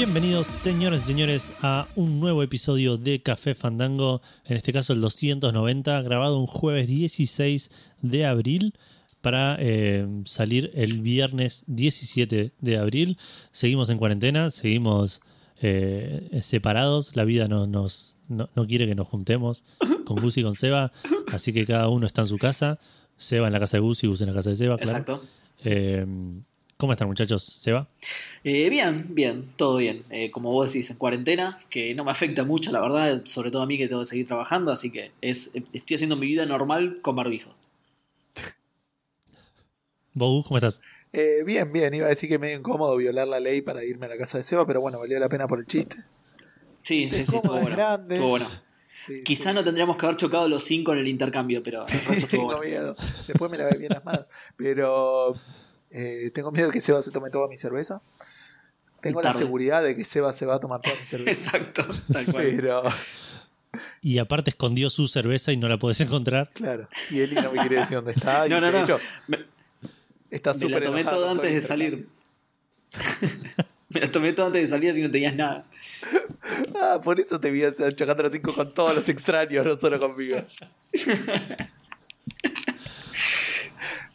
Bienvenidos, señores y señores, a un nuevo episodio de Café Fandango, en este caso el 290, grabado un jueves 16 de abril para eh, salir el viernes 17 de abril. Seguimos en cuarentena, seguimos eh, separados, la vida no, nos, no, no quiere que nos juntemos con Gus y con Seba, así que cada uno está en su casa. Seba en la casa de Gus y Gus en la casa de Seba, claro. Exacto. Eh, ¿Cómo están muchachos? ¿Seba? Eh, bien, bien, todo bien. Eh, como vos decís, en cuarentena, que no me afecta mucho, la verdad, sobre todo a mí que tengo que seguir trabajando, así que es, estoy haciendo mi vida normal con barbijo. ¿Vos, cómo estás? Eh, bien, bien, iba a decir que medio incómodo violar la ley para irme a la casa de Seba, pero bueno, valió la pena por el chiste. Sí, sí, sí, estuvo es bueno. grande. Estuvo bueno. Sí, Quizá sí. no tendríamos que haber chocado los cinco en el intercambio, pero el resto estuvo tengo bueno. miedo. Después me lavé bien las manos. Pero eh, tengo miedo de que Seba se tome toda mi cerveza. Tengo la seguridad de que Seba se va a tomar toda mi cerveza. Exacto, tal cual. Pero, Y aparte escondió su cerveza y no la podés encontrar. claro. Y Eli no me quiere decir dónde está. y No, no, de no. hecho, Me- está Me la tomé con antes de salir. Me la tomé todo antes de salir así no tenías nada. Ah, por eso te vi chocando a los cinco con todos los extraños, no solo conmigo.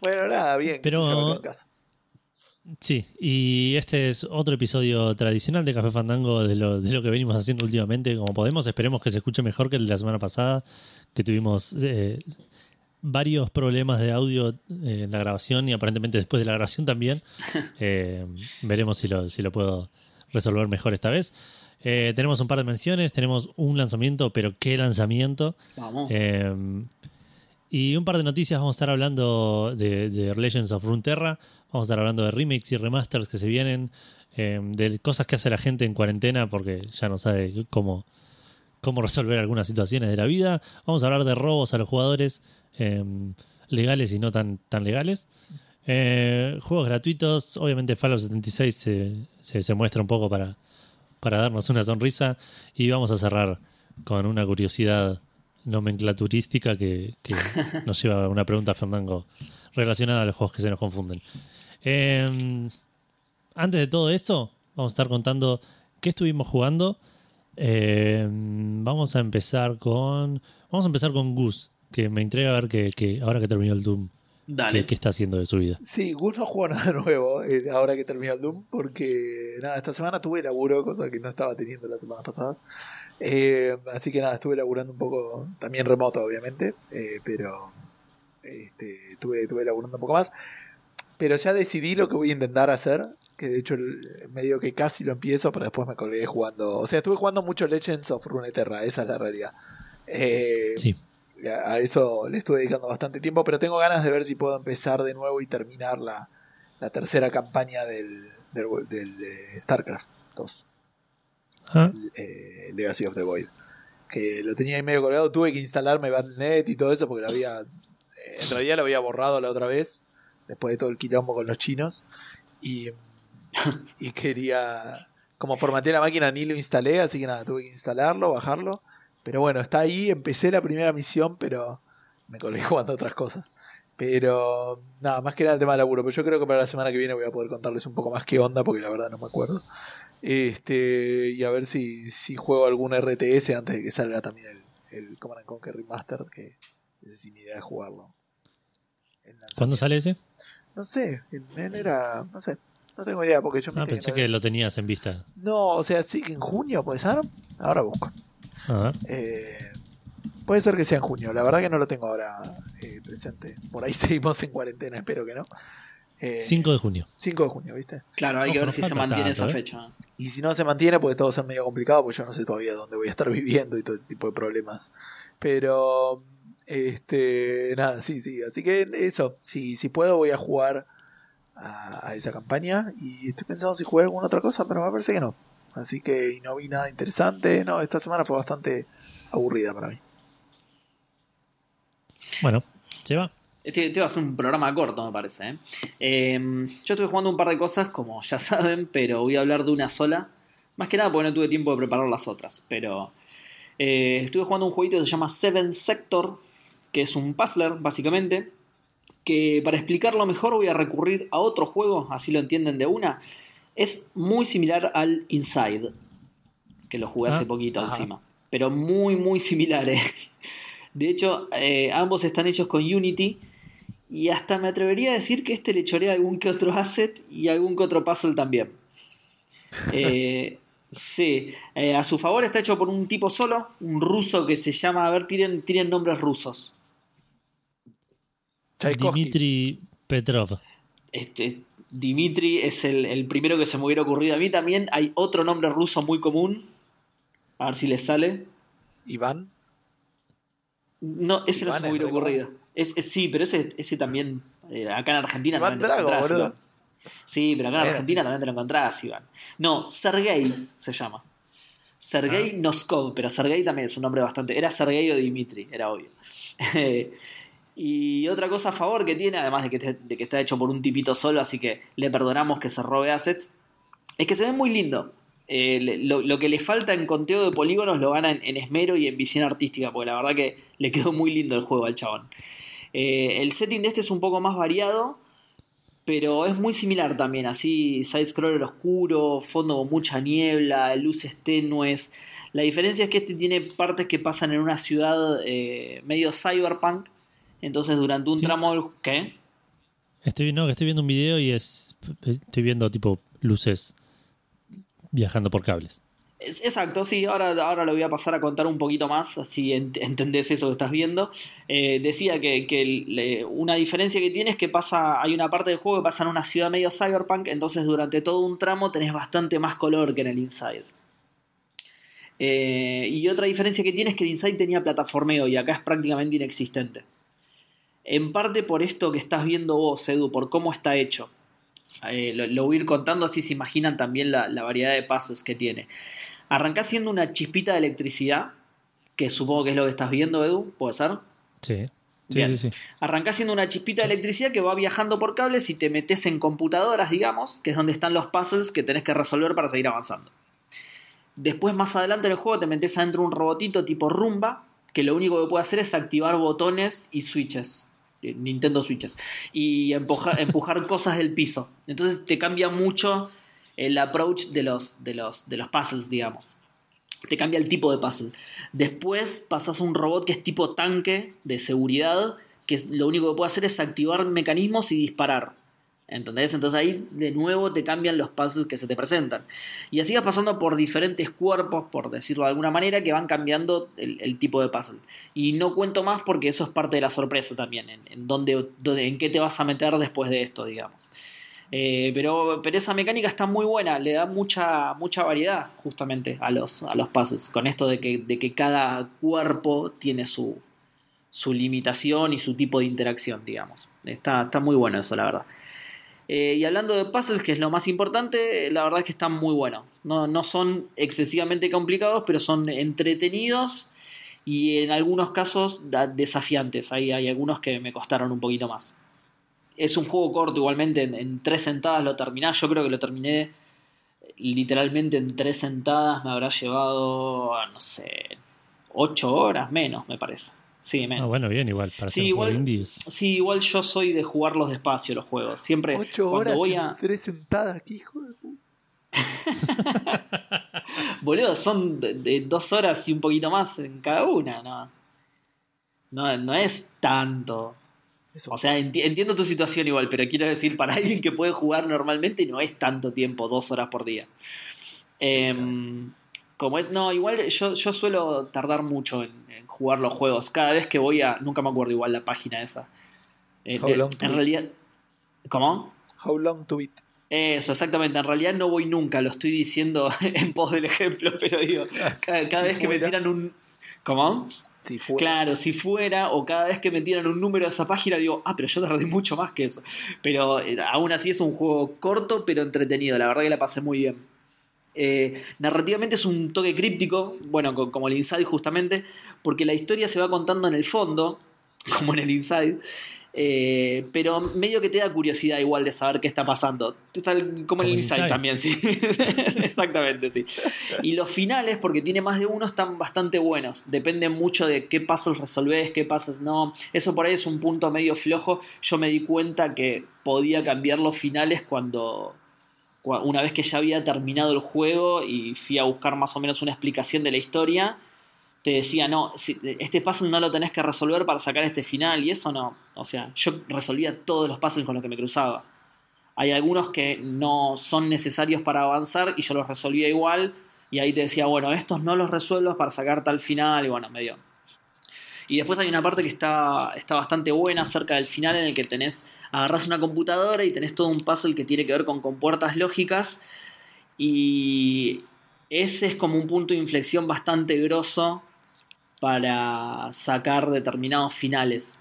Bueno, nada, bien. Pero- en casa. Sí, y este es otro episodio tradicional de Café Fandango de lo, de lo que venimos haciendo últimamente, como podemos. Esperemos que se escuche mejor que el de la semana pasada, que tuvimos eh, varios problemas de audio eh, en la grabación y aparentemente después de la grabación también. Eh, veremos si lo, si lo puedo resolver mejor esta vez. Tenemos un par de menciones, tenemos un lanzamiento, pero qué lanzamiento. Vamos. Y un par de noticias, vamos a estar hablando de, Legends of Runeterra, vamos a estar hablando de remakes y remasters que se vienen, eh, de cosas que hace la gente en cuarentena porque ya no sabe cómo, cómo resolver algunas situaciones de la vida. Vamos a hablar de robos a los jugadores, eh, legales y no tan, tan legales. Eh, juegos gratuitos, obviamente Fallout 76 se, se, se muestra un poco para, para darnos una sonrisa y vamos a cerrar con una curiosidad nomenclaturística que, que nos lleva a una pregunta Fernando relacionada a los juegos que se nos confunden. Eh, antes de todo esto, vamos a estar contando qué estuvimos jugando. Eh, vamos a empezar con. Vamos a empezar con Gus, que me entrega a ver que, que ahora que terminó el Doom, Dale. qué, qué está haciendo de su vida. Sí, Gus no jugó nada nuevo eh, ahora que terminó el Doom, porque nada, esta semana tuve laburo, cosa que no estaba teniendo las semanas pasadas. Eh, así que nada, estuve laburando un poco, también remoto obviamente, eh, pero este, estuve, estuve laburando un poco más. Pero ya decidí lo que voy a intentar hacer, que de hecho medio que casi lo empiezo, pero después me colgué jugando. O sea, estuve jugando mucho Legends of Runeterra, esa es la realidad. Eh, Sí. a a eso le estuve dedicando bastante tiempo, pero tengo ganas de ver si puedo empezar de nuevo y terminar la, la tercera campaña del, del, del, eh, StarCraft 2, Ah, eh, Legacy of the Void. Que lo tenía ahí medio colgado, tuve que instalarme Battle.net y todo eso porque lo había. eh, En realidad lo había borrado la otra vez, después de todo el quilombo con los chinos. Y, y quería. Como formateé la máquina, ni lo instalé, así que nada, tuve que instalarlo, bajarlo. Pero bueno, está ahí, empecé la primera misión, pero me colgué jugando otras cosas. Pero nada, más que nada el tema de laburo. Pero yo creo que para la semana que viene voy a poder contarles un poco más qué onda, porque la verdad no me acuerdo. Este, y a ver si, si juego algún RTS antes de que salga también el, el Command and Conquer Remastered, que es sin idea de jugarlo. ¿Cuándo sale ese? No sé, en, era, no sé, no tengo idea, porque yo me Ah, pensé no- que lo tenías en vista. No, o sea, sí, en junio puede ser. Ahora busco. A ver. Eh, puede ser que sea en junio. La verdad que no lo tengo ahora eh, presente. Por ahí seguimos en cuarentena, espero que no. Eh, 5 de junio. 5 de junio, ¿viste? Claro, hay Ojo, que ver si se mantiene tanto, esa ¿eh? fecha. Y si no se mantiene, puede todo ser medio complicado, porque yo no sé todavía dónde voy a estar viviendo y todo ese tipo de problemas. Pero, este, nada, sí, sí. Así que eso, si, si puedo, voy a jugar a, a esa campaña. Y estoy pensando si jugué alguna otra cosa, pero me parece que no. Así que y no vi nada interesante. No, esta semana fue bastante aburrida para mí. Bueno, se va. Este, este va a ser un programa corto, me parece. ¿eh? Eh, yo estuve jugando un par de cosas, como ya saben, pero voy a hablar de una sola. Más que nada porque no tuve tiempo de preparar las otras. Pero eh, estuve jugando un jueguito que se llama Seven Sector, que es un puzzler, básicamente. Que para explicarlo mejor voy a recurrir a otro juego, así lo entienden de una. Es muy similar al Inside, que lo jugué hace Ah, poquito ajá. encima. Pero muy, muy similares. De hecho, eh, ambos están hechos con Unity. Y hasta me atrevería a decir que este le chorea algún que otro asset y algún que otro puzzle también. Eh, sí, Eh, a su favor está hecho por un tipo solo, un ruso que se llama, a ver, tienen, tienen nombres rusos. Dimitri Petrov. Este, Dimitri es el, el primero que se me hubiera ocurrido a mí también. Hay otro nombre ruso muy común. A ver si les sale. Iván. No, ese no se me hubiera ocurrido. Es, es- sí, pero ese, ese también, eh, acá en Argentina Iván también te lo encontrás. Iván. Sí, pero acá en Argentina así. también te lo encontrás, Iván. No, Sergei se llama. Sergei Ah. Noskov, pero Sergei también es un nombre bastante. Era Sergei o Dimitri, era obvio. y otra cosa a favor que tiene, además de que, te- de que está hecho por un tipito solo, así que le perdonamos que se robe assets, es que se ve muy lindo. Eh, lo, lo que le falta en conteo de polígonos lo gana en, en esmero y en visión artística, porque la verdad que le quedó muy lindo el juego al chabón. Eh, el setting de este es un poco más variado, pero es muy similar también, así side-scroller oscuro, fondo con mucha niebla, luces tenues. La diferencia es que este tiene partes que pasan en una ciudad eh, medio cyberpunk, entonces durante un Sí. tramo... ¿Qué? Estoy, no, que estoy viendo un video y es. Estoy viendo tipo luces viajando por cables. Es- Exacto, sí, ahora, ahora lo voy a pasar a contar un poquito más, así ent- entendés eso que estás viendo. Eh, decía que, una diferencia que tiene es que pasa, hay una parte del juego que pasa en una ciudad medio cyberpunk, entonces durante todo un tramo tenés bastante más color que en el Inside. Eh, y otra diferencia que tiene es que el Inside tenía plataformeo y acá es prácticamente inexistente. En parte por esto que estás viendo vos, Edu, por cómo está hecho. Eh, lo, lo voy a ir contando así se imaginan también la, la variedad de pasos que tiene. Arrancás siendo una chispita de electricidad, que supongo que es lo que estás viendo, Edu, ¿puede ser? Sí. Sí, Bien. sí, sí. Arrancás siendo una chispita de electricidad que va viajando por cables y te metes en computadoras, digamos, que es donde están los puzzles que tenés que resolver para seguir avanzando. Después, más adelante en el juego, te metes adentro de un robotito tipo rumba, que lo único que puede hacer es activar botones y switches. Nintendo Switches. Y empujar, cosas del piso. Entonces te cambia mucho el approach de los, de los, de los puzzles, digamos. Te cambia el tipo de puzzle. Después pasas a un robot que es tipo tanque de seguridad, que lo único que puede hacer es activar mecanismos y disparar. ¿Entendés? Entonces ahí de nuevo te cambian los puzzles que se te presentan. Y así vas pasando por diferentes cuerpos, por decirlo de alguna manera, que van cambiando el, tipo de puzzle. Y no cuento más porque eso es parte de la sorpresa también, en, en dónde, dónde- en qué te vas a meter después de esto, digamos. Eh, pero, pero esa mecánica está muy buena, le da mucha, mucha variedad justamente a los, a los puzzles, con esto de que, de que cada cuerpo tiene su, su limitación y su tipo de interacción, digamos. Está, está muy bueno eso, la verdad. Eh, y hablando de puzzles, que es lo más importante, la verdad es que están muy buenos. No, no son excesivamente complicados, pero son entretenidos y en algunos casos desafiantes. Hay, hay algunos que me costaron un poquito más. Es un juego corto, igualmente en, tres sentadas lo terminás. Yo creo que lo terminé literalmente en tres sentadas. Me habrá llevado, no sé, ocho horas menos, me parece. Sí, menos. Ah, bueno, bien, igual. Para Sí, ser un juego igual- indie es- Sí, igual yo soy de jugarlos despacio los juegos. Siempre Ocho cuando horas voy a. tres sentadas, qué hijo de puta. Boludo, son de, de dos horas y un poquito más en cada una, ¿no? No, no es tanto. Eso. O sea, enti- entiendo tu situación igual, pero quiero decir, para alguien que puede jugar normalmente no es tanto tiempo, dos horas por día. Em, como es, no, igual yo, yo suelo tardar mucho en, en jugar los juegos. Cada vez que voy a. Nunca me acuerdo igual la página esa. Eh, How eh, long en realidad. ¿Cómo? How long to beat. Eso, exactamente. En realidad no voy nunca, lo estoy diciendo en pos del ejemplo, pero digo, cada, cada Si vez que me tiran un. ¿Cómo? Si fuera. Claro, si fuera, o cada vez que me tiran un número de esa página, digo, ah, pero yo tardé mucho más que eso. Pero eh, aún así es un juego corto, pero entretenido. La verdad que la pasé muy bien. Eh, narrativamente es un toque críptico, bueno, co- como el Inside justamente, porque la historia se va contando en el fondo, como en el Inside, eh, pero medio que te da curiosidad igual de saber qué está pasando. Tal como en el Inside Inside. también, sí. Exactamente, sí. Y los finales, porque tiene más de uno, están bastante buenos. Depende mucho de qué puzzles resolvés, qué puzzles no. Eso por ahí es un punto medio flojo. Yo me di cuenta que podía cambiar los finales cuando, cua- una vez que ya había terminado el juego y fui a buscar más o menos una explicación de la historia, te decía, no, este puzzle no lo tenés que resolver para sacar este final, y eso no. O sea, yo resolvía todos los puzzles con los que me cruzaba. Hay algunos que no son necesarios para avanzar y yo los resolvía igual, y ahí te decía, bueno, estos no los resuelvas para sacar tal final, y bueno, medio. Y después hay una parte que está, está bastante buena cerca del final en el que tenés, agarrás una computadora y tenés todo un puzzle que tiene que ver con compuertas lógicas y ese es como un punto de inflexión bastante grosso para sacar determinados finales.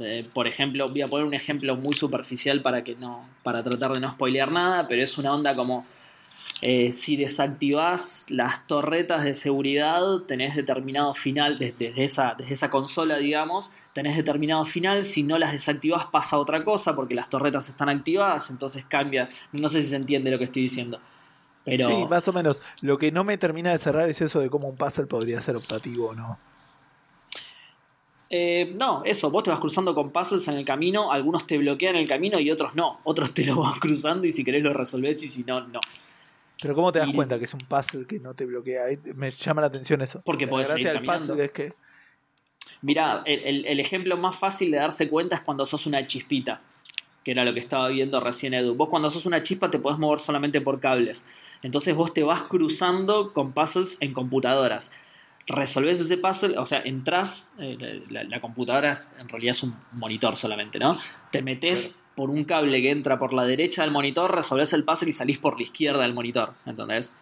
Eh, Por ejemplo, voy a poner un ejemplo muy superficial para que no, para tratar de no spoilear nada, pero es una onda como eh, si desactivás las torretas de seguridad, tenés determinado final, desde esa, desde esa consola, digamos, tenés determinado final, si no las desactivás pasa otra cosa, porque las torretas están activadas, entonces cambia, no sé si se entiende lo que estoy diciendo. Pero Sí, más o menos. Lo que no me termina de cerrar es eso de cómo un puzzle podría ser optativo o no. Eh, no, eso, vos te vas cruzando con puzzles en el camino, algunos te bloquean el camino y otros no, otros te lo vas cruzando y si querés lo resolvés y si no, no. Pero ¿cómo te das Y- cuenta que es un puzzle que no te bloquea? Ahí Me llama la atención eso. Porque la podés gracia seguir del puzzle es que Mirá, el, el- el ejemplo más fácil de darse cuenta es cuando sos una chispita, que era lo que estaba viendo recién Edu. Vos cuando sos una chispa te podés mover solamente por cables. Entonces vos te vas cruzando con puzzles en computadoras. Resolvés ese puzzle, o sea, entras, eh, la, la computadora en realidad es un monitor solamente, ¿no? Te metés por un cable que entra por la derecha del monitor, resolvés el puzzle y salís por la izquierda del monitor, ¿entendés?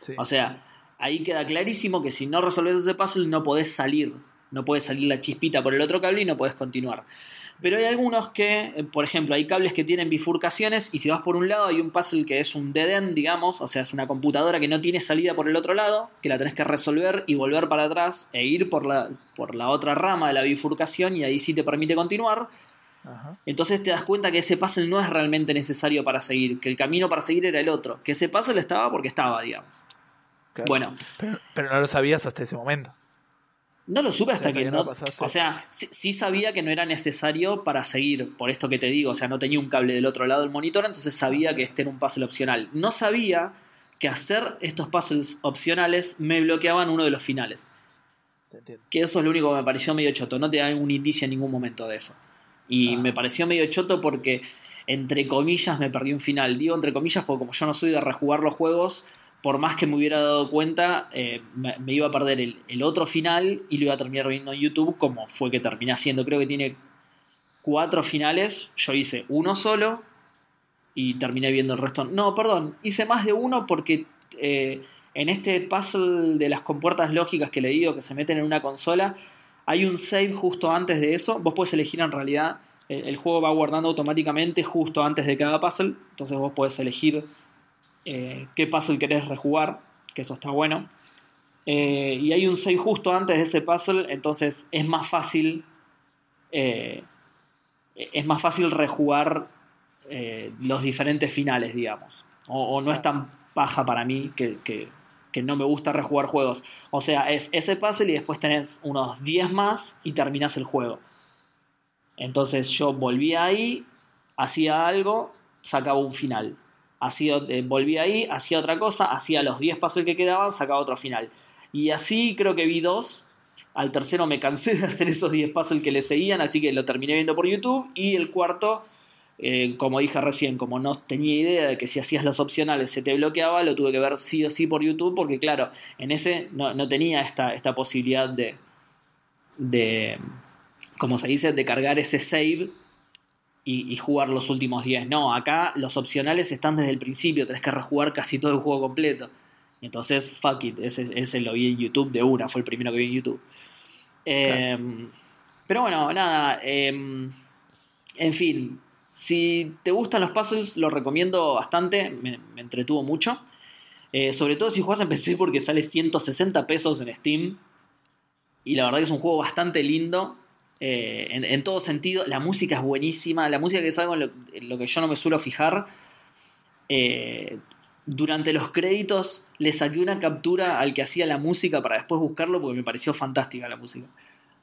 sí. O sea, ahí queda clarísimo que si no resolves ese puzzle no podés salir. No puede salir la chispita por el otro cable y no podés continuar. Pero hay algunos que, eh, por ejemplo, hay cables que tienen bifurcaciones y si vas por un lado hay un puzzle que es un dead end, digamos, o sea, es una computadora que no tiene salida por el otro lado, que la tenés que resolver y volver para atrás e ir por la, por la otra rama de la bifurcación y ahí sí te permite continuar. Ajá. Entonces te das cuenta que ese puzzle no es realmente necesario para seguir, que el camino para seguir era el otro, que ese puzzle estaba porque estaba, digamos. Claro. Bueno, Pero, pero no lo sabías hasta ese momento. No lo supe hasta hasta que, que no. o sea, sí, sí sabía que no era necesario para seguir, por esto que te digo. O sea, no tenía un cable del otro lado del monitor, entonces sabía que este era un puzzle opcional. No sabía que hacer estos puzzles opcionales me bloqueaban uno de los finales. Que eso es lo único que me pareció medio choto. No te da un indicio en ningún momento de eso. Y Ah. me pareció medio choto porque, entre comillas, me perdí un final. Digo entre comillas porque como yo no soy de rejugar los juegos, por más que me hubiera dado cuenta, eh, me, iba a perder el, otro final y lo iba a terminar viendo en YouTube como fue que terminé haciendo. Creo que tiene cuatro finales. Yo hice uno solo y terminé viendo el resto. No, perdón, hice más de uno porque eh, en este puzzle de las compuertas lógicas que le digo que se meten en una consola, hay un save justo antes de eso. Vos podés elegir en realidad, el, el juego va guardando automáticamente justo antes de cada puzzle. Entonces vos podés elegir eh, qué puzzle querés rejugar, que eso está bueno. Eh, y hay un save justo antes de ese puzzle, entonces es más fácil. eh, es más fácil rejugar los diferentes finales, digamos. O, no es tan paja para mí que, que- que no me gusta rejugar juegos. O sea, es ese puzzle y después tenés unos 10 más y terminás el juego. Entonces yo volvía ahí, hacía algo, sacaba un final. Hacía, eh, ahí, hacía otra cosa, hacía los 10 puzzles que quedaban, sacaba otro final. Y así creo que vi dos. Al tercero me cansé de hacer esos 10 puzzles que le seguían, así que lo terminé viendo por YouTube. Y el cuarto, eh, como dije recién, como no tenía idea de que si hacías los opcionales se te bloqueaba, lo tuve que ver sí o sí por YouTube, porque claro, en ese no, no tenía esta, esta posibilidad de, de, como se dice, de cargar ese save y, y jugar los últimos 10. No, acá los opcionales están desde el principio, tenés que rejugar casi todo el juego completo. Y entonces, fuck it, ese, ese lo vi en YouTube de una, fue el primero que vi en YouTube. Eh, Pero bueno, nada, eh, en fin, si te gustan los puzzles, lo recomiendo bastante, me, me entretuvo mucho. Eh, sobre todo si jugás en PC porque sale 160 pesos en Steam. Y la verdad que es un juego bastante lindo. Eh, en, en todo sentido. La música es buenísima. La música que es algo en lo, en lo que yo no me suelo fijar. Eh, durante los créditos le saqué una captura al que hacía la música para después buscarlo porque me pareció fantástica la música.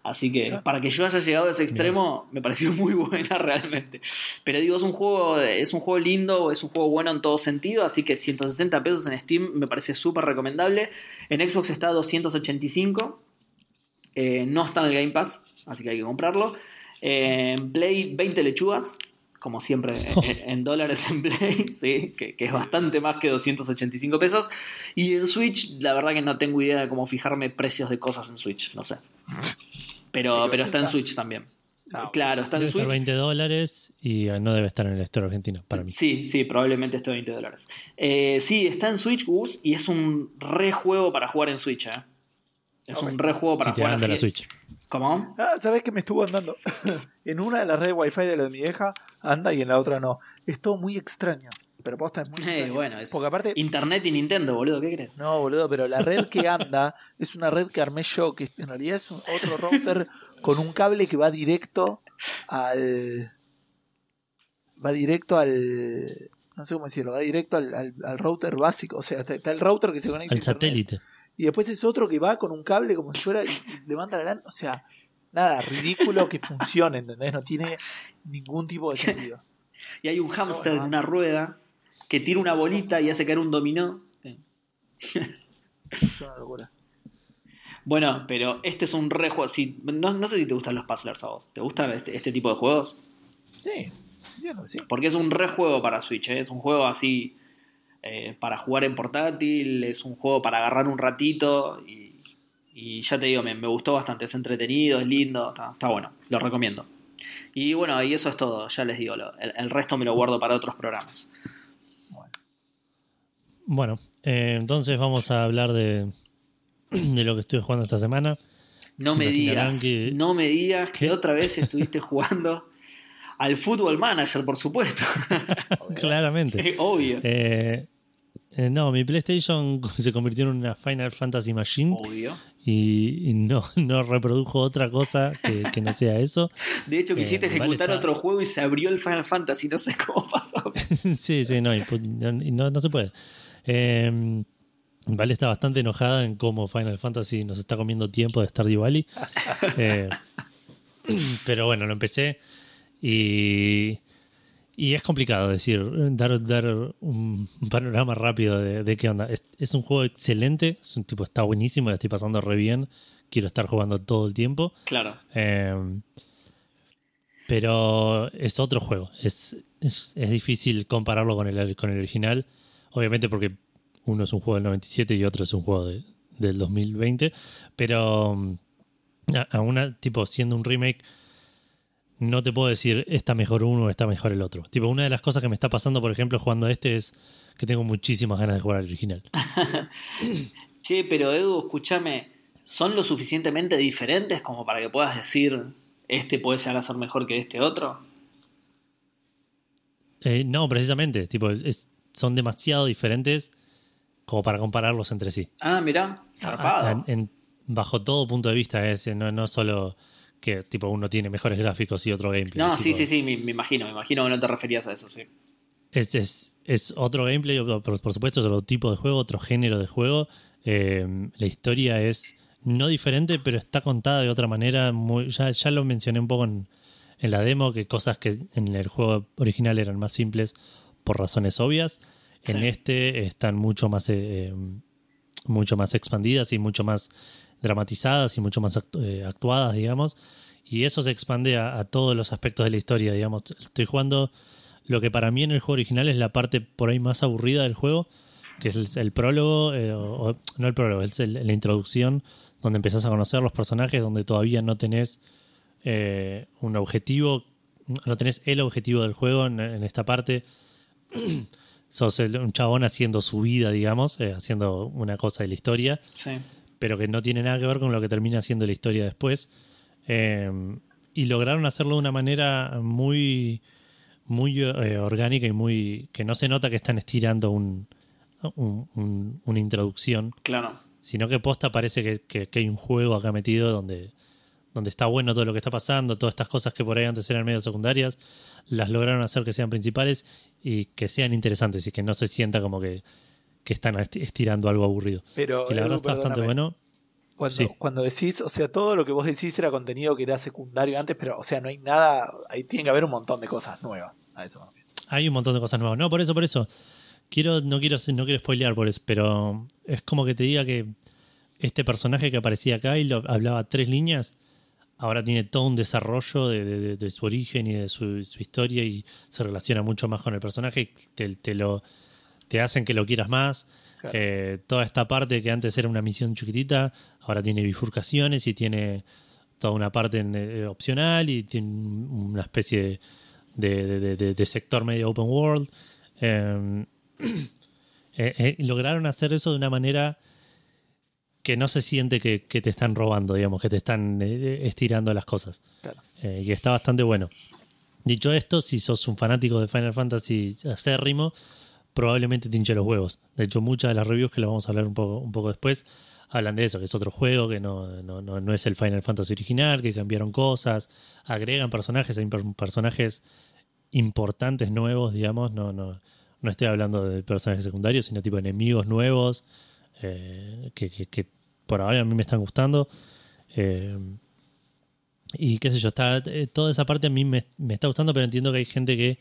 Así que Ah. para que yo haya llegado a ese extremo, me pareció muy buena realmente. Pero digo, es un juego, es un juego lindo, es un juego bueno en todo sentido, así que 160 pesos en Steam me parece súper recomendable. En Xbox está a 285. Eh, no está en el Game Pass, así que hay que comprarlo. Eh, en Play, 20 lechugas, como siempre en, en dólares en Play, sí, que, que es bastante más que 285 pesos. Y en Switch, la verdad que no tengo idea de cómo fijarme precios de cosas en Switch, no sé. Pero, Pero está en. Switch también. Ah, claro, está en Switch. 20 dólares y eh, no debe estar en el store argentino, para mí. Sí, sí, probablemente esté 20 dólares. Eh, sí, está en Switch, Gus, y es un re juego para jugar en Switch, ¿eh? Es un re juego para si te jugar dan de la así. Switch. ¿Cómo? Ah, ¿sabés que me estuvo andando? en una de las redes wifi de la de mi vieja anda y en la otra no. Es todo muy extraño. Pero posta es muy Eh, extraño. bueno, es Porque aparte, Internet y Nintendo, boludo, ¿qué crees? no, boludo, pero la red que anda es una red que armé yo, que en realidad es un otro router con un cable que va directo al. Va directo al. No sé cómo decirlo, va directo al, al- al router básico. O sea, está, está el router que se conecta a Al internet. Y después es otro que va con un cable como si fuera y, levanta la lana. O sea, nada, ridículo que funcione, ¿entendés? No tiene ningún tipo de sentido. Y hay un hámster No, en no. una rueda que tira una bolita y hace caer un dominó. Es una locura. Bueno, pero este es un re juego. No, no sé si te gustan los puzzlers a vos. ¿Te gustan este, este tipo de juegos? Sí, entiendo que sí. Porque es un re juego para Switch, ¿eh? es un juego así eh, para jugar en portátil, es un juego para agarrar un ratito y, y ya te digo, me, me gustó bastante, es entretenido, es lindo, está, está bueno, lo recomiendo. Y bueno, y eso es todo, ya les digo, lo- el, el resto me lo guardo para otros programas. Bueno. Bueno, eh, entonces vamos a hablar de, de lo que estuve jugando esta semana. No Se me digas, que- no me digas que ¿Qué? otra vez estuviste jugando al Football Manager, por supuesto, Claramente. obvio. Eh, eh, no, mi PlayStation se convirtió en una Final Fantasy Machine Obvio. y, y no, no reprodujo otra cosa que, que no sea eso. De hecho, quisiste Eh, vale, ejecutar está- otro juego y se abrió el Final Fantasy, no sé cómo pasó. sí, sí, no, no, no se puede. Eh, Vale está bastante enojada en cómo Final Fantasy nos está comiendo tiempo de Stardew Valley. Eh, pero bueno, lo empecé y, y es complicado decir, dar, dar un panorama rápido de, de qué onda. Es, es un juego excelente, es un tipo, está buenísimo, la estoy pasando re bien. Quiero estar jugando todo el tiempo. Claro. Eh, pero es otro juego. Es, es, es difícil compararlo con el, con el original. Obviamente porque uno es un juego del 97 y otro es un juego de- del 2020. Pero mm, a- aún tipo siendo un remake, no te puedo decir está mejor uno o está mejor el otro. Tipo, una de las cosas que me está pasando, por ejemplo, jugando a este es que tengo muchísimas ganas de jugar al original. Che, pero Edu, escúchame, ¿son lo suficientemente diferentes como para que puedas decir este puede llegar a ser mejor que este otro? Eh, no, precisamente, tipo, es- son demasiado diferentes como para compararlos entre sí. Ah, mirá, zarpado. En- en- bajo todo punto de vista, es, no, no solo que tipo uno tiene mejores gráficos y otro gameplay. no, tipo, sí, sí, sí, me, me imagino, me imagino que no te referías a eso, sí. Es, es, es otro gameplay, por, por supuesto, es otro tipo de juego, otro género de juego. Eh, la historia es no diferente, pero está contada de otra manera. muy- ya, ya lo mencioné un poco en, en la demo, que cosas que en el juego original eran más simples por razones obvias. En Sí. este están mucho más, eh, eh, mucho más expandidas y mucho más dramatizadas y mucho más eh, actuadas, digamos. Y eso se expande a, todos los aspectos de la historia, digamos. Estoy jugando lo que para mí en el juego original es la parte por ahí más aburrida del juego, que es el, prólogo, eh, no el prólogo, es el- la introducción, donde empezás a conocer los personajes, donde todavía no tenés eh, un objetivo, no tenés el objetivo del juego en, en esta parte. Sos el- un chabón haciendo su vida, digamos, eh, haciendo una cosa de la historia Sí. Pero que no tiene nada que ver con lo que termina siendo la historia después. Eh, y lograron hacerlo de una manera muy, muy eh, orgánica y muy que no se nota que están estirando un, un- un- una introducción, Claro. sino que posta parece que, que- que hay un juego acá metido donde, donde está bueno todo lo que está pasando, todas estas cosas que por ahí antes eran medio secundarias, las lograron hacer que sean principales y que sean interesantes y que no se sienta como que, que están esti- estirando algo aburrido. Pero, Y la verdad está bastante bueno. Cuando, Sí. cuando decís, o sea, todo lo que vos decís era contenido que era secundario antes, pero, o sea, no hay nada, ahí tiene que haber un montón de cosas nuevas. A eso. Hay un montón de cosas nuevas. No, por eso, por eso. Quiero, no quiero, no quiero spoilear por eso, pero es como que te diga que este personaje que aparecía acá y lo, hablaba tres líneas, ahora tiene todo un desarrollo de, de- de- de su origen y de su, su historia y se relaciona mucho más con el personaje. te lo, te hacen que lo quieras más. Claro. Eh, toda esta parte que antes era una misión chiquitita, ahora tiene bifurcaciones y tiene toda una parte en- eh, opcional y tiene una especie de, de- de- de- de sector medio open world. Eh, eh, lograron hacer eso de una manera que no se siente que, que te están robando, digamos, que te están estirando las cosas. Claro. Y está bastante bueno. Dicho esto, si sos un fanático de Final Fantasy acérrimo, probablemente te hinche los huevos. De hecho, muchas de las reviews que lo vamos a hablar un poco, un poco después hablan de eso, que es otro juego, que no, no, no, no es el Final Fantasy original, que cambiaron cosas, agregan personajes, hay per- personajes importantes nuevos, digamos, no, no, no estoy hablando de personajes secundarios, sino tipo enemigos nuevos, eh, que, que- que por ahora a mí me están gustando. Eh, y qué sé yo, está, eh, toda esa parte a mí me, me está gustando, pero entiendo que hay gente que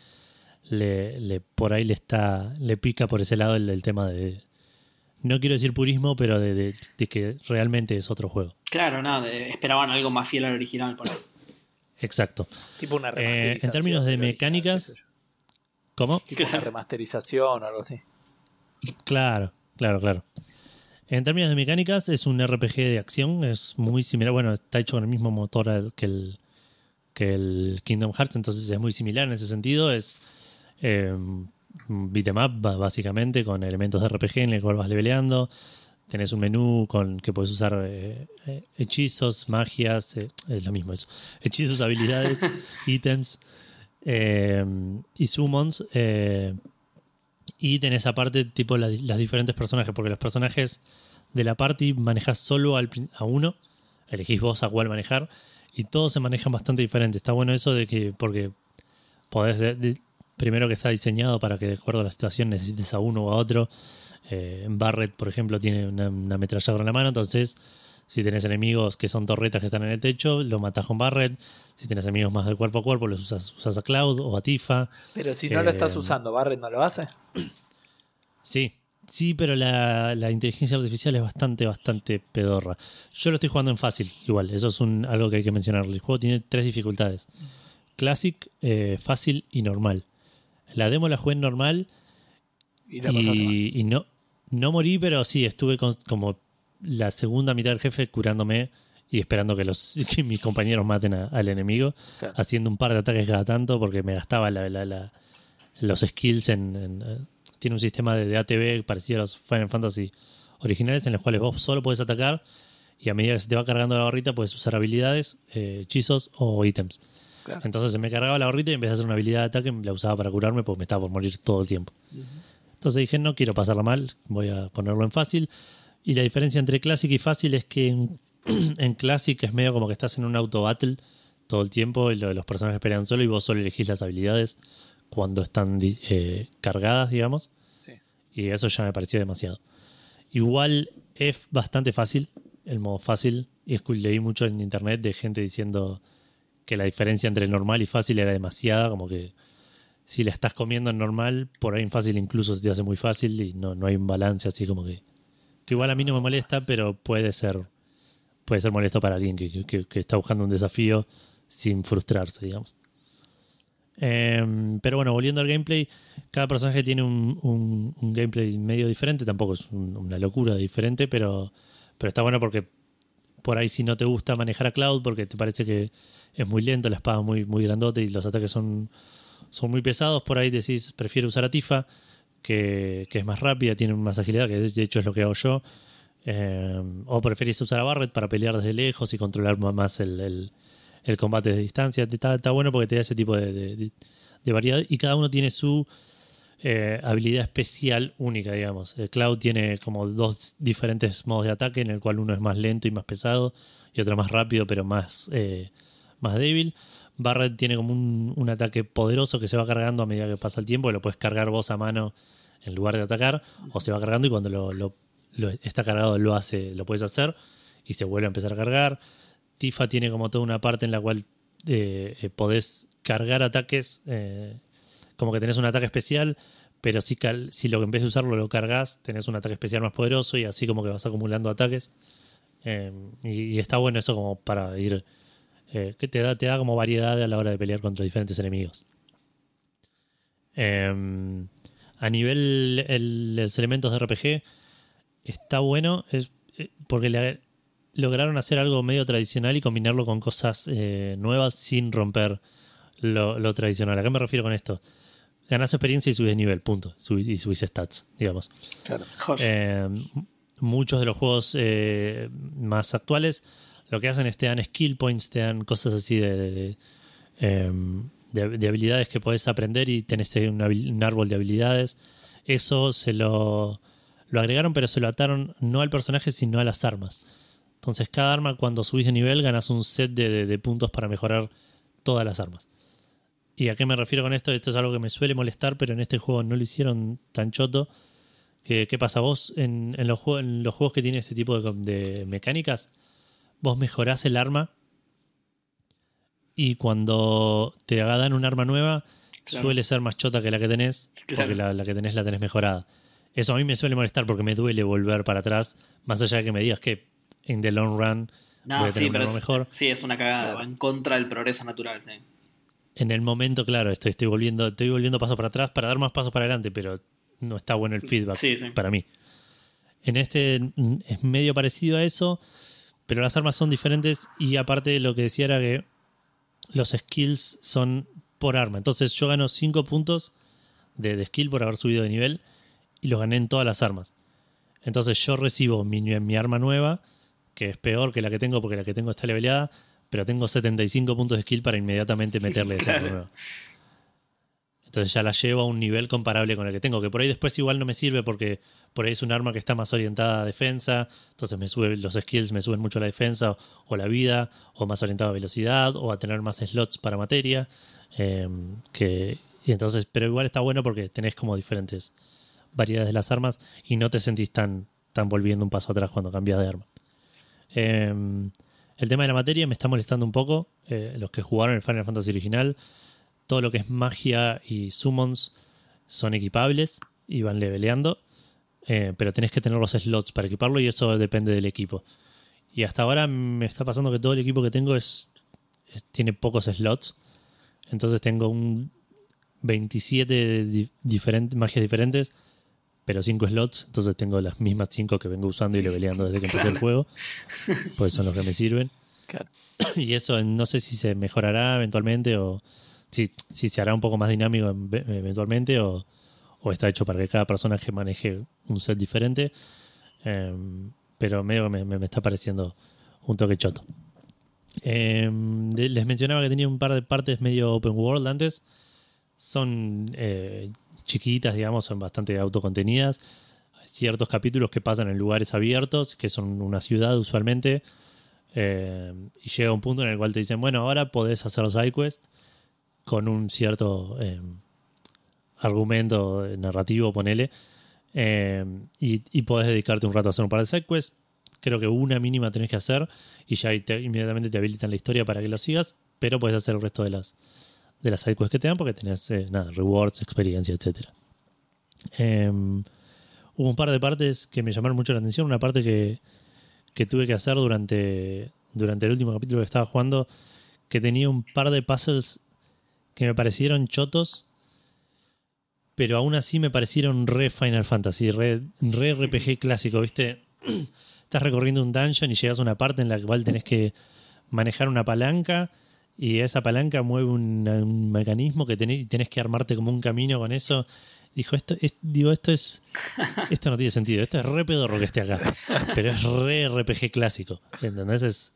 le, le- por ahí le está le pica por ese lado el, el tema de no quiero decir purismo, pero de, de- de que realmente es otro juego. Claro, nada, de- esperaban algo más fiel al original por ahí. Exacto. Tipo una Eh, en términos de original, mecánicas-. ¿Cómo? Tipo una remasterización o algo así. Claro, claro, claro. En términos de mecánicas, es un RPG de acción, es muy similar. Bueno, está hecho con el mismo motor que el, que el Kingdom Hearts, entonces es muy similar en ese sentido. Es eh, 'em ba- básicamente, con elementos de RPG en el cual vas leveleando. Tenés un menú con que puedes usar eh, eh, hechizos, magias, eh, es lo mismo eso. Hechizos, habilidades, ítems eh, y summons. y tenés aparte tipo la- las diferentes personajes, porque los personajes de la party manejas solo al a uno, elegís vos a cuál manejar, y todos se manejan bastante diferente. Está bueno eso de que, porque podés, de- de- primero que está diseñado para que de acuerdo a la situación necesites a uno o a otro. Eh, Barret, por ejemplo, tiene una, una ametralladora en la mano, entonces si tenés enemigos que son torretas que están en el techo, lo matás con Barret. Si tenés enemigos más de cuerpo a cuerpo, los usas, usas a Cloud o a Tifa. Pero si no lo estás Eh, usando, Barret no lo hace. Sí, sí, pero la, la inteligencia artificial es bastante, bastante pedorra. Yo lo estoy jugando en fácil, igual, eso es un, algo que hay que mencionar. El juego tiene tres dificultades. Classic, eh, fácil y normal. La demo la jugué en normal Y la pasaste mal. y, y no, no morí, pero sí, estuve con- como la segunda mitad del jefe curándome y esperando que, los, que mis compañeros maten a- al enemigo, Claro. haciendo un par de ataques cada tanto porque me gastaba la- la- la- los skills en... en, eh, tiene un sistema de, de ATB parecido a los Final Fantasy originales en los cuales vos solo puedes atacar y a medida que se te va cargando la barrita puedes usar habilidades, eh, hechizos o ítems. Claro. Entonces se me cargaba la barrita y vez de hacer una habilidad de ataque la usaba para curarme porque me estaba por morir todo el tiempo. Entonces dije, no quiero pasarla mal, voy a ponerlo en fácil. Y la diferencia entre Classic y fácil es que en, en Classic es medio como que estás en un auto battle todo el tiempo y lo- los personajes pelean solo y vos solo elegís las habilidades cuando están eh, cargadas, digamos. Sí. Y eso ya me pareció demasiado. Igual es bastante fácil, el modo fácil. Y leí mucho en internet de gente diciendo que la diferencia entre normal y fácil era demasiada, como que si la estás comiendo en normal, por ahí en fácil incluso se te hace muy fácil y no, no hay un balance así como que... Que igual a mí no me molesta, pero puede ser puede ser molesto para alguien que, que- que está buscando un desafío sin frustrarse, digamos. Em, pero bueno, volviendo al gameplay, cada personaje tiene un, un- un gameplay medio diferente, tampoco es un- una locura diferente, pero, pero está bueno porque por ahí si no te gusta manejar a Cloud porque te parece que es muy lento, la espada es muy, muy grandote y los ataques son, son muy pesados, por ahí decís, prefiero usar a Tifa, que, que es más rápida, tiene más agilidad, que de hecho es lo que hago yo. Eh, o preferís usar a Barret para pelear desde lejos y controlar más el, el- el combate de distancia. Está, está bueno porque te da ese tipo de- de- de variedad y cada uno tiene su eh, habilidad especial única, digamos. El Cloud tiene como dos diferentes modos de ataque, en el cual uno es más lento y más pesado y otro más rápido pero más, eh, más débil. Barret tiene como un, un ataque poderoso que se va cargando a medida que pasa el tiempo, lo puedes cargar vos a mano en lugar de atacar, o se va cargando y cuando lo está cargado lo hace, lo puedes hacer. y se vuelve a empezar a cargar. Tifa tiene como toda una parte en la cual eh, eh, podés cargar ataques, eh, como que tenés un ataque especial, pero si, cal- si lo en vez de usarlo lo cargas, tenés un ataque especial más poderoso y así como que vas acumulando ataques. Eh, y, está bueno eso como para ir... eh, que te da, te da como variedad a la hora de pelear contra diferentes enemigos. Eh, a nivel el- los elementos de RPG está bueno es eh, porque lograron hacer algo medio tradicional y combinarlo con cosas eh, nuevas sin romper lo tradicional. ¿A qué me refiero con esto? Ganás experiencia y subís nivel, punto. Subís- y subís stats, digamos. Claro. Eh, muchos de los juegos eh, más actuales lo que hacen es te dan skill points, te dan cosas así de, de, de, em, de- de habilidades que podés aprender y tenés un, árbol de habilidades. Eso se lo, lo agregaron, pero se lo ataron no al personaje, sino a las armas. Entonces, cada arma, cuando subís de nivel, ganas un set de puntos para mejorar todas las armas. ¿Y a qué me refiero con esto? Esto es algo que me suele molestar, pero en este juego no lo hicieron tan choto. ¿Qué, qué pasa? Vos en, en los juegos, en los juegos que tienen este tipo de, de mecánicas, vos mejorás el arma y cuando te dan un arma nueva, Claro. suele ser más chota que la que tenés, Claro. porque la, la que tenés la tenés mejorada. Eso a mí me suele molestar porque me duele volver para atrás, más allá de que me digas que en the long run No, voy a tener sí, un pero arma es, mejor. sí, es una cagada. Claro. Va en contra del progreso natural. Sí. En el momento, claro, estoy, estoy volviendo, estoy volviendo pasos para atrás para dar más pasos para adelante, pero no está bueno el feedback Sí, sí. para mí. En este es medio parecido a eso, pero las armas son diferentes y aparte lo que decía era que los skills son por arma. Entonces yo gano 5 puntos de, de skill por haber subido de nivel y los gané en todas las armas. Entonces yo recibo mi, mi arma nueva, que es peor que la que tengo porque la que tengo está leveleada, pero tengo 75 puntos de skill para inmediatamente meterle esa Claro. Entonces ya la llevo a un nivel comparable con el que tengo, que por ahí después igual no me sirve porque por ahí es un arma que está más orientada a defensa, entonces me sube los skills me suben mucho la defensa o, la vida, o más orientado a velocidad, o a tener más slots para materia. eh, que, y entonces, pero igual está bueno porque tenés como diferentes variedades de las armas y no te sentís tan, tan volviendo un paso atrás cuando cambias de arma. Eh, el tema de la materia me está molestando un poco. eh, los que jugaron el Final Fantasy original, todo lo que es magia y summons son equipables y van leveleando, eh, pero tenés que tener los slots para equiparlo y eso depende del equipo. Y hasta ahora me está pasando que todo el equipo que tengo es, es- tiene pocos slots, entonces tengo un 27 di- diferentes, magias diferentes, pero 5 slots, entonces tengo las mismas 5 que vengo usando y leveleando desde que empecé el juego, pues son los que me sirven. Claro. Y eso no sé si se mejorará eventualmente o si, si se hará un poco más dinámico en- eventualmente o, o está hecho para que cada personaje maneje un set diferente. Em, pero medio me, me- me está pareciendo un toque choto. Em, les mencionaba que tenía un par de partes medio open world antes. Son eh, chiquitas, digamos, son bastante autocontenidas. Hay ciertos capítulos que pasan en lugares abiertos, que son una ciudad usualmente. Eh, y llega un punto en el cual te dicen, bueno, ahora podés hacer los sidequests con un cierto eh, argumento narrativo, ponele. Eh, y, y podés dedicarte un rato a hacer un par de sidequests. Creo que una mínima tenés que hacer y ya inmediatamente te habilitan la historia para que lo sigas, pero puedes hacer el resto de las de las sidequests que te dan porque tenés eh, nada, rewards, experiencia, etcétera. Eh, hubo un par de partes que me llamaron mucho la atención. Una parte que, que tuve que hacer durante, durante el último capítulo que estaba jugando, que tenía un par de puzzles que me parecieron chotos, pero aún así me parecieron re Final Fantasy, re, re RPG clásico, ¿viste? Estás recorriendo un dungeon y llegas a una parte en la cual tenés que manejar una palanca y esa palanca mueve un, un mecanismo que tenés, y tenés que armarte como un camino con eso. Dijo, esto es, digo, esto es. Esto no tiene sentido. Esto es re pedorro que esté acá. Pero es re RPG clásico. ¿Entendés? Es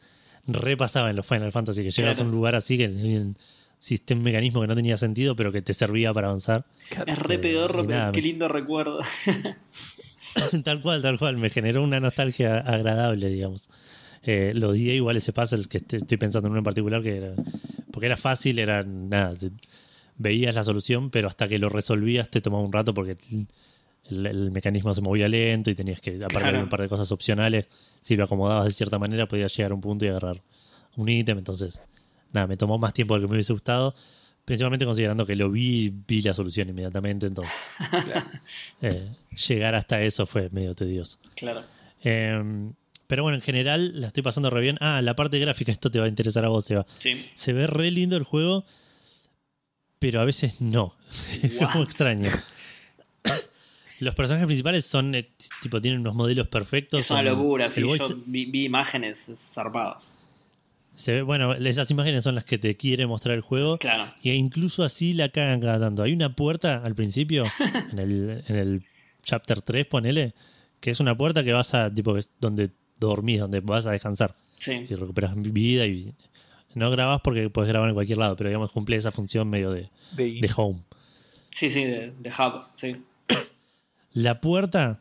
re pasaba en los Final Fantasy que llegas a un lugar así que un sistema un mecanismo que no tenía sentido, pero que te servía para avanzar. Es re Eh, pedorro, y pero nada, qué me- lindo recuerdo. tal cual, tal cual. Me generó una nostalgia agradable, digamos. Eh, lo odié igual ese puzzle que estoy, pensando en uno en particular que era. Porque era fácil, era nada. te- veías la solución, pero hasta que lo resolvías te tomaba un rato porque el, el mecanismo se movía lento y tenías que, Claro. de un par de cosas opcionales, si lo acomodabas de cierta manera, podías llegar a un punto y agarrar un ítem. Entonces, nada, me tomó más tiempo del que me hubiese gustado. Principalmente considerando que lo vi, vi la solución inmediatamente. Entonces, eh, llegar hasta eso fue medio tedioso. Claro. Eh, pero bueno, en general la estoy pasando re bien. Ah, la parte gráfica, esto te va a interesar a vos, Seba. Sí. Se ve re lindo el juego, pero a veces no. Es como extraño. Los personajes principales son, eh, tipo, tienen unos modelos perfectos. Es una son- locura, sí. Yo vi, vi imágenes zarpadas. se ve, bueno, esas imágenes son las que te quiere mostrar el juego. Claro. E incluso así la cagan cada tanto. Hay una puerta al principio, en el, en el chapter 3, ponele, que es una puerta que vas a, tipo, donde dormís, donde vas a descansar. Sí. y recuperas vida y no grabas porque puedes grabar en cualquier lado, pero digamos cumple esa función medio de, De, de home. Sí, sí, de, de hub. Sí. La puerta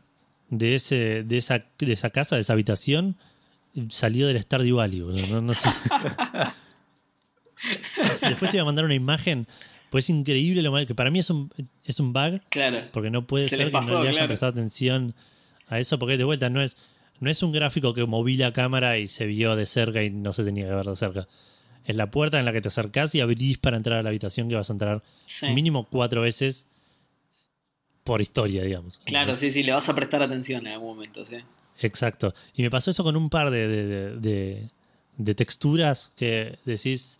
de ese, de esa, de esa casa, de esa habitación, salió del Stardew Valley, no, no sé. Después te voy a mandar una imagen, pues es increíble lo mal que para mí es un, es un bug, Claro. porque no puede Se ser que no le hayan claro. prestado atención a eso, porque de vuelta no es, no es un gráfico que moví la cámara y se vio de cerca y no se tenía que ver de cerca. Es la puerta en la que te acercás y abrís para entrar a la habitación que vas a entrar Sí. mínimo cuatro veces por historia, digamos. Claro, sí, sí, le vas a prestar atención en algún momento, sí. Exacto. Y me pasó eso con un par de, de, de- de- de texturas que decís,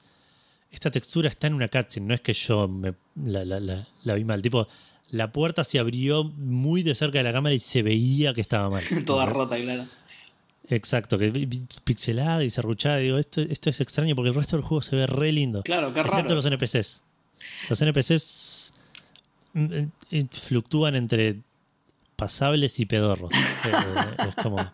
esta textura está en una cutscene, no es que yo me, la, la- la- la vi mal. Tipo, la puerta se abrió muy de cerca de la cámara y se veía que estaba mal. Toda ¿entendés? rota, claro. Exacto, que pixelada y serruchada. Digo, esto, esto es extraño porque el resto del juego se ve re lindo. Claro, qué Excepto raro. los NPCs. Los NPCs mm, eh, fluctúan entre pasables y pedorros. Eh, es como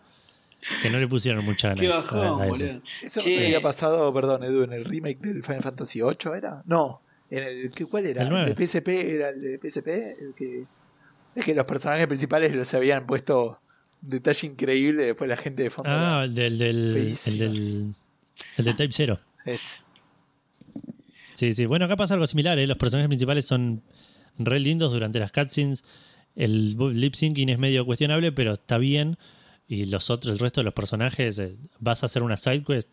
que no le pusieron mucha ganas Qué a- bajón, a eso. boludo. Eso Che. había pasado, perdón, Edu, en el remake del Final Fantasy VIII, ¿era? No, en el, ¿qué- ¿cuál era? El de PSP? ¿Era el de PSP? El que, es que los personajes principales los habían puesto un detalle increíble, después la gente de fondo. Ah, el del, del, el del, el del Type 0. Ese. Sí, sí. Bueno, acá pasa algo similar. ¿eh? Los personajes principales son re lindos durante las cutscenes. El lip syncing es medio cuestionable, pero está bien. Y los otros, el resto de los personajes, eh, vas a hacer una side quest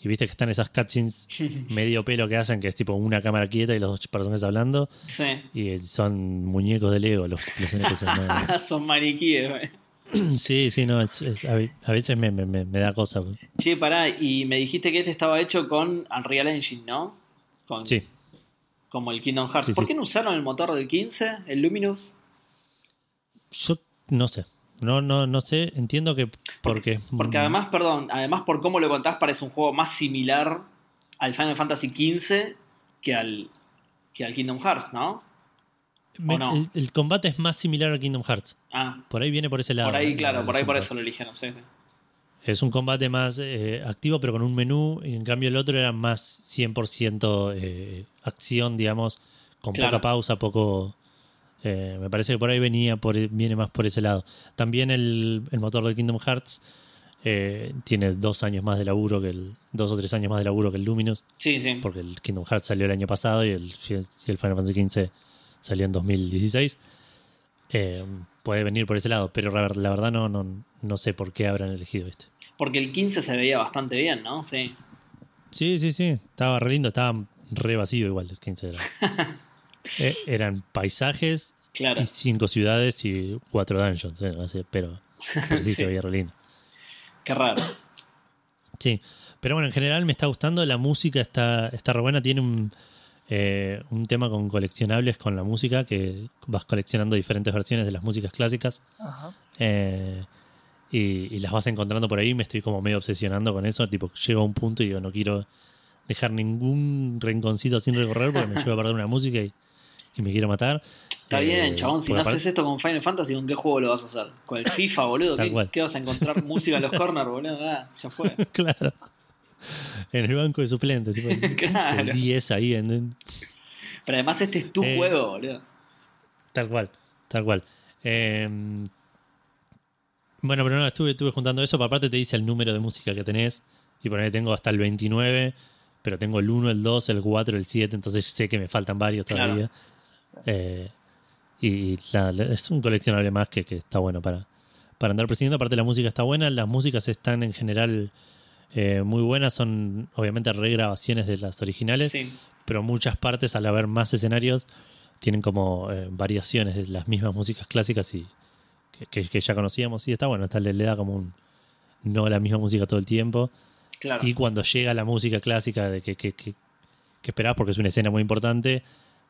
y viste que están esas cutscenes medio pelo que hacen, que es tipo una cámara quieta y los dos personajes hablando. Sí. Y eh, son muñecos de Lego los, los NPCs, ¿no? Son maniquíes, güey. Sí, sí, no. es- es- a ve- a veces me, me- me- da cosa. Che, pará, y me dijiste que este estaba hecho con Unreal Engine, ¿no? Con, Sí. Como el Kingdom Hearts. Sí, ¿Por sí. qué no usaron el motor del 15, el Luminous? Yo no sé. No, no, no sé. Entiendo que porque. Porque mm, además, perdón, además por cómo lo contás parece un juego más similar al Final Fantasy XV que al, que al Kingdom Hearts, ¿no? me- el, el combate es más similar a Kingdom Hearts. Ah, Por ahí viene por ese lado. por ahí, claro, por ahí por eso lo eligieron, sí, sí. Es un combate más eh, activo, pero con un menú. Y en cambio, el otro era más 100% eh, acción, digamos, con Claro. poca pausa, poco. Eh, me parece que por ahí venía, por, viene más por ese lado. También el, el motor de Kingdom Hearts eh, tiene dos años más de laburo que el. Dos o tres años más de laburo que el Luminous. Sí, sí. porque el Kingdom Hearts salió el año pasado y el, Final Fantasy XV salió en 2016. Eh, puede venir por ese lado, pero la, verdad no, no, no sé por qué habrán elegido este. Porque el 15 se veía bastante bien, ¿no? Sí. Sí, sí, sí, estaba re lindo, estaba re vacío igual el 15 era. Eh, eran paisajes Claro. y cinco ciudades y cuatro dungeons, eh, así, pero, pero sí, Sí. se veía re lindo. Qué raro. Sí, pero bueno, en general me está gustando, la música está, está re buena, tiene un, eh, un tema con coleccionables con la música, que vas coleccionando diferentes versiones de las músicas clásicas Ajá. eh, y, y las vas encontrando por ahí, me estoy como medio obsesionando con eso, tipo, llego a un punto y digo, no quiero dejar ningún rinconcito sin recorrer porque me llevo a perder una música y, y me quiero matar. Está Eh, bien, chabón, si no haces esto con Final Fantasy, ¿con qué juego lo vas a hacer? ¿Con el FIFA, boludo? ¿Qué, vas a encontrar música en los corners, boludo? Ah, ya fue. claro. En el banco de suplentes, tipo, Claro. el 10 ahí en- Pero además este es tu Eh, juego, boludo. Tal cual, tal cual. Eh, bueno, pero no, estuve, estuve juntando eso, aparte te dice el número de música que tenés. Y por ahí tengo hasta el 29, pero tengo el 1, el 2, el 4, el 7, entonces sé que me faltan varios Claro. Eh, Y la- es un coleccionable más que, que está bueno para, para andar persiguiendo. Aparte, la música está buena. Las músicas están en general eh, muy buenas. Son obviamente regrabaciones de las originales, Sí, pero muchas partes, al haber más escenarios, tienen como eh, variaciones de las mismas músicas clásicas y que, que- que ya conocíamos. Y está bueno, está, le, le da como un. No la misma música todo el tiempo. claro. Y cuando llega la música clásica de que, que, que, que esperás porque es una escena muy importante,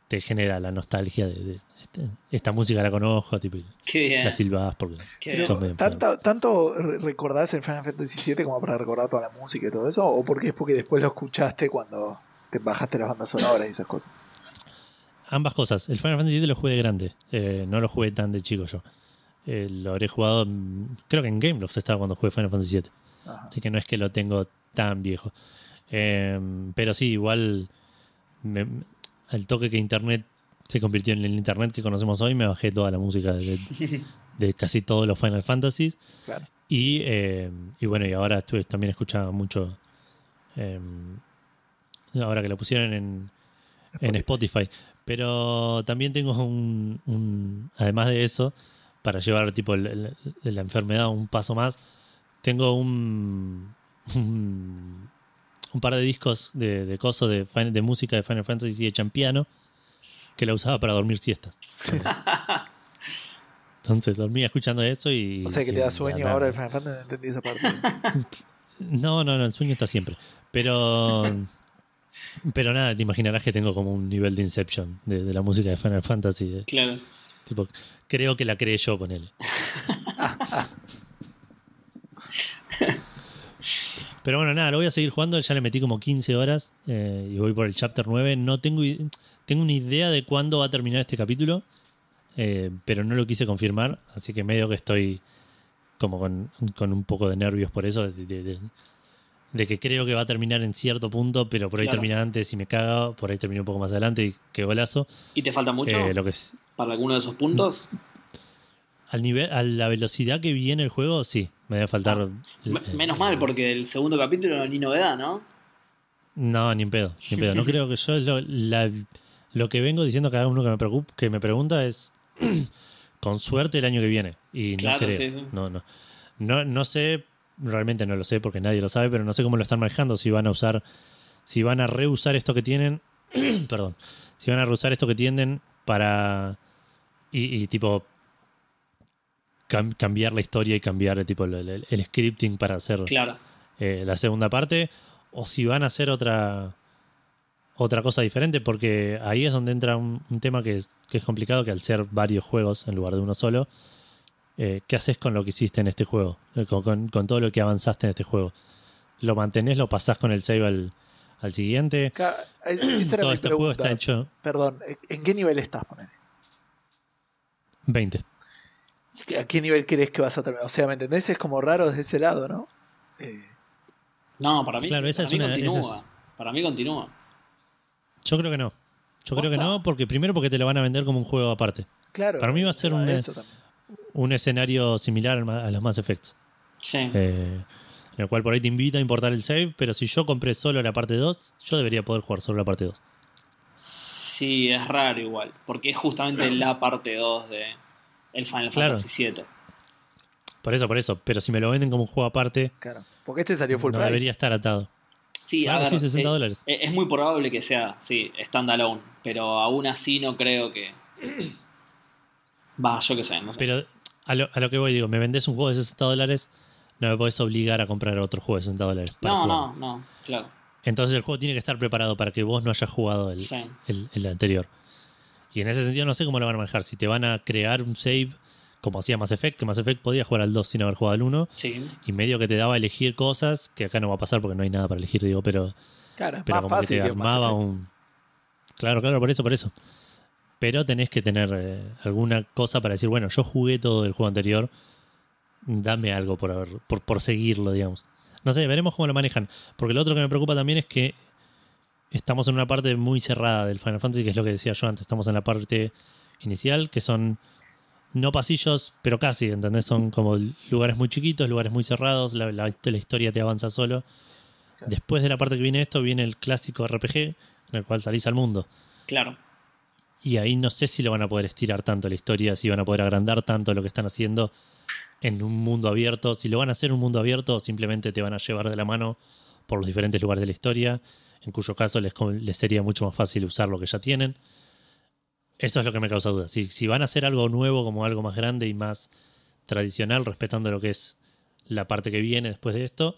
te genera la nostalgia de, de este- esta música la conozco, tipo, Qué bien. la silbás porque Qué ¿tanto, ¿Tanto re- recordás el Final Fantasy VII como para recordar toda la música y todo eso? ¿O porque es porque después lo escuchaste cuando te bajaste las bandas sonoras y esas cosas? Ambas cosas. El Final Fantasy VII lo jugué de grande. Eh, no lo jugué tan de chico yo. Eh, lo habré jugado, en- creo que en Gameloft estaba cuando jugué Final Fantasy VII. Ajá. Así que no es que lo tengo tan viejo. Eh, pero sí, igual me- al toque que Internet se convirtió en el Internet que conocemos hoy, me bajé toda la música de, de casi todos los Final Fantasies. Claro. Y, eh, y bueno, y ahora estuve, también escuchaba mucho. eh, ahora que lo pusieron en, en Spotify. Pero también tengo un, un- Además de eso, para llevar tipo el- el- la enfermedad un paso más, tengo un. un, un par de discos de, de coso de, de música de Final Fantasy hecha en piano que la usaba para dormir siestas. Entonces dormía escuchando eso y. O sea que te da sueño ahora el Final Fantasy, no entendí esa parte. No, no, no, el sueño está siempre. Pero. Pero nada, te imaginarás que tengo como un nivel de Inception de, de la música de Final Fantasy. de- Claro. tipo, creo que la creé yo, ponele. Pero bueno, nada, lo voy a seguir jugando. Ya le metí como 15 horas eh, y voy por el chapter 9. No tengo, tengo una idea de cuándo va a terminar este capítulo, eh, pero no lo quise confirmar. Así que medio que estoy como con, con un poco de nervios por eso, de, de- de- de que creo que va a terminar en cierto punto, pero por ahí Claro. termina antes y me caga, por ahí termina un poco más adelante y qué golazo. ¿Y te falta mucho Eh, lo que es, para alguno de esos puntos? Al nivel, a la velocidad que viene el juego, sí, me debe faltar. Me- eh, Menos mal, porque el segundo capítulo ni novedad, ¿no? No, ni en pedo, ni en pedo. No creo que yo lo, la- lo que vengo diciendo cada uno que me, preocup- que me pregunta es con suerte el año que viene. Y no Claro, creo. sí, sí. No, no. No, no sé, realmente no lo sé porque nadie lo sabe, pero no sé cómo lo están manejando, si van a usar, si van a reusar esto que tienen, perdón, si van a reusar esto que tienen para y, y tipo cam- cambiar la historia y cambiar el tipo el, el- el scripting para hacer Claro. eh, la segunda parte o si van a hacer otra otra cosa diferente porque ahí es donde entra un, un tema que es, que es complicado que al ser varios juegos en lugar de uno solo eh, ¿qué haces con lo que hiciste en este juego? Eh, Con, con- con todo lo que avanzaste en este juego ¿lo mantenés, lo pasás con el save al, al siguiente? Claro, era todo mi este juego está hecho Perdón, ¿en qué nivel estás, ponele? 20 ¿A qué nivel crees que vas a terminar? O sea, ¿me entendés? Es como raro desde ese lado, ¿no? Eh, No, para mí, Claro, esa para es mí una- esa continúa. es- Para mí continúa. yo creo que no yo creo que no porque primero porque te lo van a vender como un juego aparte claro. Para mí va a ser ah, un- un escenario similar a los Mass Effects Sí. Eh, en el cual por ahí te invita a importar el save, pero si yo compré solo la parte 2, yo debería poder jugar solo la parte 2. Sí, es raro igual. Porque es justamente la parte 2 de el Final Claro. Fantasy VII. Por eso, por eso. Pero si me lo venden como un juego aparte, Claro. Porque este salió full no price. debería estar atado. Sí, Claro, a ver, sí, 60 eh, dólares. eh, Es muy probable que sea, sí, standalone. Pero aún así no creo que. Va, yo qué sé, no sé. Pero a lo, a lo que voy, digo, me vendés un juego de 60 dólares, no me podés obligar a comprar otro juego de 60 dólares. no, jugar. no, no, claro. Entonces el juego tiene que estar preparado para que vos no hayas jugado el, Sí. el- el anterior. Y en ese sentido no sé cómo lo van a manejar. Si te van a crear un save, como hacía Mass Effect, que Mass Effect podía jugar al 2 sin haber jugado al 1, Sí. y medio que te daba a elegir cosas, que acá no va a pasar porque no hay nada para elegir, digo, pero, Claro, es pero más como fácil te que Mass armaba un... Claro, claro, por eso, por eso. Pero tenés que tener eh, alguna cosa para decir, bueno, yo jugué todo el juego anterior, dame algo por, haber, por, por seguirlo, digamos. No sé, veremos cómo lo manejan. Porque lo otro que me preocupa también es que estamos en una parte muy cerrada del Final Fantasy, que es lo que decía yo antes. Estamos en la parte inicial, que son no pasillos, pero casi, ¿entendés? Son como lugares muy chiquitos, lugares muy cerrados, la, la- la historia te avanza solo. Después de la parte que viene esto, viene el clásico RPG, en el cual salís al mundo. Claro. Y ahí no sé si lo van a poder estirar tanto la historia, si van a poder agrandar tanto lo que están haciendo en un mundo abierto. Si lo van a hacer un mundo abierto, simplemente te van a llevar de la mano por los diferentes lugares de la historia, en cuyo caso les, les sería mucho más fácil usar lo que ya tienen. Eso es lo que me causa dudas. Si, si van a hacer algo nuevo, como algo más grande y más tradicional, respetando lo que es la parte que viene después de esto,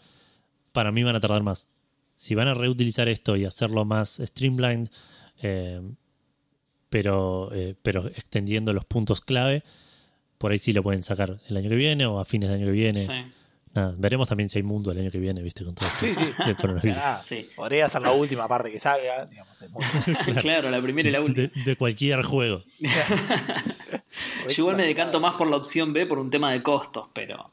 para mí van a tardar más. Si van a reutilizar esto y hacerlo más streamlined, eh, pero, eh, pero extendiendo los puntos clave, por ahí sí lo pueden sacar el año que viene o a fines del año que viene. Nada, veremos también si hay mundo el año que viene, viste, con todo esto. Sí, sí. Ah, sí. Podría ser la última parte que salga, digamos. claro. la primera y la última. De, cualquier juego. Yo igual me decanto más por la opción B por un tema de costos, pero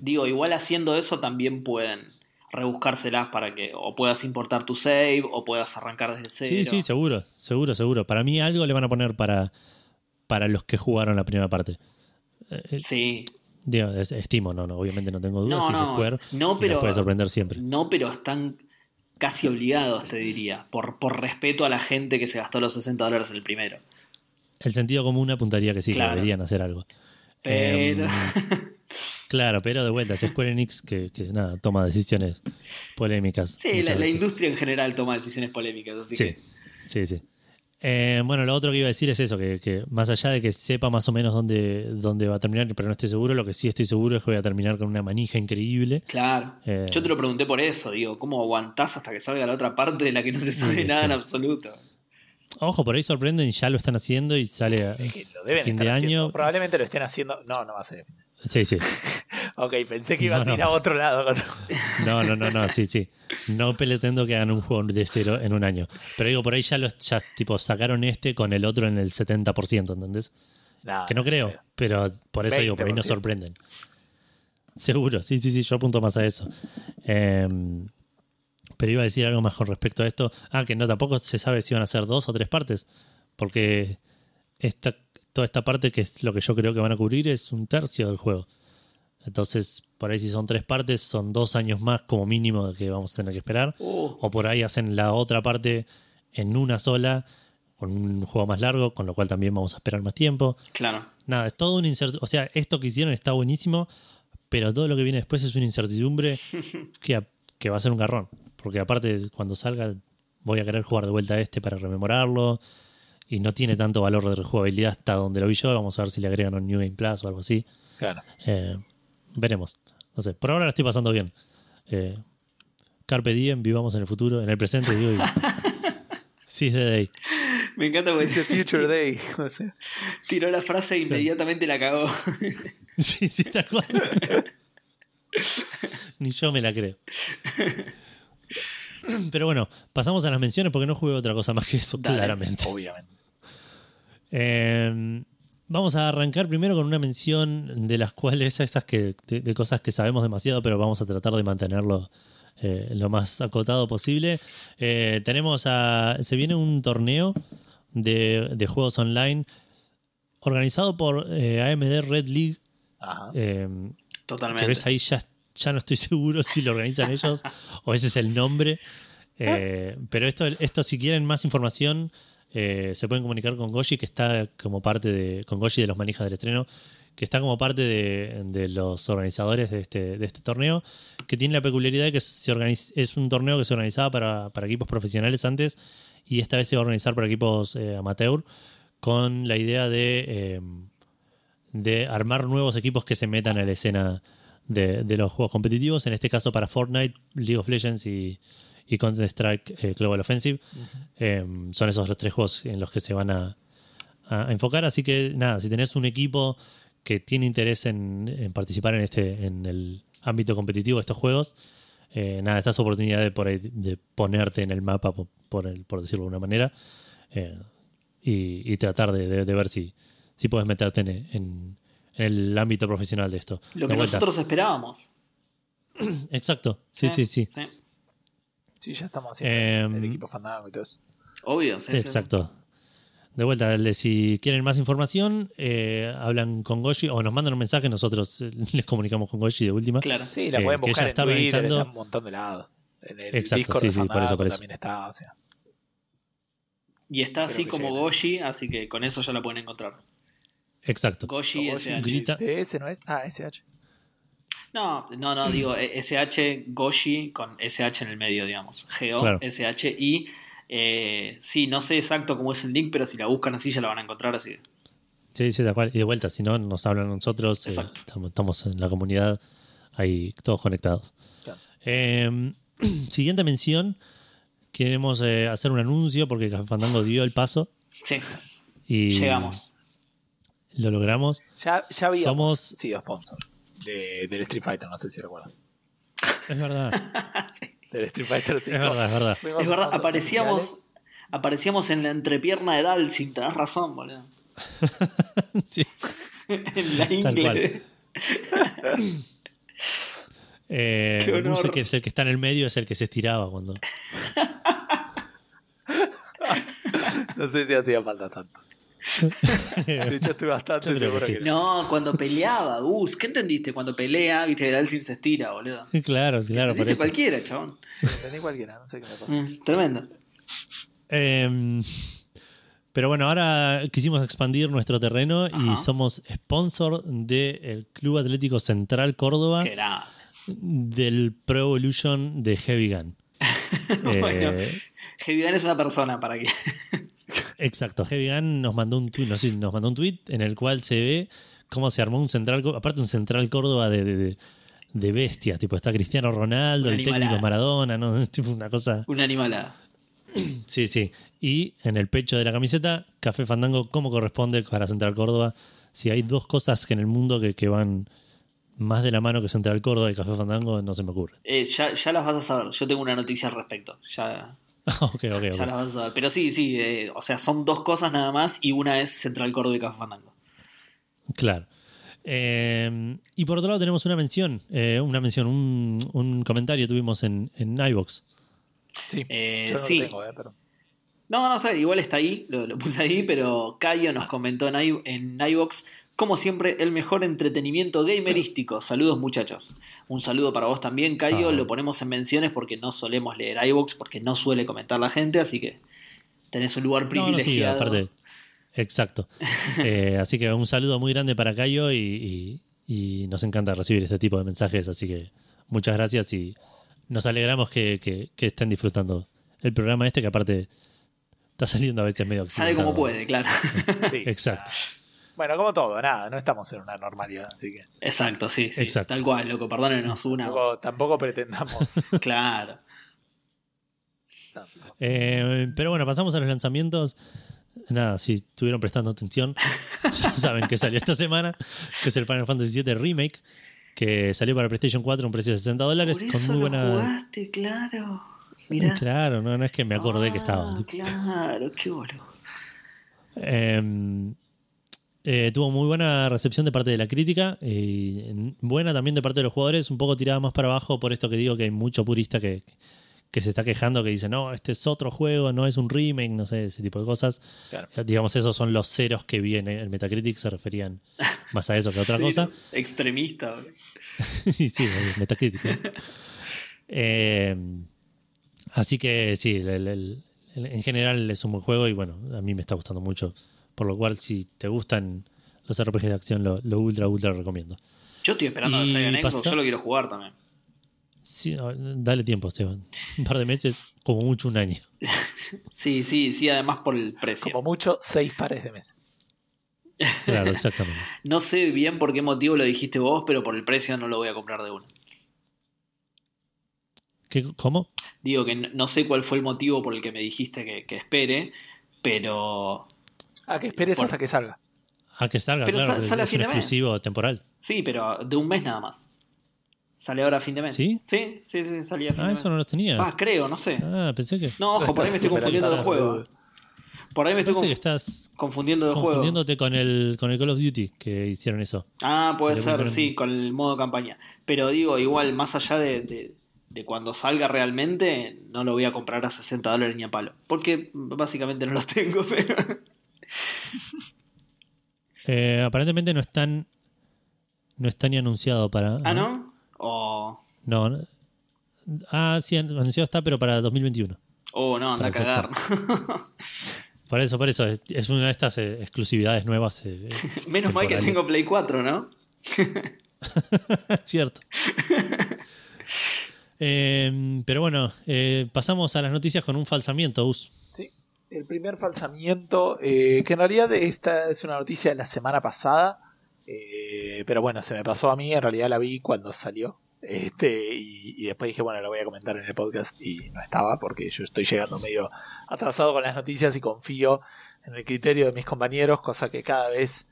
digo, igual haciendo eso también pueden rebuscárselas para que o puedas importar tu save o puedas arrancar desde cero. Sí, sí, seguro, seguro, seguro. Para mí algo le van a poner para, para los que jugaron la primera parte. Eh, sí. Digo, estimo, no, no, obviamente no tengo dudas. No, si Square, no, pero, puede sorprender siempre. No, pero están casi obligados, te diría, por, por respeto a la gente que se gastó los 60 dólares en el primero. El sentido común apuntaría que sí, que deberían hacer algo. Pero. Em, claro, pero de vuelta, es Square Enix que, que, nada, toma decisiones polémicas. Sí, la, industria en general toma decisiones polémicas, así sí, Sí, sí. Eh, bueno, lo otro que iba a decir es eso, que, más allá de que sepa más o menos dónde, dónde va a terminar, pero no estoy seguro, lo que sí estoy seguro es que voy a terminar con una manija increíble. Claro. Eh, Yo te lo pregunté por eso, digo, ¿cómo aguantás hasta que salga la otra parte de la que no se sabe nada en absoluto? Ojo, por ahí sorprenden, ya lo están haciendo y sale a fin de año. Probablemente lo estén haciendo. No, no va a ser. Sí, sí. Ok, pensé que iba a ir a otro lado. no, no, no, no, sí, sí. No pretendo que hagan un juego de cero en un año. Pero digo, por ahí ya los ya, tipo sacaron este con el otro en el 70%, ¿entendés? que no creo, pero por eso digo, por ahí nos sorprenden. Seguro, sí, sí, sí, yo apunto más a eso. Eh, pero iba a decir algo más con respecto a esto. Ah, que no, tampoco se sabe si van a ser dos o tres partes. Porque esta, toda esta parte, que es lo que yo creo que van a cubrir, es un tercio del juego. Entonces, por ahí si son tres partes, son dos años más como mínimo que vamos a tener que esperar. Uh. O por ahí hacen la otra parte en una sola, con un juego más largo, con lo cual también vamos a esperar más tiempo. Claro. Nada, es todo un incertidumbre. O sea, esto que hicieron está buenísimo, pero todo lo que viene después es una incertidumbre que, que va a ser un garrón. Porque aparte, cuando salga, voy a querer jugar de vuelta a este para rememorarlo. Y no tiene tanto valor de rejugabilidad hasta donde lo vi yo. Vamos a ver si le agregan un New Game Plus o algo así. Claro. Eh, veremos. No sé, por ahora la estoy pasando bien. Eh, Carpe diem, vivamos en el futuro, en el presente, digo. Y... Seize the day. Me encanta porque dice future day. Tiró la frase e inmediatamente la cagó. sí, sí, tal cual. Ni yo me la creo. Pero bueno, pasamos a las menciones porque no jugué otra cosa más que eso, claramente. Obviamente. Em, vamos a arrancar primero con una mención de las cuales, estas que, de, cosas que sabemos demasiado, pero vamos a tratar de mantenerlo eh, lo más acotado posible. Eh, tenemos a. Se viene un torneo de, juegos online organizado por eh, AMD Red League. Em, Totalmente. Que ves ahí ya ya no estoy seguro si lo organizan ellos o ese es el nombre. Pero esto, esto, si quieren más información, eh, se pueden comunicar con Goshi, que está como parte de. con Goshi de los manijas del estreno, que está como parte de, los organizadores de este, de este torneo, que tiene la peculiaridad de que se es un torneo que se organizaba para, para, equipos profesionales antes y esta vez se va a organizar para equipos eh, amateur con la idea de, de armar nuevos equipos que se metan a la escena de, los juegos competitivos, en este caso para Fortnite, League of Legends y, Counter-Strike eh, Global Offensive. Em, son esos los tres juegos en los que se van a, enfocar. Así que nada, si tenés un equipo que tiene interés en, participar en este en el ámbito competitivo de estos juegos, eh, nada, esta es oportunidad de, por de ponerte en el mapa, por, por, decirlo de alguna manera, eh, y, tratar de, ver si, si puedes meterte en, en el ámbito profesional de esto. Lo que nosotros esperábamos. Exacto, sí, sí, sí. Sí, ya estamos haciendo el em, equipo Fandango y todo eso. Obvio, sí. Exacto. De vuelta, si quieren más información, eh, hablan con Goshi o nos mandan un mensaje, nosotros eh, les comunicamos con Goshi de última. Claro. Sí, la pueden buscar en Twitter, está un montón de lados. En el Exacto, Discord sí, de sí, por eso, por eso. también está, o sea. Y está así como Goshi, así que con eso ya la pueden encontrar. Exacto. Goshi Como SH. Grita. ¿DS no es? Ah, SH. No, no, no, digo SH Goshi con SH en el medio, digamos. Geo, Claro. SH y. eh, sí, no sé exacto cómo es el link, pero si la buscan así ya la van a encontrar así. Sí, sí, tal cual. Y de vuelta, si no, nos hablan a nosotros. eh, Exacto. estamos, estamos en la comunidad, ahí todos conectados. Claro. Eh, siguiente mención. Queremos eh, hacer un anuncio porque Café Fandango dio el paso Sí, y llegamos. lo logramos. Ya, ya habíamos Somos- sido sponsors de, del Street Fighter, no sé si recuerdan. Es verdad, Sí. Del Street Fighter 5. es verdad, es verdad. Fuimos Es verdad, aparecíamos, oficiales. aparecíamos en la entrepierna de Dalsing, tenés razón, boludo. Sí. en la ingle. Eh, Qué honor. Buse, que es el que está en el medio, es el que se estiraba cuando. No sé si hacía falta tanto. De hecho, estoy bastante seguro que que, sí. No, cuando peleaba, Gus, ¿qué entendiste? Cuando pelea, viste que Dalsing se estira, boludo. claro, claro, eso. cualquiera, chabón. Sí, entendí cualquiera, no sé qué me pasa. Mm, tremendo. Eh, pero bueno, ahora quisimos expandir nuestro terreno y somos sponsor del Club Atlético Central Córdoba del Pro Evolution de Heavy Gun. bueno, Eh, Heavy Gun es una persona para que. Exacto, Heavy Gun nos mandó un tweet, no sé, nos mandó un tweet en el cual se ve cómo se armó un central, aparte un central Córdoba de, de, de- bestias, tipo está Cristiano Ronaldo, Una el técnico. Maradona, ¿no? tipo una cosa. Una animalada. Sí, sí. Y en el pecho de la camiseta, Café Fandango, como corresponde para Central Córdoba. Si hay dos cosas que en el mundo que, que van más de la mano que Central Córdoba y Café Fandango, no se me ocurre. Eh, ya, ya las vas a saber. Yo tengo una noticia al respecto. Ya, ok, ok, ya ok. las vas a saber. Pero sí, sí. eh, o sea, son dos cosas nada más y una es Central Córdoba y Café Fandango. Claro. Eh, y por otro lado tenemos una mención, eh, una mención, un, un comentario tuvimos en, en iVox. Sí, Eh, yo no sí. lo tengo, eh, perdón. No, no, está igual está ahí, lo, lo puse ahí, pero Cayo nos comentó en, i- en iVox, como siempre, el mejor entretenimiento gamerístico. Saludos muchachos. Un saludo para vos también, Cayo. Ah. Lo ponemos en menciones porque no solemos leer iVox, porque no suele comentar la gente, así que tenés un lugar No, no, sí, privilegiado. aparte. Exacto. Eh, así que un saludo muy grande para Cayo y, y- y nos encanta recibir este tipo de mensajes. Así que muchas gracias y nos alegramos que, que- que estén disfrutando el programa este, que aparte está saliendo a veces medio Sale como puede, claro. Sí. Exacto. Bueno, como todo, nada, no estamos en una normalidad, así que Exacto, sí, sí. Exacto. Tal cual, loco, perdónenos una. tampoco, tampoco pretendamos Claro. Eh, pero bueno, pasamos a los lanzamientos. Nada, si estuvieron prestando atención, ya saben que salió esta semana, que es el Final Fantasy VII Remake, que salió para PlayStation 4 a un precio de 60 dólares, Por con muy lo buena... jugaste, claro. Mirá. Claro, no, no es que me acordé que estaba. Ah, Claro, qué boludo. Eh, eh, tuvo muy buena recepción de parte de la crítica y en- buena también de parte de los jugadores, un poco tirada más para abajo por esto que digo que hay mucho purista que, que se está quejando, que dice, no, este es otro juego, no es un remake, no sé, ese tipo de cosas. Claro. Eh, Digamos, esos son los ceros que viene. En Metacritic se referían más a eso que a otra cosa. Extremista. sí, sí, Metacritic. Eh, así que sí, el- el- el- el- en general es un buen juego y bueno, a mí me está gustando mucho. Por lo cual, si te gustan los RPGs de acción, lo, lo ultra, ultra recomiendo. Yo estoy esperando que Y salga en Xbox, yo lo quiero jugar también. Sí, dale tiempo, Esteban. Un par de meses, como mucho un año. Sí, sí, sí, además por el precio. Como mucho, seis pares de meses. Claro, exactamente. No sé bien por qué motivo lo dijiste vos, pero por el precio no lo voy a comprar de uno. ¿Qué, ¿Cómo? Digo que no, no sé cuál fue el motivo por el que me dijiste que, que espere, pero Ah, que esperes Por- hasta que salga. A que salga, Pero claro. sale a fin un de mes. exclusivo temporal. sí, pero de un mes nada más. Sale ahora a fin de mes. ¿Sí? Sí, sí, sí, salía a fin Ah, de eso mes. no lo tenía. Ah, creo, no sé. Ah, pensé que. No, ojo, por ahí me estoy confundiendo de juego. Por ahí me estoy que estás confundiendo de juego. confundiéndote con el, con el Call of Duty que hicieron eso. Ah, puede ser, sí, con el modo campaña. Pero digo, igual, más allá de, de- de cuando salga realmente, no lo voy a comprar a 60 dólares ni a palo. Porque básicamente no los tengo, pero... Eh, aparentemente no están. No está ni anunciado para. Ah, ¿no? No. no. Ah, sí, anunciado está, pero para 2021. Oh, no, anda a cagar. Por eso, por eso, es, es una de estas eh, exclusividades nuevas. eh, Menos mal que tengo Play 4, ¿no? Cierto. Pero bueno, pasamos a las noticias con un falsamiento, Us. Sí, el primer falsamiento, eh, que en realidad esta es una noticia de la semana pasada, eh, pero bueno, se me pasó a mí, en realidad la vi cuando salió. Este, y, y después dije, bueno, lo voy a comentar en el podcast y no estaba porque yo estoy llegando medio atrasado con las noticias y confío en el criterio de mis compañeros, cosa que cada vez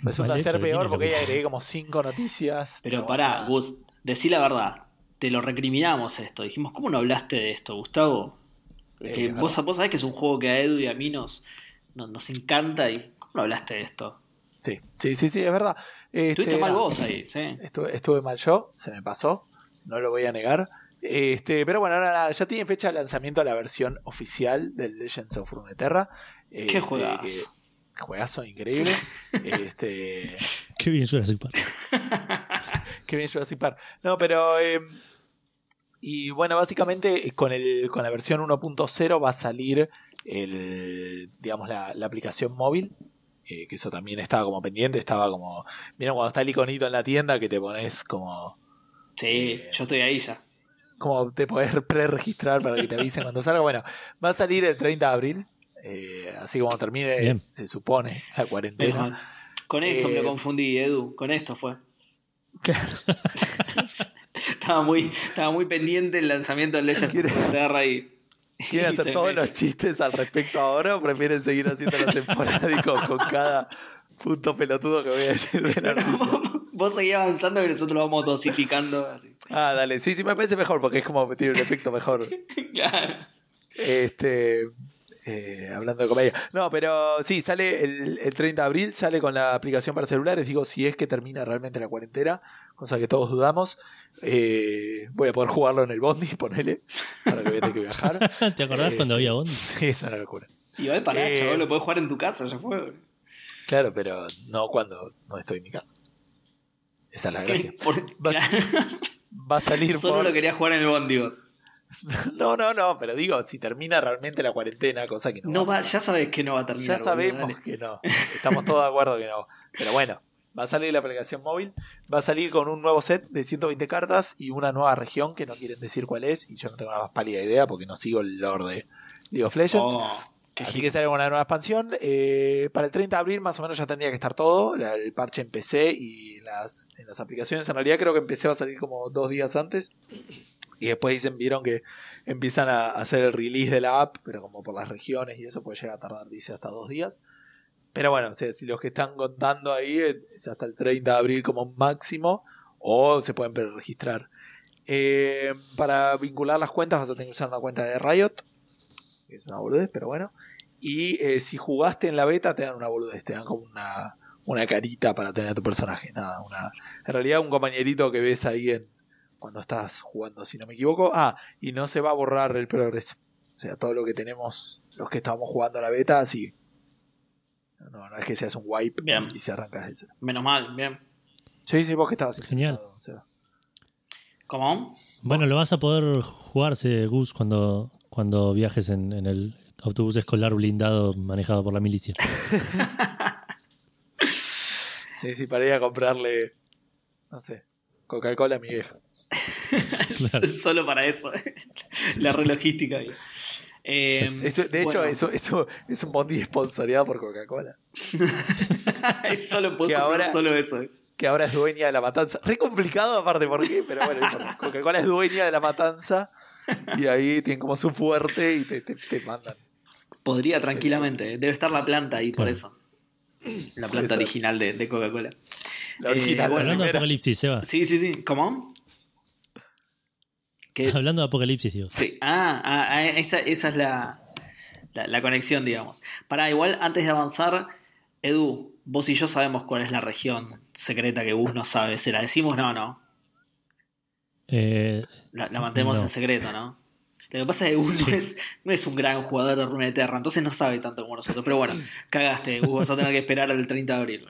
resulta Vale, ser pero peor porque que- ahí agregué como cinco noticias. Pero bueno, pará. Gus, decí la verdad. Te lo recriminamos esto. Dijimos, ¿cómo no hablaste de esto, Gustavo? Eh, Que vos, sabés que es un juego que a Edu y a mí nos, nos, nos encanta y ¿cómo no hablaste de esto? Sí, sí, sí, sí, es verdad. Este, Estuviste mal vos ahí, sí. Estuve, estuve mal yo, se me pasó, no lo voy a negar. Este, pero bueno, ahora nada, ya tiene fecha de lanzamiento la versión oficial del Legends of Runeterra. Este, Qué juegazo. que- juegazo increíble. este, Qué bien Jurassic Park. qué bien Jurassic Park. No, pero. eh, y bueno, básicamente con, el, con la versión 1.0 va a salir el, digamos, la, la aplicación móvil. eh, que eso también estaba como pendiente, estaba como. Vieron cuando está el iconito en la tienda que te pones como. Sí, Eh, yo estoy ahí ya. como te podés pre-registrar para que te avisen cuando salga. Bueno, va a salir el 30 de abril. eh, así como termine, Bien. se supone, la cuarentena. Con esto Eh, me confundí, Edu. Con esto fue. estaba, muy, estaba muy pendiente el lanzamiento del Legends ¿Quiere- of Runeterra y. ¿Quieren hacer todos los chistes al respecto ahora o prefieren seguir haciéndolos esporádicos con cada punto pelotudo que voy a decir de la? Vos seguís avanzando y nosotros lo vamos dosificando. Así. Ah, dale, sí, sí, me parece mejor porque es como tiene un efecto mejor. Claro. Este. eh, hablando de comedia. No, pero sí, sale el, el 30 de abril, sale con la aplicación para celulares. Digo, si es que termina realmente la cuarentena, cosa que todos dudamos. eh, voy a poder jugarlo en el Bondi, ponele, para que voy a tener que viajar. ¿Te acordás Eh, cuando había Bond? Sí, es una locura. Y va para Eh, chaval, lo podés jugar en tu casa, ya fue. Claro, pero no cuando no estoy en mi casa. Esa es la gracia. Por- Va a- claro. Va a salir Solo por- lo quería jugar en el Bondi vos. No, no, no, pero digo, si termina realmente la cuarentena, cosa que no, No va, vamos a- ya sabes que no va a terminar. Ya sabemos que no. Estamos todos de acuerdo que no. Pero bueno, va a salir la aplicación móvil. Va a salir con un nuevo set de 120 cartas y una nueva región que no quieren decir cuál es. Y yo no tengo la más pálida idea porque no sigo el lore de League of Legends. Oh, Así que sale una nueva expansión. Eh, para el 30 de abril más o menos ya tendría que estar todo. la- el parche en PC y en las, en las aplicaciones. En realidad creo que empecé va a salir como dos días antes. Y después dicen, vieron que empiezan a hacer el release de la app, pero como por las regiones y eso puede llegar a tardar, dice, hasta dos días. Pero bueno, o sea, si los que están contando ahí eh, es hasta el 30 de abril como máximo, o se pueden registrar. Eh, para vincular las cuentas vas a tener que usar una cuenta de Riot, que es una boludez, pero bueno. Y eh, si jugaste en la beta te dan una boludez, te dan como una, una carita para tener a tu personaje. Nada, una, en realidad un compañerito que ves ahí en, cuando estás jugando, si no me equivoco. Ah, y no se va a borrar el progreso. O sea, todo lo que tenemos, los que estábamos jugando a la beta, sí. No, no es que seas un wipe Bien. y se arrancas de cero. Menos mal, bien. Sí, sí, vos que estabas Genial. interesado, o sea. ¿Cómo? Bueno, lo vas a poder jugarse, Gus, cuando, cuando viajes en, en el autobús escolar blindado manejado por la milicia. Sí, sí, para ir a comprarle, no sé, Coca-Cola a mi vieja. Claro. Solo para eso. La relogística. Eh, Eso, de hecho, eso, eso es un bondi sponsoreado por Coca-Cola. es solo puedo que comprar ahora- solo eso. eh. Que ahora es dueña de la matanza. Re complicado aparte, ¿por qué? Pero bueno. Coca-Cola es dueña de la matanza. Y ahí tienen como su fuerte y te, te- te mandan. Podría tranquilamente. Debe estar la planta ahí por eso. La planta original de, de Coca-Cola. La Eh, original, bueno, Hablando de. Apocalipsis, Seba. Sí, sí, sí. ¿Cómo? ¿Qué? Hablando de Apocalipsis, digo. Sí. Ah, ah, ah, esa, esa es la, la, la conexión, digamos. Para igual, antes de avanzar, Edu, vos y yo sabemos cuál es la región secreta que Gus no sabe. ¿Se la decimos? No, no. Eh, La, la mantenemos No. en secreto, ¿no? Lo que pasa es que Gus no, es, no es un gran jugador de Runeterra, entonces no sabe tanto como nosotros. Pero bueno, cagaste, Gus, vas a tener que esperar al 30 de abril.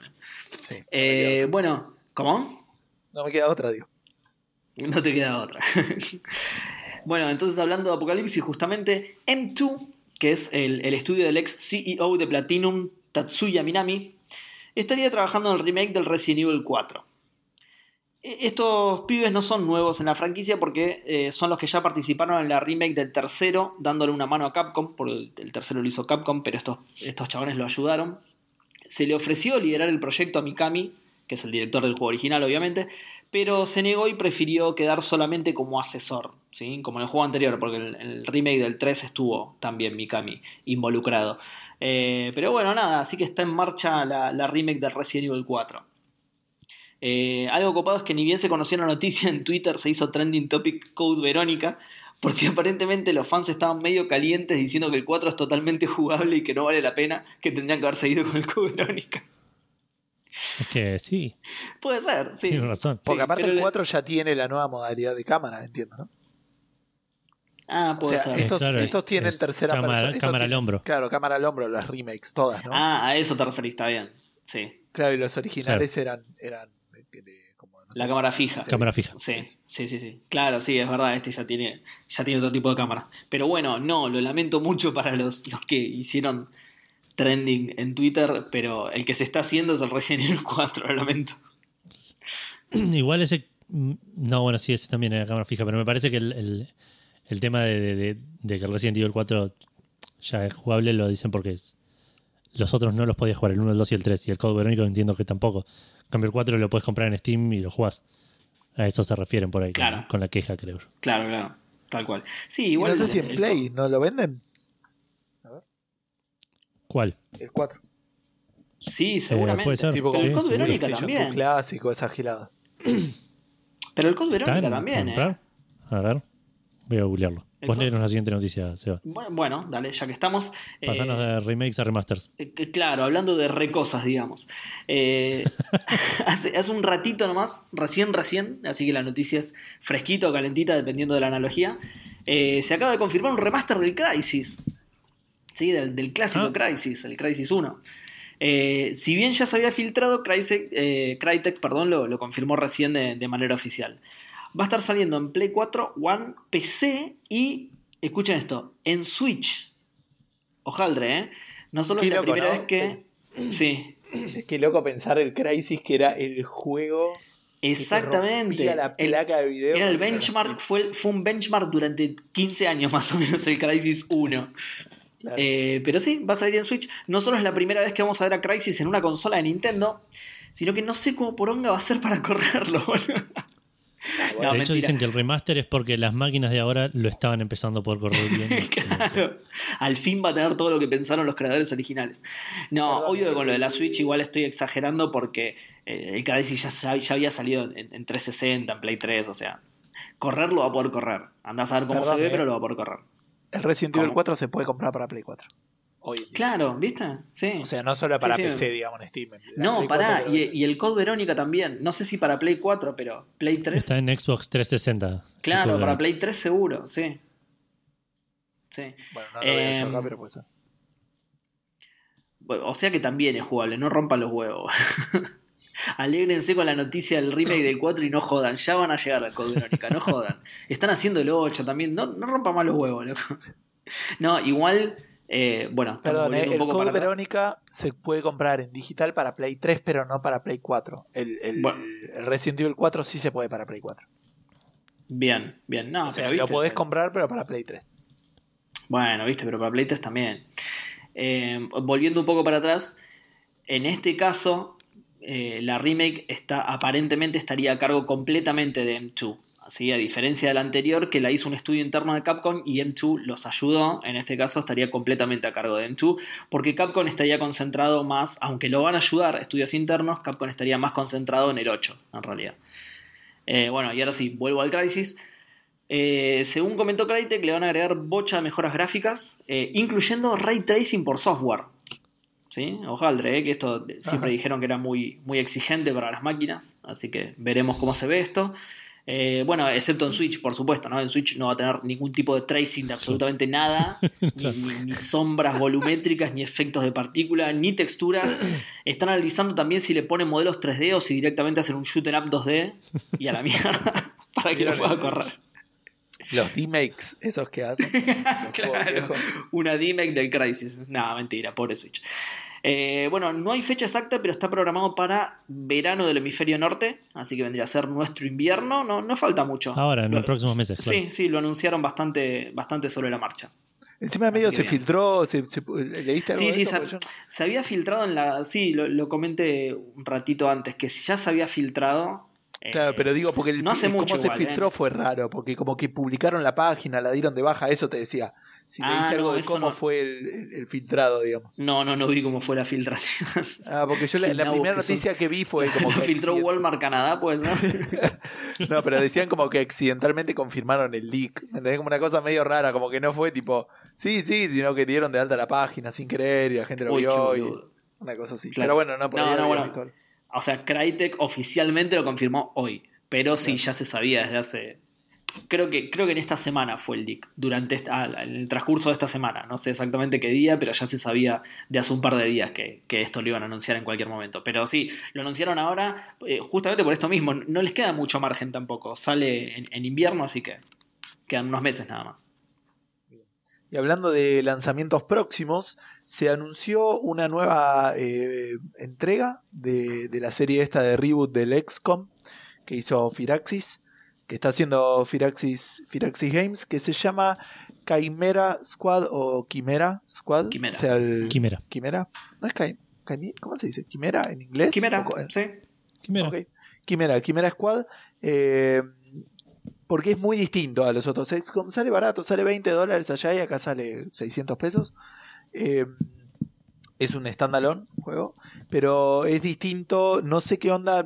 Sí, no, me Eh, bueno, ¿cómo? no me queda otra, digo. No te queda otra. bueno, entonces hablando de Apocalipsis, justamente M2 que es el, estudio del ex CEO de Platinum, Tatsuya Minami, estaría trabajando en el remake del Resident Evil 4. E- Estos pibes no son nuevos en la franquicia porque eh, son los que ya participaron en la remake del tercero, dándole una mano a Capcom, porque el, el tercero lo hizo Capcom, pero estos, estos chabones lo ayudaron. Se le ofreció liderar el proyecto a Mikami, que es el director del juego original, obviamente, pero se negó y prefirió quedar solamente como asesor, ¿sí? como en el juego anterior, porque el, el remake del 3 estuvo también Mikami involucrado. Eh, pero bueno, nada, así que está en marcha la, la remake de Resident Evil 4. Eh, algo copado es que ni bien se conoció la noticia en Twitter, se hizo trending topic Code Verónica, porque aparentemente los fans estaban medio calientes diciendo que el 4 es totalmente jugable y que no vale la pena, que tendrían que haber seguido con el Code Verónica. Es que sí, Puede ser, sí. tienes razón. Porque Sí, aparte el le- 4 ya tiene la nueva modalidad de cámara, entiendo, ¿no? Ah, O puede sea, ser. estos, claro, estos es- tienen es tercera cámara- persona. estos cámara al hombro. Claro, cámara al hombro, las remakes, todas, ¿no? Ah, a eso te referís, está bien. Sí. Claro, y los originales eran, eran de, de- como, no La sé, cámara fija. Sí. Cámara fija. Sí, sí, sí, sí. Claro, sí, es verdad, este ya tiene, ya tiene otro tipo de cámara. Pero bueno, no, lo lamento mucho para los, los que hicieron trending en Twitter, pero el que se está haciendo es el Resident Evil 4, lo lamento. Igual ese. mm, No, bueno, sí, ese también era cámara fija, pero me parece que el, el- el tema de, de- de- de que Resident Evil 4 ya es jugable lo dicen porque es- los otros no los podías jugar, el 1, el 2 y el 3. Y el Code Verónico entiendo que tampoco. En cambio, el 4 lo puedes comprar en Steam y lo jugás. A eso se refieren por ahí, con- Claro. con, la queja, creo yo. Claro, claro, tal cual. Sí, Y igual. no sé si en el- Play no lo venden. ¿Cuál? El 4. Sí, seguramente. puede ser. Tipo pero el Sí, Code. Verónica PlayStation también. Two clásico, esas giladas. Pero el Code ¿Está Verónica en- también, ¿eh? comprar? A ver, voy a googlearlo. Vos la siguiente noticia, Seba. Bueno, bueno, dale, ya que estamos. eh, Pasanos de remakes a remasters. Eh, Claro, hablando de recosas, digamos. Eh, hace, hace un ratito nomás, recién, recién, así que la noticia es fresquita o calentita, dependiendo de la analogía. eh, se acaba de confirmar un remaster del Crisis. ¿Sí? Del, del clásico Ah. Crisis, el Crisis 1. Eh, si bien ya se había filtrado, Crytek, eh, Crytek, perdón, lo, lo confirmó recién de, de manera oficial. Va a estar saliendo en Play 4, One, PC y, escuchen esto, en Switch. Ojaldre, ¿eh? No solo Qué es la loco, primera ¿no? vez que... Pens- Sí, Es que loco pensar el Crisis que era el juego que te exactamente. rompía la El- placa de video. era el benchmark, fue, fue un benchmark durante 15 años más o menos el Crisis 1. Claro. Eh, pero sí, va a salir en Switch. No solo es la primera vez que vamos a ver a Crisis en una consola de Nintendo, sino que no sé cómo poronga va a ser para correrlo. bueno, No, de hecho, mentira. dicen que el remaster es porque las máquinas de ahora lo estaban empezando a poder correr bien. claro. Al fin va a tener todo lo que pensaron los creadores originales. No, Perdón, obvio que con lo de la eh, Switch igual estoy exagerando porque eh, el Crisis ya, ya había salido en, en 360, en Play 3, o sea, correrlo va a poder correr. Andás a ver cómo Perdón, se ve, eh. pero lo va a poder correr. El Resident Evil ¿cómo? 4 se puede comprar para Play 4. Hoy en día. Claro, ¿viste? Sí. O sea, no solo para Sí, sí. PC, digamos, en Steam. La no, Play pará, 4 creo y, y el Code Verónica también. No sé si para Play 4, pero Play 3. Está en Xbox 360. Claro, para Play 3 seguro, sí. Sí. Bueno, no lo veo yo acá, pero puede ser. O sea que también es jugable, no rompan los huevos. Alégrense con la noticia del remake del 4 y no jodan. Ya van a llegar al Code Verónica, no jodan. Están haciendo el 8 también. No, no rompan más los huevos, loco. No, igual. eh, bueno, Perdón, eh, el un poco Code para. Verónica se puede comprar en digital para Play 3, pero no para Play 4. El, el- Bueno. el Resident Evil 4 sí se puede para Play 4. Bien, bien. No, o sea, pero lo viste, podés pero- comprar, pero para Play 3. Bueno, viste, pero para Play 3 también. Eh, volviendo un poco para atrás, en este caso, eh, la remake está, aparentemente estaría a cargo completamente de M2. Así, a diferencia de la anterior, que la hizo un estudio interno de Capcom y M2 los ayudó, en este caso estaría completamente a cargo de M2, porque Capcom estaría concentrado más, aunque lo van a ayudar estudios internos, Capcom estaría más concentrado en el 8, en realidad. Eh, bueno, y ahora sí, vuelvo al Crisis. Eh, según comentó Crytek, le van a agregar bocha de mejoras gráficas, incluyendo ray tracing por software. ¿Sí? Ojaldre, eh, que esto siempre Ajá. dijeron que era muy, muy exigente para las máquinas, así que veremos cómo se ve esto. Eh, bueno, excepto en Switch, por supuesto, ¿no? En Switch no va a tener ningún tipo de tracing de absolutamente nada, ni, ni- ni sombras volumétricas, ni efectos de partícula, ni texturas. Están analizando también si le ponen modelos 3D o si directamente hacen un shoot up 2D y a la mierda para que lo pueda correr. Los D-Makes, esos que hacen. Juegos claro, una D-Make del Crisis. Nada, mentira, pobre Switch. Eh, bueno, no hay fecha exacta, pero está programado para verano del hemisferio norte, así que vendría a ser nuestro invierno. No, no falta mucho. Ahora, en Lo- los próximos meses. claro. Sí, sí, lo anunciaron bastante, bastante sobre la marcha. Encima medio se bien. filtró, se, se- ¿leíste algo Sí, de sí, eso? yo- Se había filtrado en la. Sí, lo, lo comenté un ratito antes, que ya se había filtrado. Eh, Claro, pero digo, porque el, no hace el mucho cómo se filtró ¿eh? fue raro, porque como que publicaron la página, la dieron de baja, eso te decía. Si Ah, leíste algo no, de cómo no. fue el, el- el filtrado, digamos. No, no, no vi cómo fue la filtración. Ah, porque yo la, primera que son. noticia que vi fue como que filtró accident- Walmart Canadá, pues, ¿no? No, pero decían como que accidentalmente confirmaron el leak. ¿Me entendés? Como una cosa medio rara, como que no fue tipo, sí, sí, sino que dieron de alta la página sin querer y la gente lo Uy, vio. y una cosa así. Claro. Pero bueno, no, por No, ahí no, bueno. O sea, Crytek oficialmente lo confirmó hoy. Pero sí, ya se sabía desde hace. Creo que, creo que en esta semana fue el leak. Durante esta, ah, en el transcurso de esta semana. No sé exactamente qué día, pero ya se sabía de hace un par de días que, que esto lo iban a anunciar en cualquier momento. Pero sí, lo anunciaron ahora eh, justamente por esto mismo. No les queda mucho margen tampoco. Sale en, en invierno, así que quedan unos meses nada más. Y hablando de lanzamientos próximos, se anunció una nueva eh, entrega de, de la serie esta de reboot del XCOM que hizo Firaxis, que está haciendo Firaxis, Firaxis Games, que se llama Chimera Squad o Chimera Squad. Chimera. O sea, el, Quimera. Quimera. ¿No es ¿Cómo se dice? ¿Quimera en inglés? Quimera, ¿O co- sí. Quimera. Ok. Quimera, Quimera Squad. eh, porque es muy distinto a los otros. XCOM sale barato, sale 20 dólares allá y acá sale 600 pesos. Eh, es un standalone juego, pero es distinto. No sé qué onda.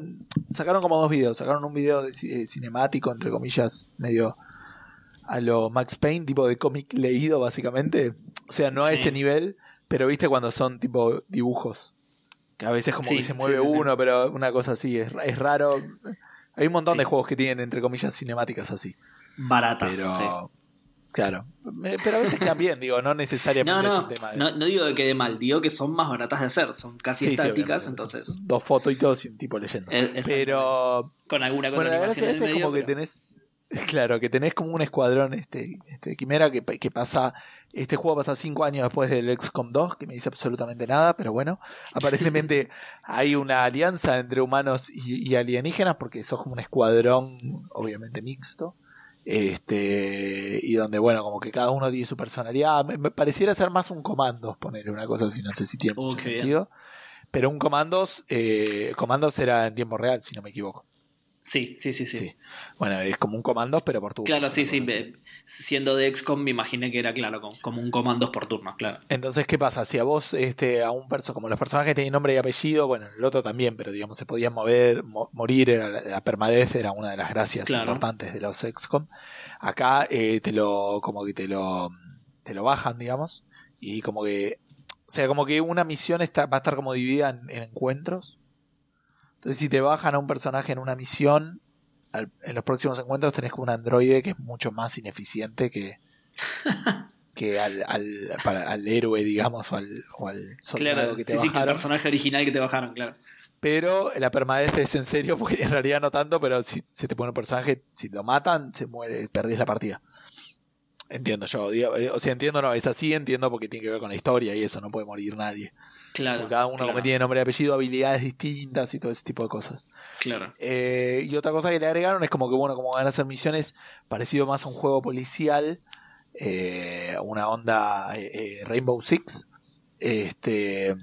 Sacaron como dos videos. Sacaron un video de eh, cinemático, entre comillas, medio a lo Max Payne, tipo de cómic leído, básicamente. O sea, no a Sí. ese nivel, pero viste cuando son tipo dibujos. Que a veces como Sí, que se mueve sí. uno, pero una cosa así, es, es raro. Hay un montón Sí. de juegos que tienen, entre comillas, cinemáticas así. Baratas. Pero, sí. claro. Pero a veces quedan bien, digo, no necesariamente No, es no, un tema de. no, no digo que quede mal, digo que son más baratas de hacer, son casi Sí, estáticas, entonces. Dos fotos y todo sin tipo leyendo. es- es- Pero. con alguna Bueno, la gracia de esto es como que tenés. Claro, que tenés como un escuadrón este, este Quimera que, que pasa. Este juego pasa cinco años después del XCOM 2, que me dice absolutamente nada, pero bueno. Aparentemente hay una alianza entre humanos y, y alienígenas, porque sos como un escuadrón, obviamente mixto. Este, y donde, bueno, como que cada uno tiene su personalidad. Me, me pareciera ser más un comandos, poner una cosa así, no sé si tiene Oh, mucho sentido. Pero un comandos, eh, comandos era en tiempo real, si no me equivoco. Sí, sí, sí, sí. Sí. Bueno, es como un comandos, pero por turno. Claro, sí, sí. Así. siendo de XCOM me imaginé que era, claro, como, un comandos por turnos, claro. Entonces, ¿qué pasa? Si a vos, este, a un perso, como los personajes tienen nombre y apellido, bueno, el otro también, pero digamos, se podían mover, mo- morir, era la, la permadez era una de las gracias Claro. importantes de los XCOM. Acá eh, te lo, como que te lo, te lo bajan, digamos, y como que, o sea, como que una misión está, va a estar como dividida en, en encuentros. Entonces, si te bajan a un personaje en una misión, al- en los próximos encuentros tenés como un androide que es mucho más ineficiente que, que al, al, para- al héroe, digamos, o al, o al soldado Claro, que te sí, sí, que el bajaron. personaje original que te bajaron, claro. pero la permadez es en serio, porque en realidad no tanto, pero si se te pone un personaje, si lo matan, se muere, perdés la partida. Entiendo yo, digo, eh, o sea, entiendo, no, es así, entiendo porque tiene que ver con la historia y eso, no puede morir nadie. Claro. Porque cada uno claro, como tiene nombre y apellido, habilidades distintas y todo ese tipo de cosas. Claro. Eh, y otra cosa que le agregaron es como que, bueno, como van a hacer misiones parecido más a un juego policial, eh, una onda eh, Rainbow Six, este,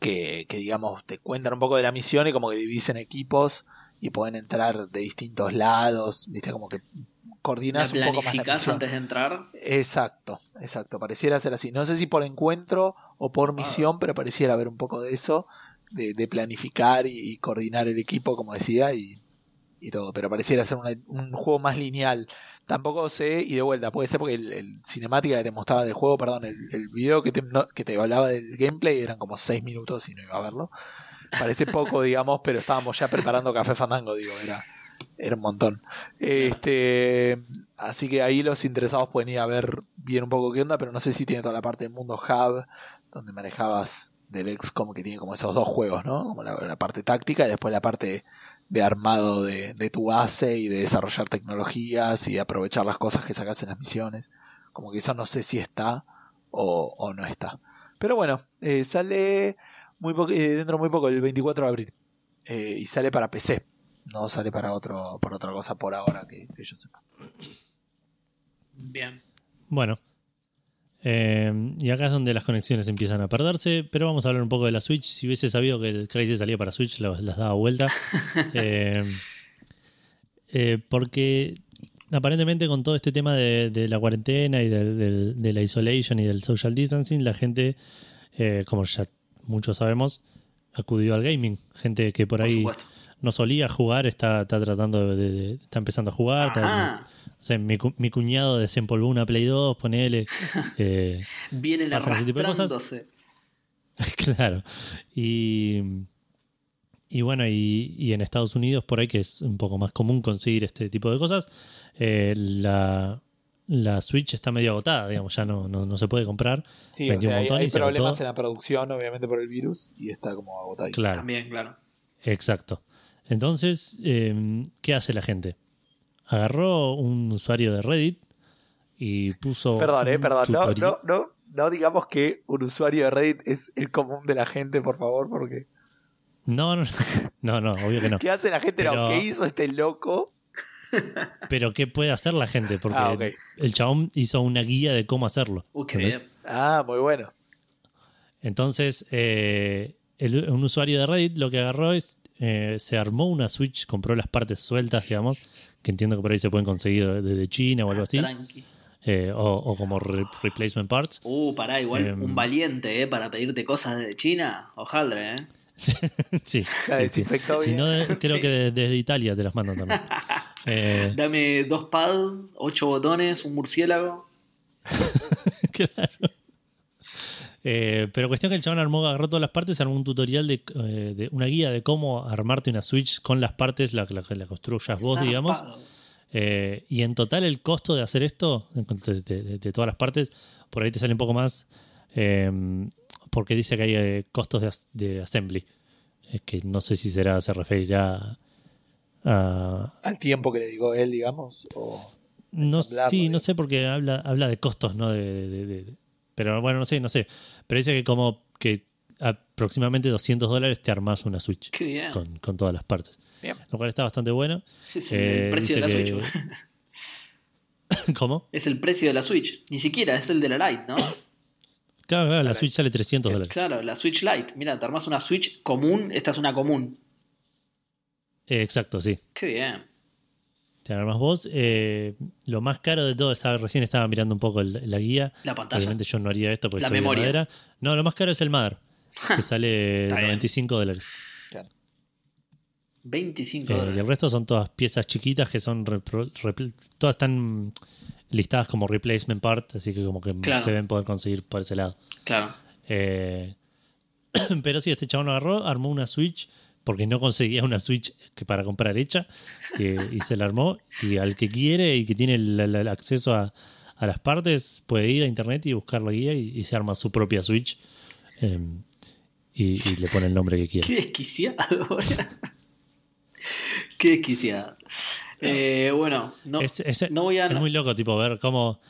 que, que digamos te cuentan un poco de la misión y como que divisen equipos y pueden entrar de distintos lados, viste, como que La coordinas un poco más la misión. antes de entrar. Exacto, exacto. Pareciera ser así. No sé si por encuentro o Ah. por misión, pero pareciera haber un poco de eso, de, de planificar y, y coordinar el equipo, como decía, y, y todo. Pero pareciera ser una- un juego más lineal. Tampoco sé, y de vuelta, puede ser porque el, el cinemática que te mostraba del juego, perdón, el, el video que te, no- que te hablaba del gameplay eran como 6 minutos y no iba a verlo. Parece poco, digamos, pero estábamos ya preparando Café Fandango, digo, era, era un montón. Este, así que ahí los interesados pueden ir a ver bien un poco qué onda, pero no sé si tiene toda la parte del mundo hub, donde manejabas del XCOM que tiene como esos dos juegos, ¿no? Como la, parte táctica y después la parte de armado de, tu base y de desarrollar tecnologías y de aprovechar las cosas que sacas en las misiones. Como que eso no sé si está o, no está. Pero bueno, eh, sale eh, dentro de muy poco, el 24 de abril. Eh, y sale para PC. No sale para otro para otra cosa por ahora que, que yo sepa. Bien. Bueno. Eh, y acá es donde las conexiones empiezan a perderse, pero vamos a hablar un poco de la Switch. Si hubiese sabido que el Crazy salía para Switch, las, las daba vuelta. eh, eh, porque aparentemente con todo este tema de, de la cuarentena y de, de, de, la isolation y del social distancing, la gente, eh, como ya muchos sabemos, acudió al gaming. Gente que por, Por ahí supuesto. No solía jugar, está, está tratando de, de- está empezando a jugar. está- Ajá. o sea, mi, cu- mi cuñado desempolvó una Play 2, ponele. eh, Vienen Pasan ese tipo de cosas. arrastrándose. claro. Y, y bueno, y, y en Estados Unidos, por ahí que es un poco más común conseguir este tipo de cosas, eh, la, la Switch está medio agotada, digamos, ya no, no, no se puede comprar. Sí, o sea, hay, problemas agotó. en la producción, obviamente por el virus, y está como agotado. Claro, También, claro. exacto. Entonces, eh, ¿qué hace la gente? Agarró un usuario de Reddit y puso. Perdón, eh, perdón. No, no, no, no digamos que un usuario de Reddit es el común de la gente, por favor, porque. No, no, no, no, obvio que no. ¿Qué hace la gente? No, Pero- ¿qué hizo este loco? Pero ¿qué puede hacer la gente? Porque Ah, el chabón hizo una guía de cómo hacerlo. Uy, qué bien. Ah, muy bueno. Entonces, eh, el- un usuario de Reddit lo que agarró es, eh, se armó una Switch, compró las partes sueltas, digamos, que entiendo que por ahí se pueden conseguir desde China o algo así, Tranqui. eh, o, o como re- replacement parts. Uh, pará, igual Em. un valiente, ¿eh? Para pedirte cosas de China. Ojalá, ¿eh? sí, sí, sí. Si no, creo Sí. que de- desde Italia te las mandan también. Eh, Dame dos pads, ocho botones, un murciélago. claro. Eh, pero cuestión que el chabón armó, agarró todas las partes, armó un tutorial de, eh, de una guía de cómo armarte una Switch con las partes, la, la, la construyas vos, digamos. Eh, y en total el costo de hacer esto, de, de- de todas las partes, por ahí te sale un poco más, eh, porque dice que hay eh, costos de, as- de assembly, Eh, que no sé si será, se referirá a... Al tiempo que le digo él, digamos. O... No, sí, no sé porque habla, habla de costos, ¿no? De, de- de- de- pero bueno, no sé, no sé. Pero dice que como que aproximadamente 200 dólares te armas una Switch Qué bien. con, con todas las partes. Bien. Lo cual está bastante bueno. Sí, sí, Eh, el precio de la Switch. que- güey. ¿Cómo? Es el precio de la Switch. Ni siquiera, es el de la Lite, ¿no? Claro, claro, la. Switch sale 300 Es, dólares. claro, la Switch Lite. Mira, te armas una Switch común, esta es una común. Eh, exacto, sí. Qué bien. Te armas vos. Eh, lo más caro de todo, estaba, recién estaba mirando un poco el- la guía. La pantalla. Obviamente yo no haría esto porque La soy de memoria. madera. No, lo más caro es el Mother, que sale Está bien. 95 dólares. 25 Eh, y dólares. el resto son todas piezas chiquitas que son todas están listadas como replacement part, así que como que Claro. se ven poder conseguir por ese lado. Claro. Eh, pero sí, este chabón agarró, armó una Switch porque no conseguía una Switch que para comprar hecha eh, y se la armó y al que quiere y que tiene el, acceso a, a las partes puede ir a internet y buscar la guía y, y se arma su propia Switch eh, y, y le pone el nombre que quiere. Qué desquiciado. Qué desquiciado. Eh, bueno, no, Es- es- no voy a. Es muy loco, tipo, ver cómo.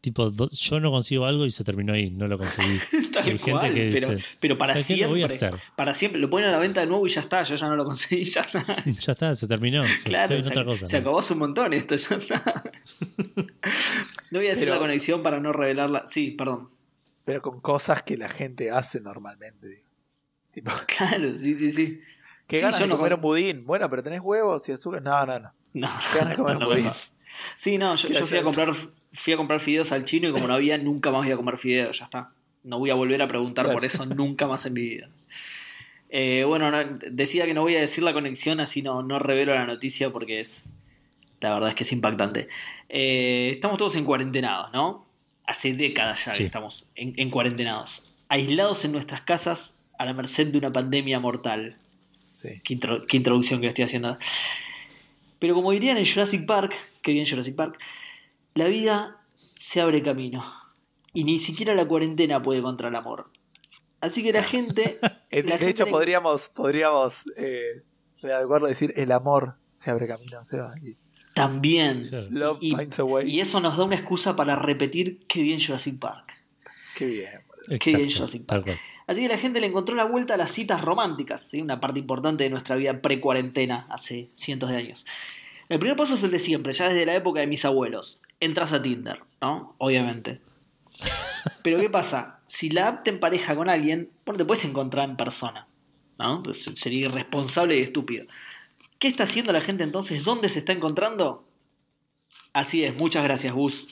Tipo, yo no consigo algo y se terminó ahí, no lo conseguí. Tal hay gente cual, que pero, dice, pero para "¿Sabes qué? Lo voy a siempre. hacer". Para siempre. Lo ponen a la venta de nuevo y ya está. Yo ya no lo conseguí. Ya está. ya está, se terminó. Claro, se, otra cosa. se ¿no? acabó hace un montón esto. Ya está. No voy a decir Pero- la conexión para no revelarla. Sí, perdón. Pero con cosas que la gente hace normalmente. digo. Tipo, Claro, sí, sí, sí. ¿Qué Sí, ganas yo de no comer un budín? Bueno, pero tenés huevos y azúcar. No, no, no. Ganas de comer no, un budín. no. Sí, no, yo, ¿Qué yo fui a comprar fui a comprar fideos al chino y como no había, nunca más voy a comer fideos, ya está. No voy a volver a preguntar Claro. por eso nunca más en mi vida. Eh, bueno, no, decía que no voy a decir la conexión, así no, no revelo la noticia porque es. La verdad es que es impactante. Eh, estamos todos en cuarentenados, ¿no? Hace décadas ya Sí. que estamos en, en cuarentenados. Aislados en nuestras casas a la merced de una pandemia mortal. Sí. Qué, intro- qué introducción que estoy haciendo. Pero como dirían en Jurassic Park, que bien Jurassic Park, la vida se abre camino. Y ni siquiera la cuarentena puede contra el amor. Así que la gente. La de gente hecho, le- podríamos, podríamos eh, decir: el amor se abre camino, se va. Y También. Love Y- finds a way. Y eso nos da una excusa para repetir qué bien Jurassic Park. Qué bien. Qué bien Exacto, Jurassic Park. Así que la gente le encontró la vuelta a las citas románticas, ¿sí? una parte importante de nuestra vida pre-cuarentena hace cientos de años. El primer paso es el de siempre, ya desde la época de mis abuelos. Entras a Tinder, ¿no? Obviamente. Pero ¿qué pasa? Si la app te empareja con alguien, bueno, te puedes encontrar en persona, ¿no? Pues sería irresponsable y estúpido. ¿Qué está haciendo la gente entonces? ¿Dónde se está encontrando? Así es, muchas gracias, Gus.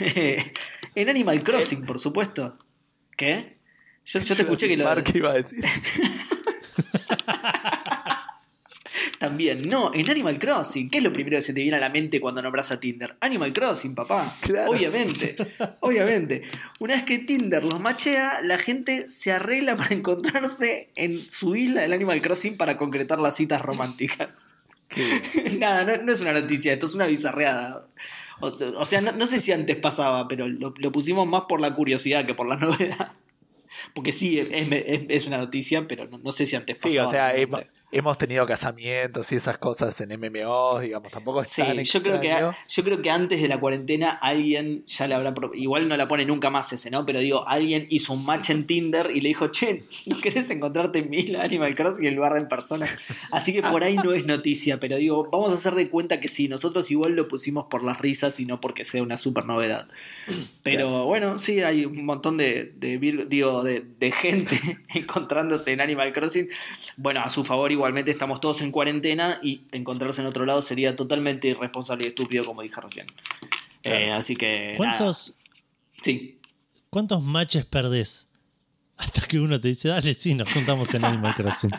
en Animal Crossing, por supuesto. ¿Qué? Yo, yo te escuché que lo. Iba a decir. También, no, en Animal Crossing. ¿Qué es lo primero que se te viene a la mente cuando nombras a Tinder? Animal Crossing, papá. Claro. Obviamente, obviamente. Una vez que Tinder los machea, la gente se arregla para encontrarse en su isla del Animal Crossing para concretar las citas románticas. Nada, no, no es una noticia, esto es una bizarreada. O, o sea, no, no sé si antes pasaba, pero lo, lo pusimos más por la curiosidad que por la novedad. Porque sí, es, es- es una noticia, pero no, no sé si antes pasaba. Sí, o sea. Hemos, tenido casamientos y esas cosas en MMO, digamos, tampoco es Sí, tan yo creo, que, yo creo que antes de la cuarentena alguien ya le habrá... Igual no la pone nunca más ese, ¿no? Pero digo, alguien hizo un match en Tinder y le dijo, che, ¿no querés encontrarte en mi isla Animal Crossing en lugar de en persona? Así que por ahí no es noticia, pero digo, vamos a hacer de cuenta que sí, nosotros igual lo pusimos por las risas y no porque sea una super novedad. Pero bueno, sí, hay un montón de, digo, de, de gente encontrándose en Animal Crossing. Bueno, a su favor igualmente estamos todos en cuarentena y encontrarse en otro lado sería totalmente irresponsable y estúpido, como dije recién. Claro. Eh, así que... ¿Cuántos, nada. Sí. ¿Cuántos matches perdés? Hasta que uno te dice, dale, sí, nos juntamos en Animal Crossing.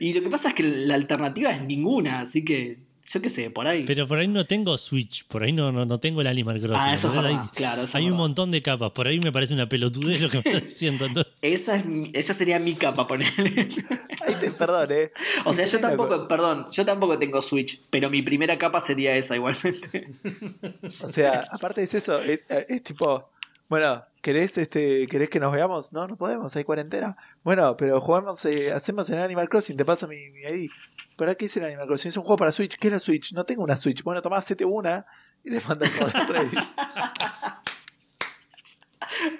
Y lo que pasa es que la alternativa es ninguna, así que yo qué sé, por ahí. Pero por ahí no tengo Switch, por ahí no, no, no tengo el Animal Crossing. ah, eso es verdad, Hay, claro. eso es hay un verdad. montón de capas, por ahí me parece una pelotudez lo que me estás diciendo. entonces- Esa, es, esa sería mi capa, ponerle. Ay, te- perdón, eh. O sea, yo tampoco, perdón, yo tampoco tengo Switch, pero mi primera capa sería esa igualmente. O sea, aparte es eso, es, es tipo, bueno, ¿querés, este, ¿querés que nos veamos? No, no podemos, hay cuarentena. Bueno, pero jugamos, eh, hacemos en Animal Crossing, te paso mi, mi ID. ¿Para qué es el Animal Crossing? Es un juego para Switch. ¿Qué es la Switch? No tengo una Switch. Bueno, tomá, hacete una y le mandas todo el ready.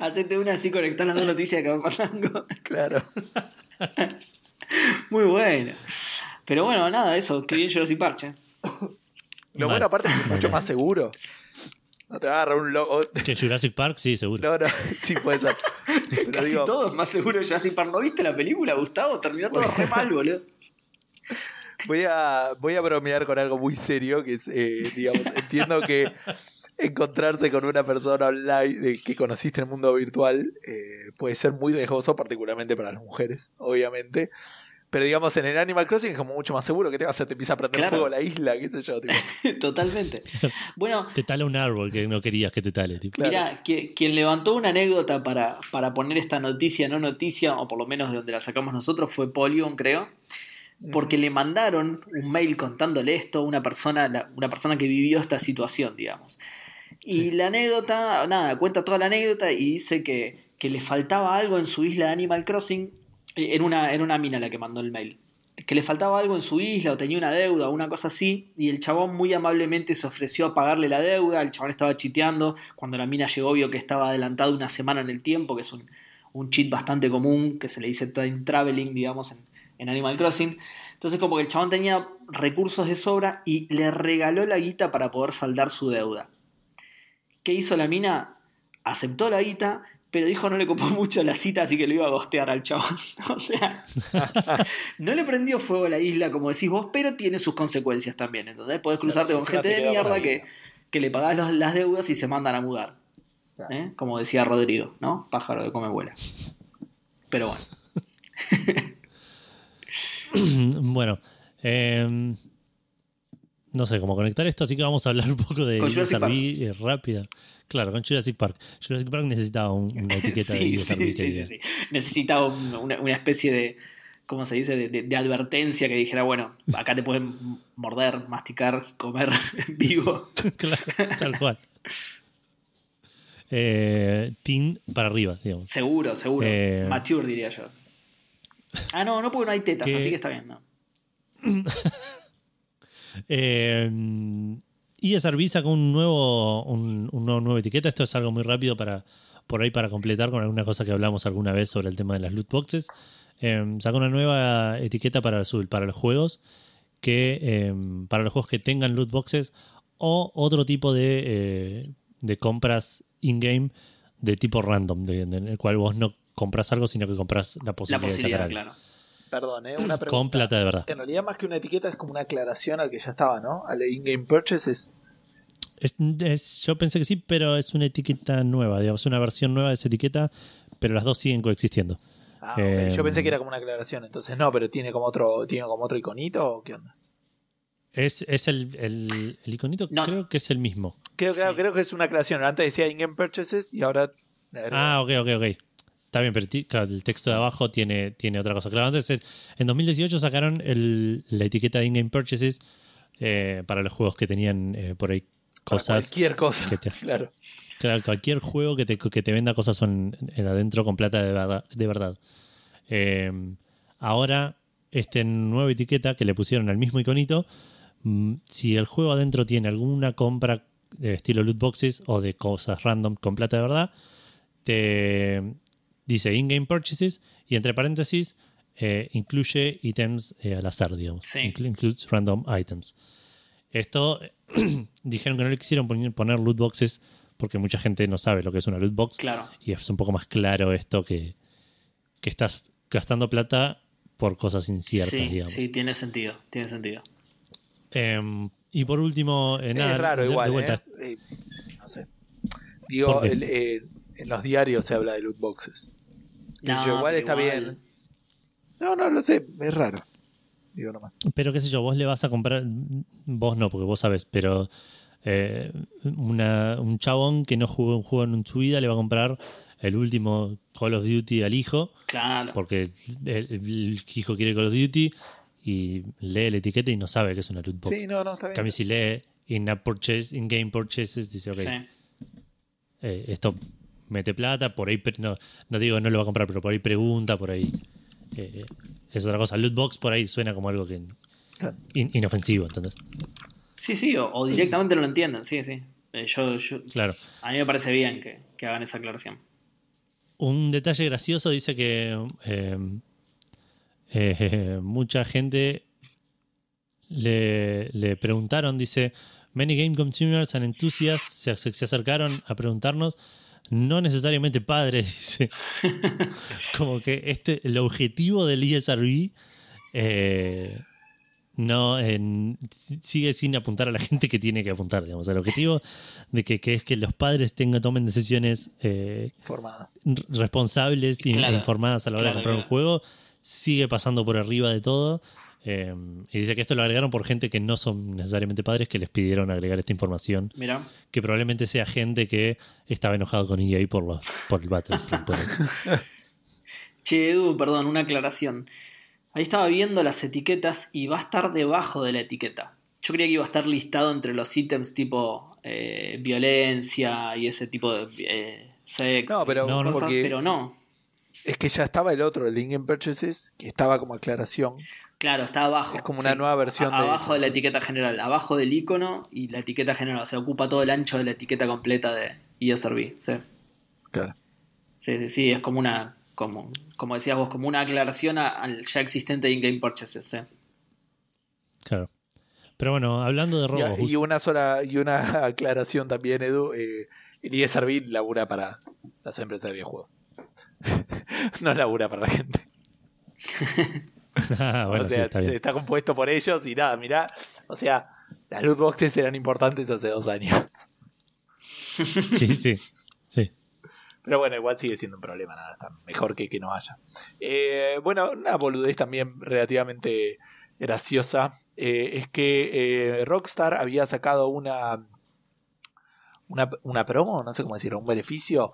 Hacete una así, conectar las dos noticias que van pasando. Claro. Muy bueno. Pero bueno, nada, eso, que bien Jurassic Park, che. Lo bueno aparte es que es mucho más seguro. No te va a agarrar un logo. Que Jurassic Park, sí, seguro. No, no, sí puede ser. Pero Casi digo, todo es más seguro de Jurassic Park. ¿No viste la película, Gustavo? Terminó todo re mal, boludo. Voy a, voy a bromear con algo muy serio, que es, eh, digamos, entiendo que encontrarse con una persona online eh, que conociste en el mundo virtual eh, puede ser muy riesgoso, particularmente para las mujeres, obviamente. Pero digamos, en el Animal Crossing es como mucho más seguro que te vas a te empieza a prender Claro. fuego la isla, qué sé yo. tipo. Totalmente. Bueno, Te tala un árbol que no querías que te tale. Tipo. Claro. Mira, que- quien levantó una anécdota para, para poner esta noticia, no noticia, o por lo menos de donde la sacamos nosotros, fue Polygon, creo. Porque le mandaron un mail contándole esto a una persona, la- una persona que vivió esta situación, digamos. Y Sí. la anécdota, nada, cuenta toda la anécdota y dice que, que le faltaba algo en su isla de Animal Crossing. Era una, era una mina la que mandó el mail. Que le faltaba algo en su isla o tenía una deuda o una cosa así. Y el chabón muy amablemente se ofreció a pagarle la deuda. El chabón estaba chiteando. Cuando la mina llegó, vio que estaba adelantado una semana en el tiempo, que es un, un cheat bastante común, que se le dice time traveling, digamos, en, en Animal Crossing. Entonces, como que el chabón tenía recursos de sobra y le regaló la guita para poder saldar su deuda. ¿Qué hizo la mina? Aceptó la guita, pero dijo no le copó mucho la cita, así que lo iba a gostear al chabón. O sea, no le prendió fuego a la isla, como decís vos, pero tiene sus consecuencias también. Entonces, podés cruzarte con gente de mierda que, que le pagás los- las deudas y se mandan a mudar. Claro. ¿eh? Como decía Rodrigo, ¿no? Pájaro de come vuela. Pero bueno. bueno, eh, no sé cómo conectar esto, así que vamos a hablar un poco de eh, rápida. Claro, con Jurassic Park. Jurassic Park necesitaba un- una etiqueta de sí, user sí, sí, sí, sí. Necesitaba un- una, una especie de, ¿cómo se dice? De, de- de advertencia que dijera, bueno, acá te pueden morder, masticar, comer vivo. Claro, tal cual. eh, teen para arriba, digamos. Seguro, seguro. Eh, Mature, diría yo. Ah, no, no porque no hay tetas, Que- así que está bien. No. Eh, ESRB sacó un nuevo, un, un nuevo, nueva etiqueta. Esto es algo muy rápido para por ahí para completar con alguna cosa que hablamos alguna vez sobre el tema de las loot boxes. Eh, sacó una nueva etiqueta para, su- para los juegos que eh, para los juegos que tengan loot boxes o otro tipo de, eh, de compras in-game de tipo random, de- de- en el cual vos no compras algo, sino que compras la La posibilidad, de posibilidad, sacar algo. claro. Perdón, ¿eh? Una pregunta. Con plata de verdad. En realidad, más que una etiqueta, es como una aclaración al que ya estaba, ¿no? Al in-game purchases. Es- es- yo pensé que sí, pero es una etiqueta nueva, digamos, una versión nueva de esa etiqueta, pero las dos siguen coexistiendo. Ah, ok. Eh, Yo pensé que era como una aclaración, entonces no, pero tiene como otro, tiene como otro iconito o qué onda. Es, es el, el, el iconito, No. creo que es el mismo. Creo, Sí. creo, creo que es una aclaración. Antes decía in-game purchases y ahora. Ah, ok, ok, ok. Está bien, pero claro, el texto de abajo tiene, tiene otra cosa. Claro, antes, en 2018 sacaron el- la etiqueta de in-game purchases eh, para los juegos que tenían eh, por ahí Para cosas. Cualquier cosa. que te- Claro. Claro, cualquier juego que te, que te venda cosas son en adentro con plata de verdad. De verdad. Eh, ahora, esta nueva etiqueta que le pusieron al mismo iconito, mm, si el juego adentro tiene alguna compra de estilo loot boxes o de cosas random con plata de verdad, te dice in-game purchases y entre paréntesis eh, incluye ítems eh, al azar, digamos. Sí. Inclu- includes random items. Esto dijeron que no le quisieron poner, poner loot boxes porque mucha gente no sabe lo que es una loot box Claro. y es un poco más claro esto que, que estás gastando plata por cosas inciertas, sí, digamos. sí, tiene sentido. Tiene sentido. Em, y por último, eh, nada, es raro de- de igual, vuelta, ¿eh? Eh, No sé. Digo, eh, en los diarios se habla de loot boxes. Qué sé yo, igual está igual. bien. No, no, lo sé. Es raro. Digo nomás. Pero qué sé yo, vos le vas a comprar, vos no, porque vos sabés, pero eh, una- un chabón que no jugó un juego en su vida le va a comprar el último Call of Duty al hijo, Claro. porque el, el hijo quiere Call of Duty y lee la etiqueta y no sabe que es una loot box. Sí, no, no, está En bien. cambio, si lee in-app purchase, in-game purchases, dice, ok, Sí. eh, esto mete plata, por ahí, no, no digo no lo va a comprar, pero por ahí pregunta, por ahí eh, es otra cosa. Loot box por ahí suena como algo que in- inofensivo, entonces, Sí, sí, o, o directamente no lo entienden, sí, sí. Eh, yo, yo- claro. a mí me parece bien que, que hagan esa aclaración. Un detalle gracioso dice que eh, eh, mucha gente le, le preguntaron, dice, many game consumers and enthusiasts se- se acercaron a preguntarnos, no necesariamente padres, dice, como que este, el objetivo del ESRB eh, no en- sigue sin apuntar a la gente que tiene que apuntar, digamos, el objetivo de que, que es que los padres tengan, tomen decisiones eh, Formadas. responsables y Claro. informadas a la hora Claro, de comprar un juego, sigue pasando por arriba de todo. Eh, y dice que esto lo agregaron por gente que no son necesariamente padres que les pidieron agregar esta información, Mira. que probablemente sea gente que estaba enojado con EA por, los, por el Battlefield. por el- Che, Edu, perdón, una aclaración. Ahí estaba viendo las etiquetas y va a estar debajo de la etiqueta. Yo creía que iba a estar listado entre los ítems tipo eh, violencia y ese tipo de eh, sexo. No, pero No, no, cosas, porque pero no. es que ya estaba el otro, el in-game purchases, que estaba como aclaración. Claro, está abajo. Es como una nueva versión A- de Abajo eso, de la sí. etiqueta general, abajo del icono y la etiqueta general. O sea, ocupa todo el ancho de la etiqueta completa de ESRB. Sí, Claro. sí, sí, sí, es como una, como, como decías vos, como una aclaración a- al ya existente in-game purchases. sí. Claro. Pero bueno, hablando de Y, robos, y una sola, y una aclaración también, Edu. Eh, el ESRB labura para las empresas de videojuegos. no labura para la gente. Ah, bueno, o sí, sea, está compuesto por ellos y nada, mirá. O sea, las loot boxes eran importantes hace dos años. Sí, sí. sí. Pero bueno, igual sigue siendo un problema, nada, está mejor que que no haya. Eh, bueno, una boludez también relativamente graciosa eh, es que eh, Rockstar había sacado una, una una promo, no sé cómo decirlo, un beneficio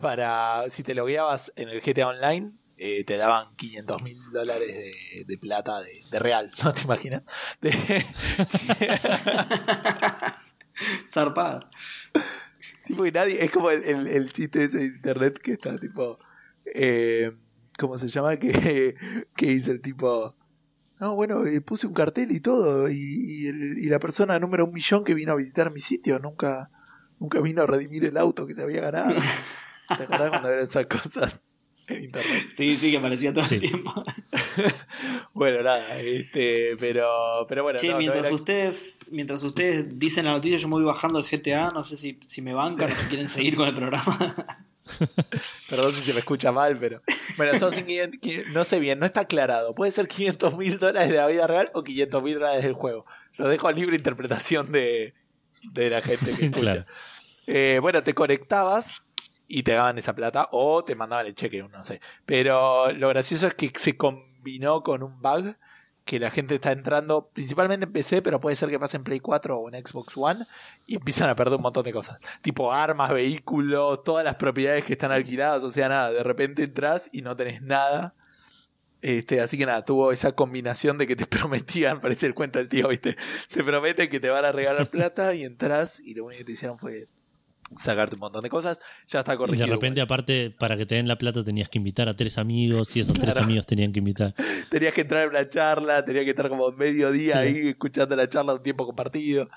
para si te logueabas en el GTA Online. Eh, te daban 500 mil dólares de, de plata de, de real, ¿no te imaginas? De- Zarpada. Tipo que nadie, es como el, el, el chiste ese de internet que está tipo. Eh, ¿Cómo se llama? Que, que dice el tipo. No, bueno, eh, puse un cartel y todo. Y, y, el- y la persona número un millón que vino a visitar mi sitio nunca, nunca vino a redimir el auto que se había ganado. ¿Te acordás cuando eran esas cosas internet? Sí, sí, que aparecía todo Sí. el tiempo. Bueno, nada, este, pero, pero bueno, Che, no, no mientras era- ustedes, mientras ustedes dicen la noticia, yo me voy bajando el GTA, no sé si, si me bancan o si quieren seguir con el programa. Perdón si se me escucha mal, pero. Bueno, son 500 qui- no sé bien, no está aclarado. Puede ser 500 mil dólares de la vida real o 500 mil dólares del juego. Lo dejo a libre interpretación de, de la gente que escucha. Claro. Eh, bueno, te conectabas y te daban esa plata o te mandaban el cheque, no sé. Pero lo gracioso es que se combinó con un bug que la gente está entrando principalmente en PC, pero puede ser que pase en Play 4 o en Xbox One y empiezan a perder un montón de cosas. Tipo armas, vehículos, todas las propiedades que están alquiladas, o sea, nada, de repente entras y no tenés nada. Este, así que nada, tuvo esa combinación de que te prometían, parece el cuento del tío, ¿viste? Te prometen que te van a regalar plata y entras y lo único que te hicieron fue sacarte un montón de cosas. Ya está Y corregido. de repente, aparte, para que te den la plata tenías que invitar a tres amigos y esos tres amigos tenían que invitar. Tenías que entrar en una charla, tenías que estar como medio día Sí. ahí escuchando la charla un tiempo compartido.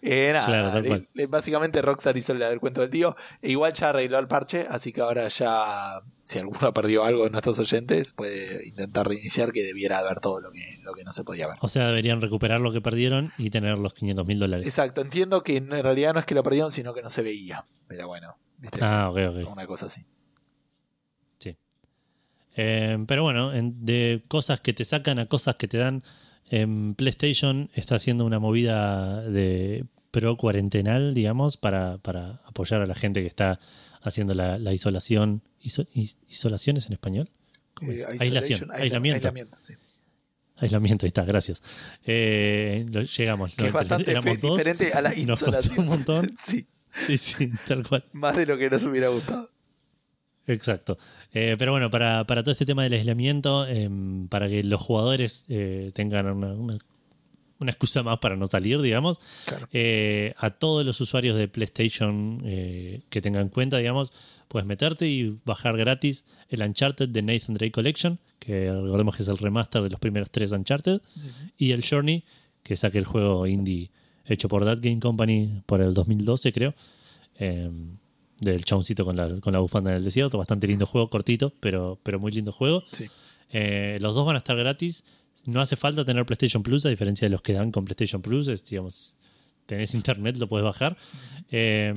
Eh, nada, Claro, tal le- cual. le- básicamente Rockstar hizo del cuento del tío. E igual ya arregló el parche, así que ahora ya, si alguno perdió algo de nuestros oyentes, puede intentar reiniciar que debiera ver todo lo que, lo que no se podía ver. O sea, deberían recuperar lo que perdieron y tener los 500 mil dólares. Exacto, entiendo que en realidad no es que lo perdieron, sino que no se veía. Pero bueno, ¿viste? Ah, ok, ok. una cosa así. Eh, pero bueno, en- de cosas que te sacan a cosas que te dan, en PlayStation está haciendo una movida de pro cuarentenal, digamos, para, para apoyar a la gente que está haciendo la, la isolación. iso- is- ¿Isolación es en español? ¿Cómo es? Eh, Aislación, aislamiento. aislamiento, sí. Aislamiento, ahí está, gracias. Eh, lo- llegamos. Que es bastante éramos fe- dos, diferente a la nos costó un montón. sí, Sí, sí, tal cual. más de lo que nos hubiera gustado. Exacto. Eh, pero bueno, para, para todo este tema del aislamiento, em, para que los jugadores eh, tengan una, una- una excusa más para no salir, digamos, Claro. eh, a todos los usuarios de PlayStation eh, que tengan cuenta, digamos, puedes meterte y bajar gratis el Uncharted de Nathan Drake Collection, que recordemos que es el remaster de los primeros tres Uncharted, y el Journey, que es aquel juego indie hecho por That Game Company por el 2012, creo. Del chaboncito con la, con la bufanda en el desierto. Bastante lindo juego, cortito, pero, pero muy lindo juego. Sí. Eh, los dos van a estar gratis. No hace falta tener PlayStation Plus, a diferencia de los que dan con PlayStation Plus. Es, digamos, tenés internet, lo puedes bajar. Eh,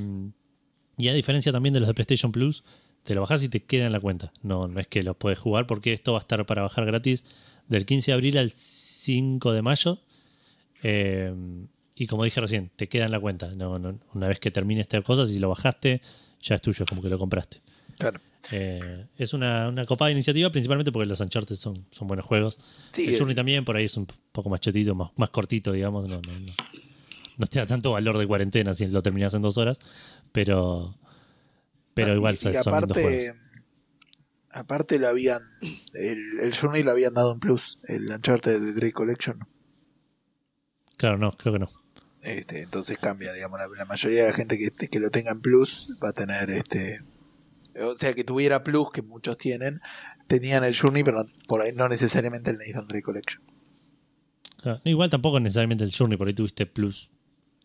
y a diferencia también de los de PlayStation Plus, te lo bajás y te queda en la cuenta. No, no es que lo puedes jugar porque esto va a estar para bajar gratis del 15 de abril al 5 de mayo. Eh, y como dije recién, te queda en la cuenta. No, no- una vez que termine esta cosa, si lo bajaste, ya es tuyo, como que lo compraste. Claro. Eh, es una, una copada iniciativa, principalmente porque los Uncharted son, son buenos juegos. Sí, el eh, Journey también, por ahí es un poco más chetito, más, más cortito, digamos. No, no, no. No te da tanto valor de cuarentena si lo terminas en dos horas, pero, pero Ah, igual y- son, y son lindos juegos. aparte, aparte lo habían el, el Journey lo habían dado en plus, el Uncharted de Drake Collection. Claro, no, creo que no. Este, entonces cambia, digamos, la, la mayoría de la gente que, que lo tenga en plus va a tener este o sea que tuviera plus que muchos tienen, tenían el Journey, pero no- por ahí no necesariamente el Nathan Drake Collection. Igual tampoco necesariamente el Journey, por ahí tuviste plus.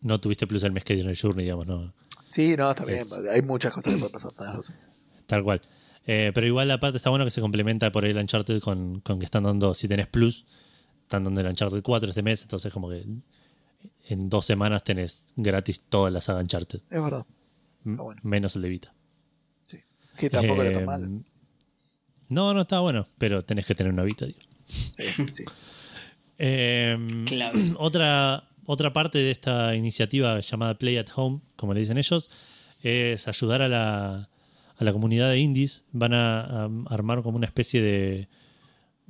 No tuviste plus el mes que dieron el Journey, digamos, no. Sí, no, está bien, Es- hay muchas cosas que pueden pasar, tenés. Tal cual. Eh, pero igual aparte está bueno que se complementa por ahí el Uncharted con, con que están dando, si tenés plus, están dando el Uncharted 4 este mes, entonces como que en dos semanas tenés gratis toda la saga Uncharted, Es verdad. Bueno. menos el de Vita. Que tampoco era Eh, tan mal. No, no está bueno, pero tenés que tener una Vita, digo. Sí, sí. Eh, Clave. otra, otra parte de esta iniciativa llamada Play at Home, como le dicen ellos, es ayudar a la, a la comunidad de indies. Van a, a armar como una especie de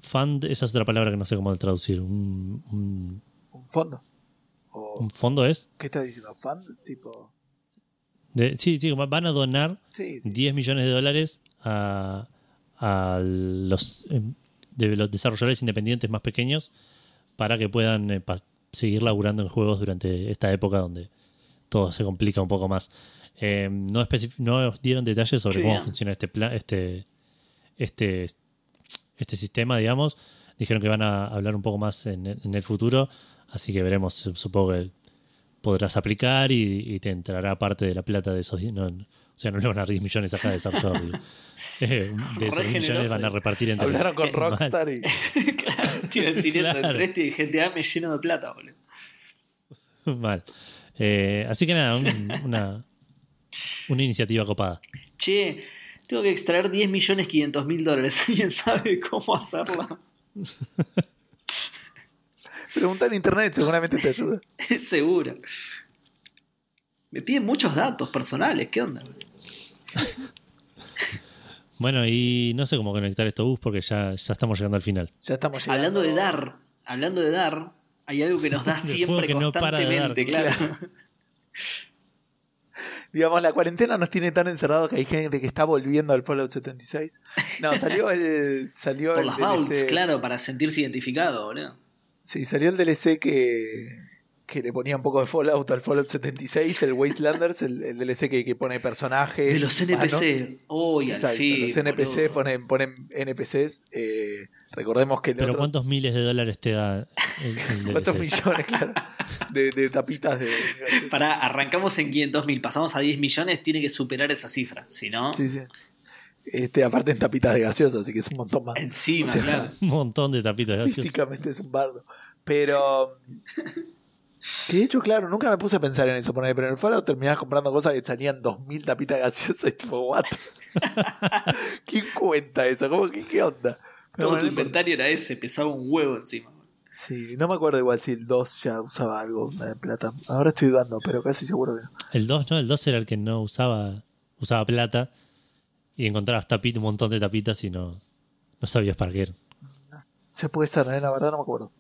fund, esa es otra palabra que no sé cómo traducir. Un, un- ¿Un fondo? ¿O un fondo es? qué estás diciendo? ¿Fund? Tipo. De- sí, sí, van a donar Sí, sí. 10 millones de dólares a, a los, em, de los desarrolladores independientes más pequeños para que puedan eh, pa- seguir laburando en juegos durante esta época donde todo se complica un poco más. Eh, no, no dieron detalles sobre Qué cómo bien. funciona este, plan, este, este, este sistema, digamos. Dijeron que van a hablar un poco más en, en el futuro, así que veremos. Su- Supongo que podrás aplicar y, y te entrará parte de la plata de esos. No, no- o sea, no le van a dar 10 millones acá de Sapsor. digo. Eh, de esos Re 10 millones van a repartir entre Hablaron con. Rockstar y. claro, te iba a decir eso. Claro. Entre este y GTA me lleno de plata, boludo. Mal. Eh, así que nada, un- una, una iniciativa copada. Che, tengo que extraer 10 millones 500 mil dólares. ¿Alguien sabe cómo hacerlo? Pregunta en internet, seguramente te ayuda. Seguro. Me piden muchos datos personales. ¿Qué onda? Bueno, y no sé cómo conectar esto bus porque ya, ya estamos llegando al final. Ya estamos llegando. Hablando de dar, hablando de dar, hay algo que nos da siempre que no para de dar, constantemente, claro. Digamos, la cuarentena nos tiene tan encerrados que hay gente que está volviendo al Fallout 76. No, salió el. Salió Por el las DLC. vaults, claro, para sentirse identificado, boludo. Sí, salió el DLC que, que le ponía un poco de Fallout al Fallout 76, el Wastelanders, el, el DLC que, que pone personajes. De los. NPC. Uy, al Exacto, fin. los NPC ponen, ponen NPCs. eh, recordemos que el Pero otro. ¿cuántos miles de dólares te da el, el ¿Cuántos millones, claro? De, de tapitas de. Pará, arrancamos en 500 mil, pasamos a 10 millones, tiene que superar esa cifra. Si no, Sí, sí. Este, aparte en tapitas de gaseosa, así que es un montón más. encima, O sea, claro. Un montón de tapitas. gracias. Físicamente es un bardo. Pero. Que de hecho, claro, nunca me puse a pensar en eso. poner, Pero en el Fallout terminabas comprando cosas que salían 2000 tapitas gaseosas y tipo, ¿what? ¿Quién cuenta eso? ¿Cómo que qué onda? Pero Todo bueno, tu inventario era ese, pesaba un huevo encima. Sí, no me acuerdo igual si el 2 ya usaba algo de plata. Ahora estoy dudando, pero casi seguro que no. El 2, ¿no? El 2 era el que no usaba usaba plata y encontrabas tapita, un montón de tapitas y no, no sabías para qué. Se puede ser, ¿eh? la verdad no me acuerdo.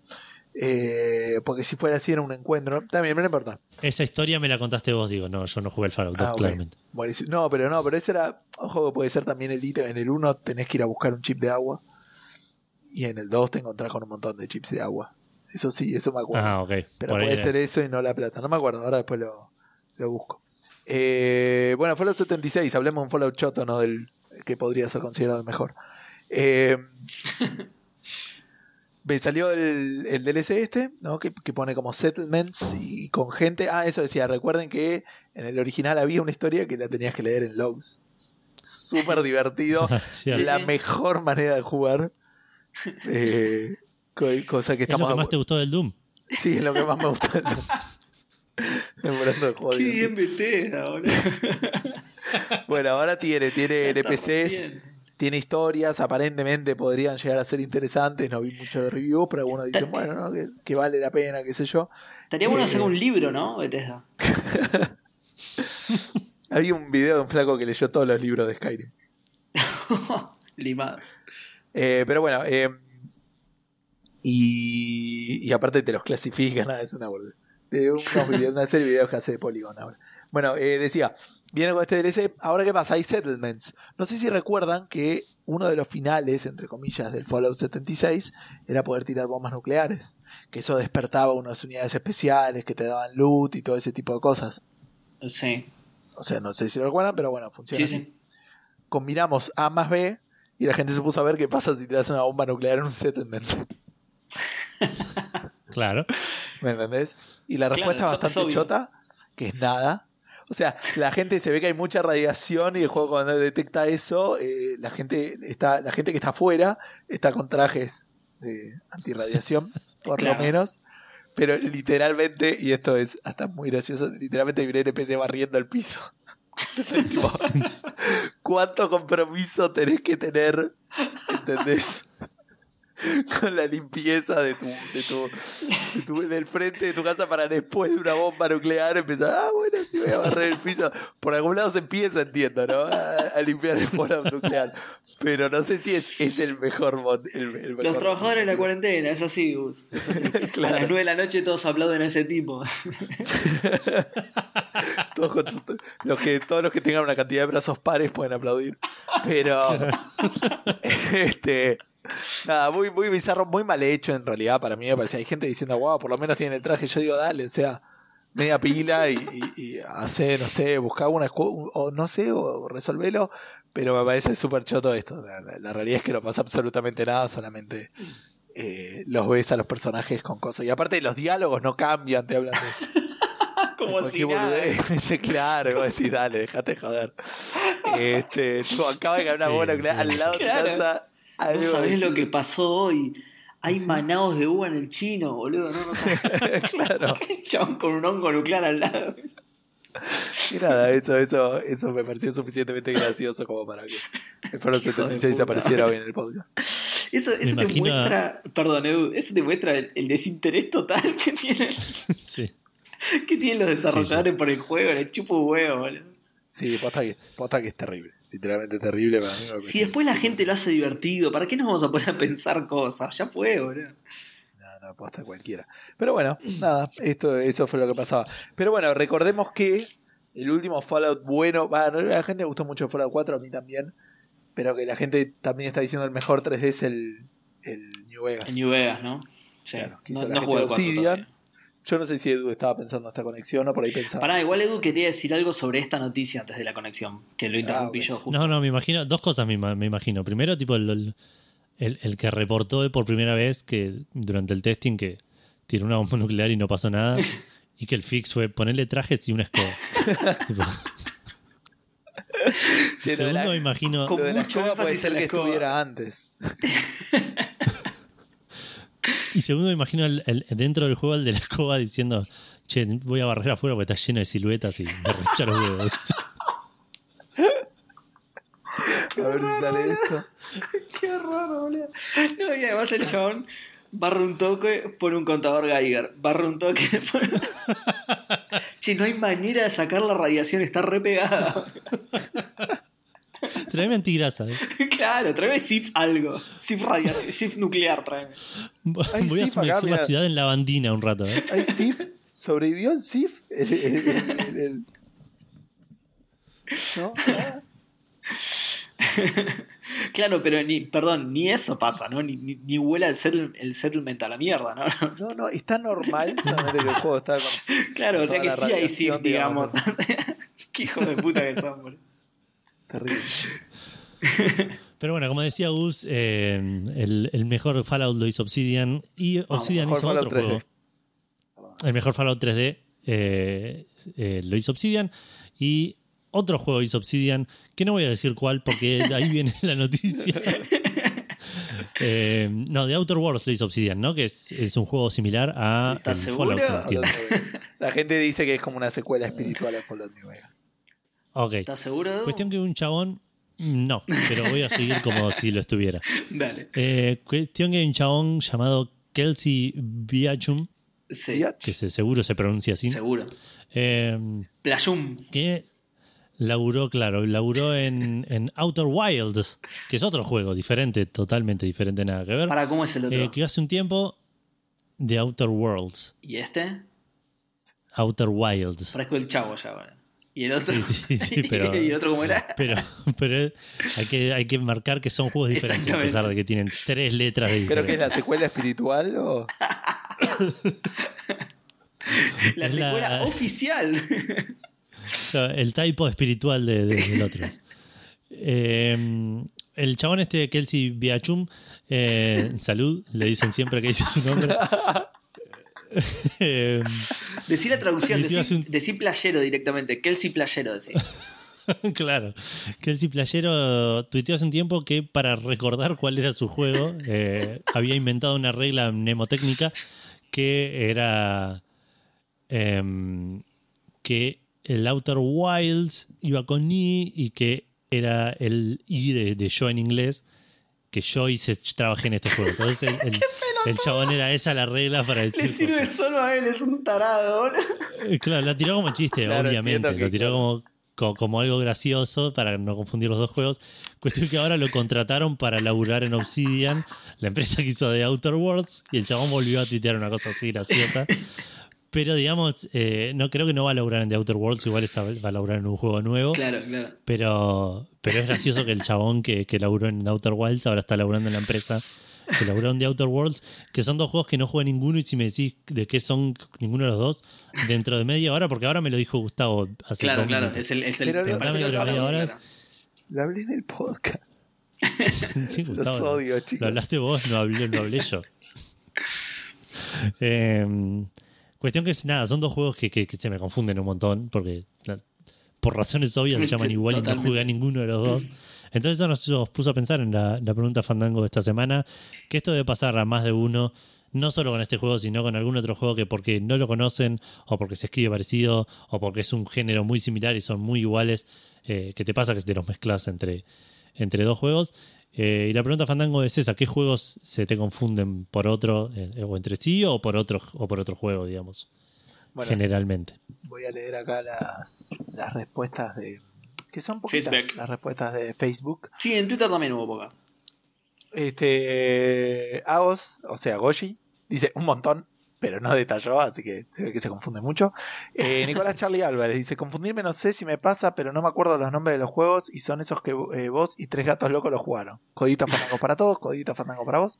Eh, porque si fuera así era un encuentro. También, no importa. Esa historia me la contaste vos, digo, no, yo no jugué el Fallout 2, Ah, ok. claramente. Buenísimo. No, pero no, pero ese era. Ojo que puede ser también el ítem. En el 1 tenés que ir a buscar un chip de agua. Y en el 2 te encontrás con un montón de chips de agua. Eso sí, eso me acuerdo. Ah, ok. pero Por puede ser eso. eso y no la plata. No me acuerdo, ahora después lo, lo busco. Eh, bueno, Fallout 76, hablemos de un Fallout Choto, ¿no? Del que podría ser considerado el mejor. Eh, salió el, el DLC este, ¿no? Que, que pone como settlements y con gente. Ah, eso decía. Recuerden que en el original había una historia que la tenías que leer en logs. Súper divertido. Sí, la sí. mejor manera de jugar. Eh, co- cosa que ¿Es lo que más te gustó del Doom? Sí, es lo que más me gusta. Juego Qué bien Bethesda, boludo. Bueno, ahora tiene, tiene NPCs, tiene historias, aparentemente podrían llegar a ser interesantes. No vi mucho de review, pero algunos dicen, bueno, ¿no? que, que vale la pena, qué sé yo. Estaría bueno Eh, hacer un libro, ¿no? Bethesda. Había un video de un flaco que leyó todos los libros de Skyrim. Limado. Eh, pero bueno, eh, y, y aparte te los clasifican, es una boludez. De unos videos, una serie de videos que hace de Polygon ahora. Bueno, eh, decía, viene con este DLC, ahora qué pasa, hay settlements. No sé si recuerdan que uno de los finales, entre comillas, del Fallout 76 era poder tirar bombas nucleares. Que eso despertaba unas unidades especiales que te daban loot y todo ese tipo de cosas. Sí. O sea, no sé si lo recuerdan, pero bueno, funciona. Sí, así. sí. Combinamos A más B y la gente se puso a ver qué pasa si tiras una bomba nuclear en un settlement. Claro. ¿Me entendés? Y la respuesta es bastante chota, que es nada. O sea, la gente se ve que hay mucha radiación y el juego cuando detecta eso, eh, la gente está, la gente que está afuera está con trajes de antirradiación, por Claro. lo menos. Pero literalmente, y esto es hasta muy gracioso, literalmente hay un NPC barriendo el piso. ¿Cuánto compromiso tenés que tener? ¿Entendés? Con la limpieza de tu, de tu, de tu- del frente de tu casa para después de una bomba nuclear empezar, ah, bueno, sí voy a barrer el piso. Por algún lado se empieza, entiendo, ¿no? A, a limpiar el Fallout nuclear. Pero no sé si es, es el mejor mod. el- el mejor Los trabajadores de la cuarentena, es así, Gus. Es así. Claro. A las 9 de la noche todos aplauden a ese tipo. Todos, con sus- los que, todos los que tengan una cantidad de brazos pares pueden aplaudir. Pero. este. Nada, muy, muy bizarro, muy mal hecho en realidad para mí me parece. Hay gente diciendo, wow, por lo menos tiene el traje. Yo digo, dale, o sea, media pila y, y, y hace, no sé, buscá una o no sé, o resolvelo, pero me parece súper choto esto. La, realidad es que no pasa absolutamente nada, solamente eh, los ves a los personajes con cosas. Y aparte los diálogos no cambian, te hablan de... Como si nada. claro, vos decís, dale, dejate de joder. Este, tipo, acaba de caer una bola al lado de tu casa. No sabés lo que pasó hoy. Hay Sí. manados de uva en el chino, boludo. No, no claro. Chabón con un hongo nuclear al lado. Y nada, eso, eso, eso me pareció suficientemente gracioso como para que el Foro Hijo de 76 puta. apareciera hoy en el podcast. Eso, eso te muestra, perdón, Edu, eso te muestra el, el desinterés total que tienen, Sí. que tienen los desarrolladores por el juego, le chupo un huevo, boludo. Sí, posta que, posta que es terrible. Literalmente terrible para mí. Si después la gente lo hace divertido, ¿para qué nos vamos a poner a pensar cosas? Ya fue, boludo. No, no, posta cualquiera. Pero bueno, nada, esto, eso fue lo que pasaba. Pero bueno, recordemos que el último Fallout bueno, va, no, a la gente le gustó mucho Fallout 4, a mí también. Pero que la gente también está diciendo el mejor 3D es el, el New Vegas. En New Vegas, ¿no? Sí. Claro, no no jugué el Obsidian. Yo no sé si Edu estaba pensando en esta conexión o por ahí pensaba. Pará, igual Edu quería decir algo sobre esta noticia antes de la conexión, que lo interrumpí Ah, yo justo. No, no, me imagino, dos cosas me, ima- me imagino. Primero, tipo, el, el, que reportó por primera vez que durante el testing que tiró una bomba nuclear y no pasó nada. y que el fix fue ponerle trajes y una escoba. Tipo, de la- segundo, me imagino. La mucho puede ser que escoba. estuviera antes. Y segundo, me imagino el- el- dentro del juego el de la escoba diciendo, che, voy a barrer afuera porque está lleno de siluetas y me recha los huevos. A ver si sale esto. Qué raro, boludo. No, y además el chabón barra un toque, pone un contador Geiger. Barra un toque, pone... Che, no hay manera de sacar la radiación, está re pegada. Tráeme antigrasa. ¿eh? claro, tráeme SIF algo. SIF radiación, SIF nuclear, tráeme. Voy a sumergir acá, la ciudad en lavandina un rato. ¿eh? ¿Hay Sif? ¿Sobrevivió el Sif? El- el- el- el- ¿No? Ah. Claro, pero ni, perdón, ni eso pasa, ¿no? Ni, ni, ni vuela el, settle- el settlement a la mierda, ¿no? No, no, está normal, solamente que el juego está con. Claro, o sea que la sí hay SIF, digamos. digamos. Qué hijo de puta que son, boludo. Terrible. Pero bueno, como decía Gus, eh, el, el mejor Fallout lo hizo Obsidian y Obsidian mejor hizo Fallout otro 3D. juego. El mejor Fallout 3D eh, eh, lo hizo Obsidian y otro juego hizo Obsidian, que no voy a decir cuál porque de ahí viene la noticia. Eh, no, de Outer Worlds lo hizo Obsidian, ¿no? Que es, es un juego similar a Sí, ¿estás el seguro? Fallout. La gente dice que es como una secuela espiritual al Fallout New Vegas. Ok. ¿Estás seguro? Cuestión que un chabón, no, pero voy a seguir como si lo estuviera. Dale. Eh, cuestión que hay un chabón llamado Kelsey Biachum, Sí, que se- seguro se pronuncia así, seguro. eh, que laburó, claro, laburó en, en Outer Wilds, que es otro juego diferente, totalmente diferente, nada que ver, Para, ¿cómo es el otro? eh, que hace un tiempo de Outer Worlds, ¿Y este? Outer Wilds. Parezco el chavo ya, boludo. ¿Y el otro? Sí, sí, sí, pero- ¿Y el otro cómo era? Pero, pero hay, que, hay que marcar que son juegos diferentes, a pesar de que tienen tres letras de ¿Pero que es la secuela espiritual o.? La Es la- secuela oficial. El tipo espiritual de, de- del otro. Eh, el chabón este, Kelsey Biachum, eh, salud, le dicen siempre que dice su nombre. Eh, Decí la traducción, decí, un- decí playero directamente. Kelsey playero, decí. claro, Kelsey Playero tuiteó hace un tiempo que para recordar cuál era su juego, eh, había inventado una regla mnemotécnica que era em, que el Outer Wilds iba con I y que era el I de, de yo en inglés, que yo hice, trabajé en este juego. Entonces el, el- el chabón era esa la regla para decir... Le sirve solo a él, es un tarado. Eh, Claro, la tiró como chiste, Claro, obviamente. que, Lo tiró como, co- como algo gracioso para no confundir los dos juegos. Cuestión que ahora lo contrataron para laburar en Obsidian, la empresa que hizo de Outer Worlds, y el chabón volvió a tuitear una cosa así graciosa. Pero digamos, eh, no creo que no va a laburar en The Outer Worlds, igual está- va a laburar en un juego nuevo. Claro, claro. Pero, pero es gracioso que el chabón que, que laburó en Outer Wilds ahora está laburando en la empresa que lograron de Outer Worlds, que son dos juegos que no jugué ninguno y si me decís de qué son ninguno de los dos, dentro de media hora, porque ahora me lo dijo Gustavo hace Claro, claro, minutos. es el, es el Pero me lo- el media hora. claro. Lo hablé en el podcast. Sí, Los odio, Lo hablaste vos, no hablé, no hablé yo. Eh, cuestión que es nada, son dos juegos que, que- que se me confunden un montón, porque por razones obvias se llaman igual y no jugué a ninguno de los dos. Entonces eso nos, nos puso a pensar en la, la pregunta Fandango de esta semana, que esto debe pasar a más de uno, no solo con este juego, sino con algún otro juego que porque no lo conocen, o porque se escribe parecido, o porque es un género muy similar y son muy iguales, eh, que te pasa que te los mezclas entre, entre dos juegos. Eh, y la pregunta Fandango es esa, ¿qué juegos se te confunden por otro, eh, o entre sí, o por otro, o por otro juego, digamos, Bueno, generalmente? voy a leer acá las, las respuestas de. Que son poquitas Facebook. las respuestas de Facebook. Sí, en Twitter también hubo poca. Este. Agos, o sea, Goshi, dice un montón, pero no detalló, así que se ve que se confunde mucho. Eh, Nicolás Charlie Álvarez dice: Confundirme no sé si me pasa, pero no me acuerdo los nombres de los juegos y son esos que eh, vos y tres gatos locos los jugaron. Codito Fandango para todos, Codito Fandango para vos.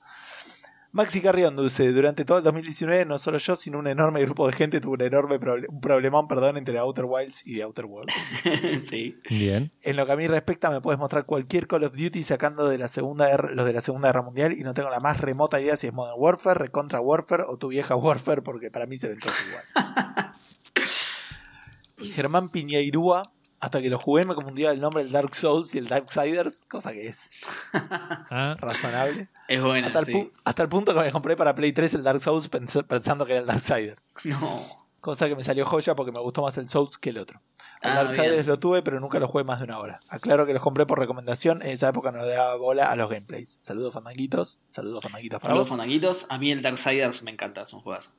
Maxi Carrión dice, durante todo el 2019 no solo yo, sino un enorme grupo de gente tuvo un enorme proble- un problemón perdón, entre Outer Wilds y Outer Worlds. sí. Bien. En lo que a mí respecta, me puedes mostrar cualquier Call of Duty sacando de la segunda guerra- los de la Segunda Guerra Mundial y no tengo la más remota idea si es Modern Warfare, Recontra Warfare o tu vieja Warfare, porque para mí se ven todos igual. Germán Piñeirúa, hasta que lo jugué me confundía el nombre del Dark Souls y el Darksiders, cosa que es Ah, razonable. Es buena, Hasta el, sí. hasta el punto que me compré para Play 3 el Dark Souls pens- pensando que era el Darksiders. No. Cosa que me salió joya porque me gustó más el Souls que el otro. El Ah, Darksiders lo tuve, pero nunca lo jugué más de una hora. Aclaro que los compré por recomendación. En esa época no le daba bola a los gameplays. Saludos, fandanguitos. Saludos, fandanguitos para Saludos vos. fandanguitos. A mí el Darksiders me encanta, es un juegazo.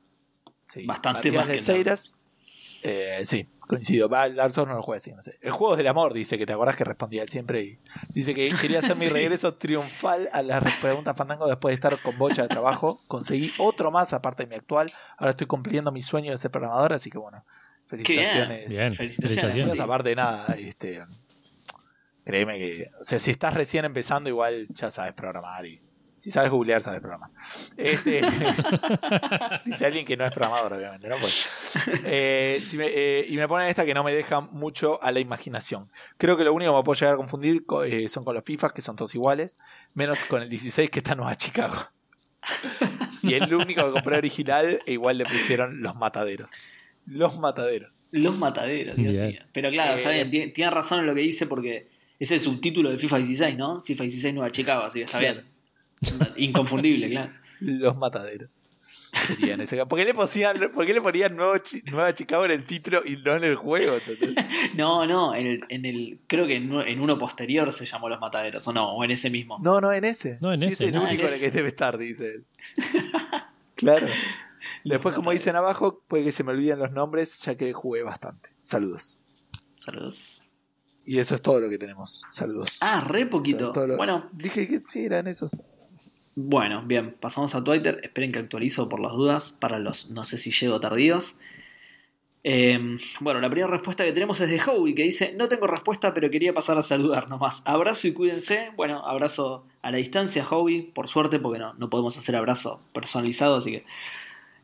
Sí. bastante Matías más que el Leceiras, eh, sí, coincido. Va, Souls no lo jugué así, no sé. El juego del amor, dice que te acordás que respondía él siempre. Y dice que quería hacer mi Sí. regreso triunfal a las preguntas fandango después de estar con bocha de trabajo. Conseguí otro más aparte de mi actual. Ahora estoy cumpliendo mi sueño de ser programador, así que bueno, felicitaciones. Bien. Felicitaciones. aparte de nada, este, créeme que, o sea, si estás recién empezando, igual ya sabes programar y si sabes googlear, sabes programar. Este, dice alguien que no es programador, obviamente, ¿no? Pues, eh, si me- eh, y me ponen esta que no me deja mucho a la imaginación. Creo que lo único que me puedo llegar a confundir co- eh, son con los FIFA, que son todos iguales, menos con el 16 que está en Nueva Chicago. Y el único que compré original, e igual le pusieron los mataderos. Los mataderos. Los mataderos, Dios mío. Pero claro, está bien, tiene, tiene razón en lo que dice porque es el subtítulo de FIFA 16, ¿no? FIFA 16 Nueva Chicago, así que está bien. Inconfundible, claro. Los mataderos. Serían ese. ¿Por qué le ponían, por qué le ponían Nuevo Chi- Nueva Chicago en el título y no en el juego? No, no, en el, en el creo que en, en uno posterior se llamó Los Mataderos, o no, o en ese mismo. No, no, en ese. No, en Sí, ese, es el no. único en en el que debe estar, dice él. Claro. Después, como dicen abajo, puede que se me olviden los nombres, ya que jugué bastante. Saludos. Saludos. Y eso es todo lo que tenemos. Saludos. Ah, re es poquito. Bueno, Dije que sí, eran esos. Bueno, bien, pasamos a Twitter. Esperen que actualizo por las dudas para los no sé si llego tardíos. Eh, bueno, la primera respuesta que tenemos es de Howie, que dice, no tengo respuesta, pero quería pasar a saludar nomás. Abrazo y cuídense. Bueno, abrazo a la distancia, Howie, por suerte, porque no, no podemos hacer abrazo personalizado, así que...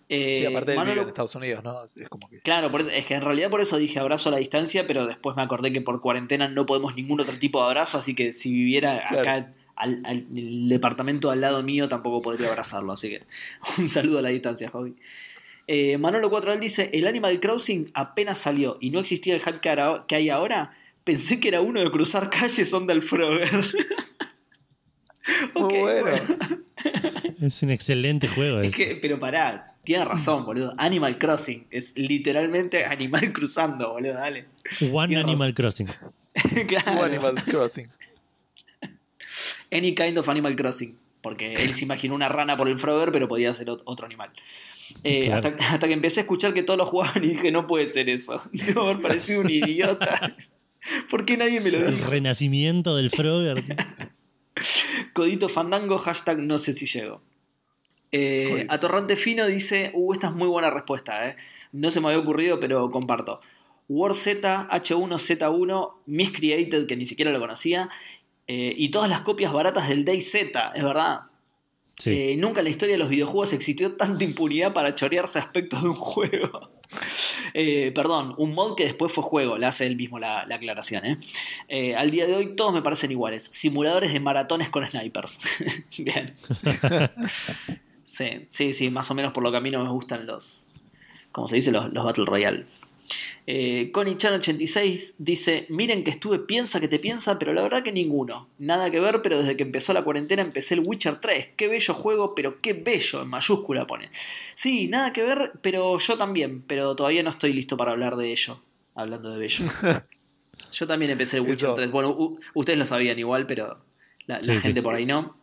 Eh, sí, aparte Manolo- Estados Unidos, ¿no? Es como que. Claro, por eso- es que en realidad por eso dije abrazo a la distancia, pero después me acordé que por cuarentena no podemos ningún otro tipo de abrazo, así que si viviera Claro. acá al, al- el departamento al lado mío tampoco podría abrazarlo, así que un saludo a la distancia, Javi. Eh, Manolo 4 dice, el Animal Crossing apenas salió y no existía el hack que hay ahora, pensé que era uno de cruzar calles onda el Frogger. Muy bueno. es un excelente juego. Es que, pero pará, tiene razón, boludo. Animal Crossing es literalmente animal cruzando, boludo, dale. One Animal razón. Crossing. claro. Animals Crossing. Any kind of Animal Crossing. Porque él se imaginó una rana por el Frogger, pero podía ser ot- otro animal. Eh, Claro. hasta, hasta que empecé a escuchar que todos lo jugaban y dije, no puede ser eso. Debo haber parecido un idiota. ¿Por qué nadie me lo El dijo? renacimiento del Frogger. Codito Fandango, hashtag no sé si llego. Eh. Atorrante Fino dice, uh, esta es muy buena respuesta, eh. No se me había ocurrido, pero comparto. WarZ, H1Z1, Miscreated, que ni siquiera lo conocía, eh, y todas las copias baratas del DayZ, es verdad. Sí. Eh, nunca en la historia de los videojuegos existió tanta impunidad para chorearse aspectos de un juego. Eh, perdón, un mod que después fue juego, le hace él mismo la, la aclaración. ¿eh? Eh, al día de hoy todos me parecen iguales. Simuladores de maratones con snipers. Bien. Sí, sí, sí, más o menos por lo que a mí no me gustan los, como se dice, los, los Battle Royale. Eh, Connie-chan86 dice: Miren que estuve piensa que te piensa, pero la verdad que ninguno. Nada que ver, pero desde que empezó la cuarentena empecé el Witcher 3. Qué bello juego, pero qué bello, en mayúscula pone. Sí, nada que ver, pero yo también, pero todavía no estoy listo para hablar de ello. Hablando de bello. Yo también empecé el Witcher Eso. 3. Bueno, ustedes lo sabían igual, pero la, la Sí, sí. gente por ahí no.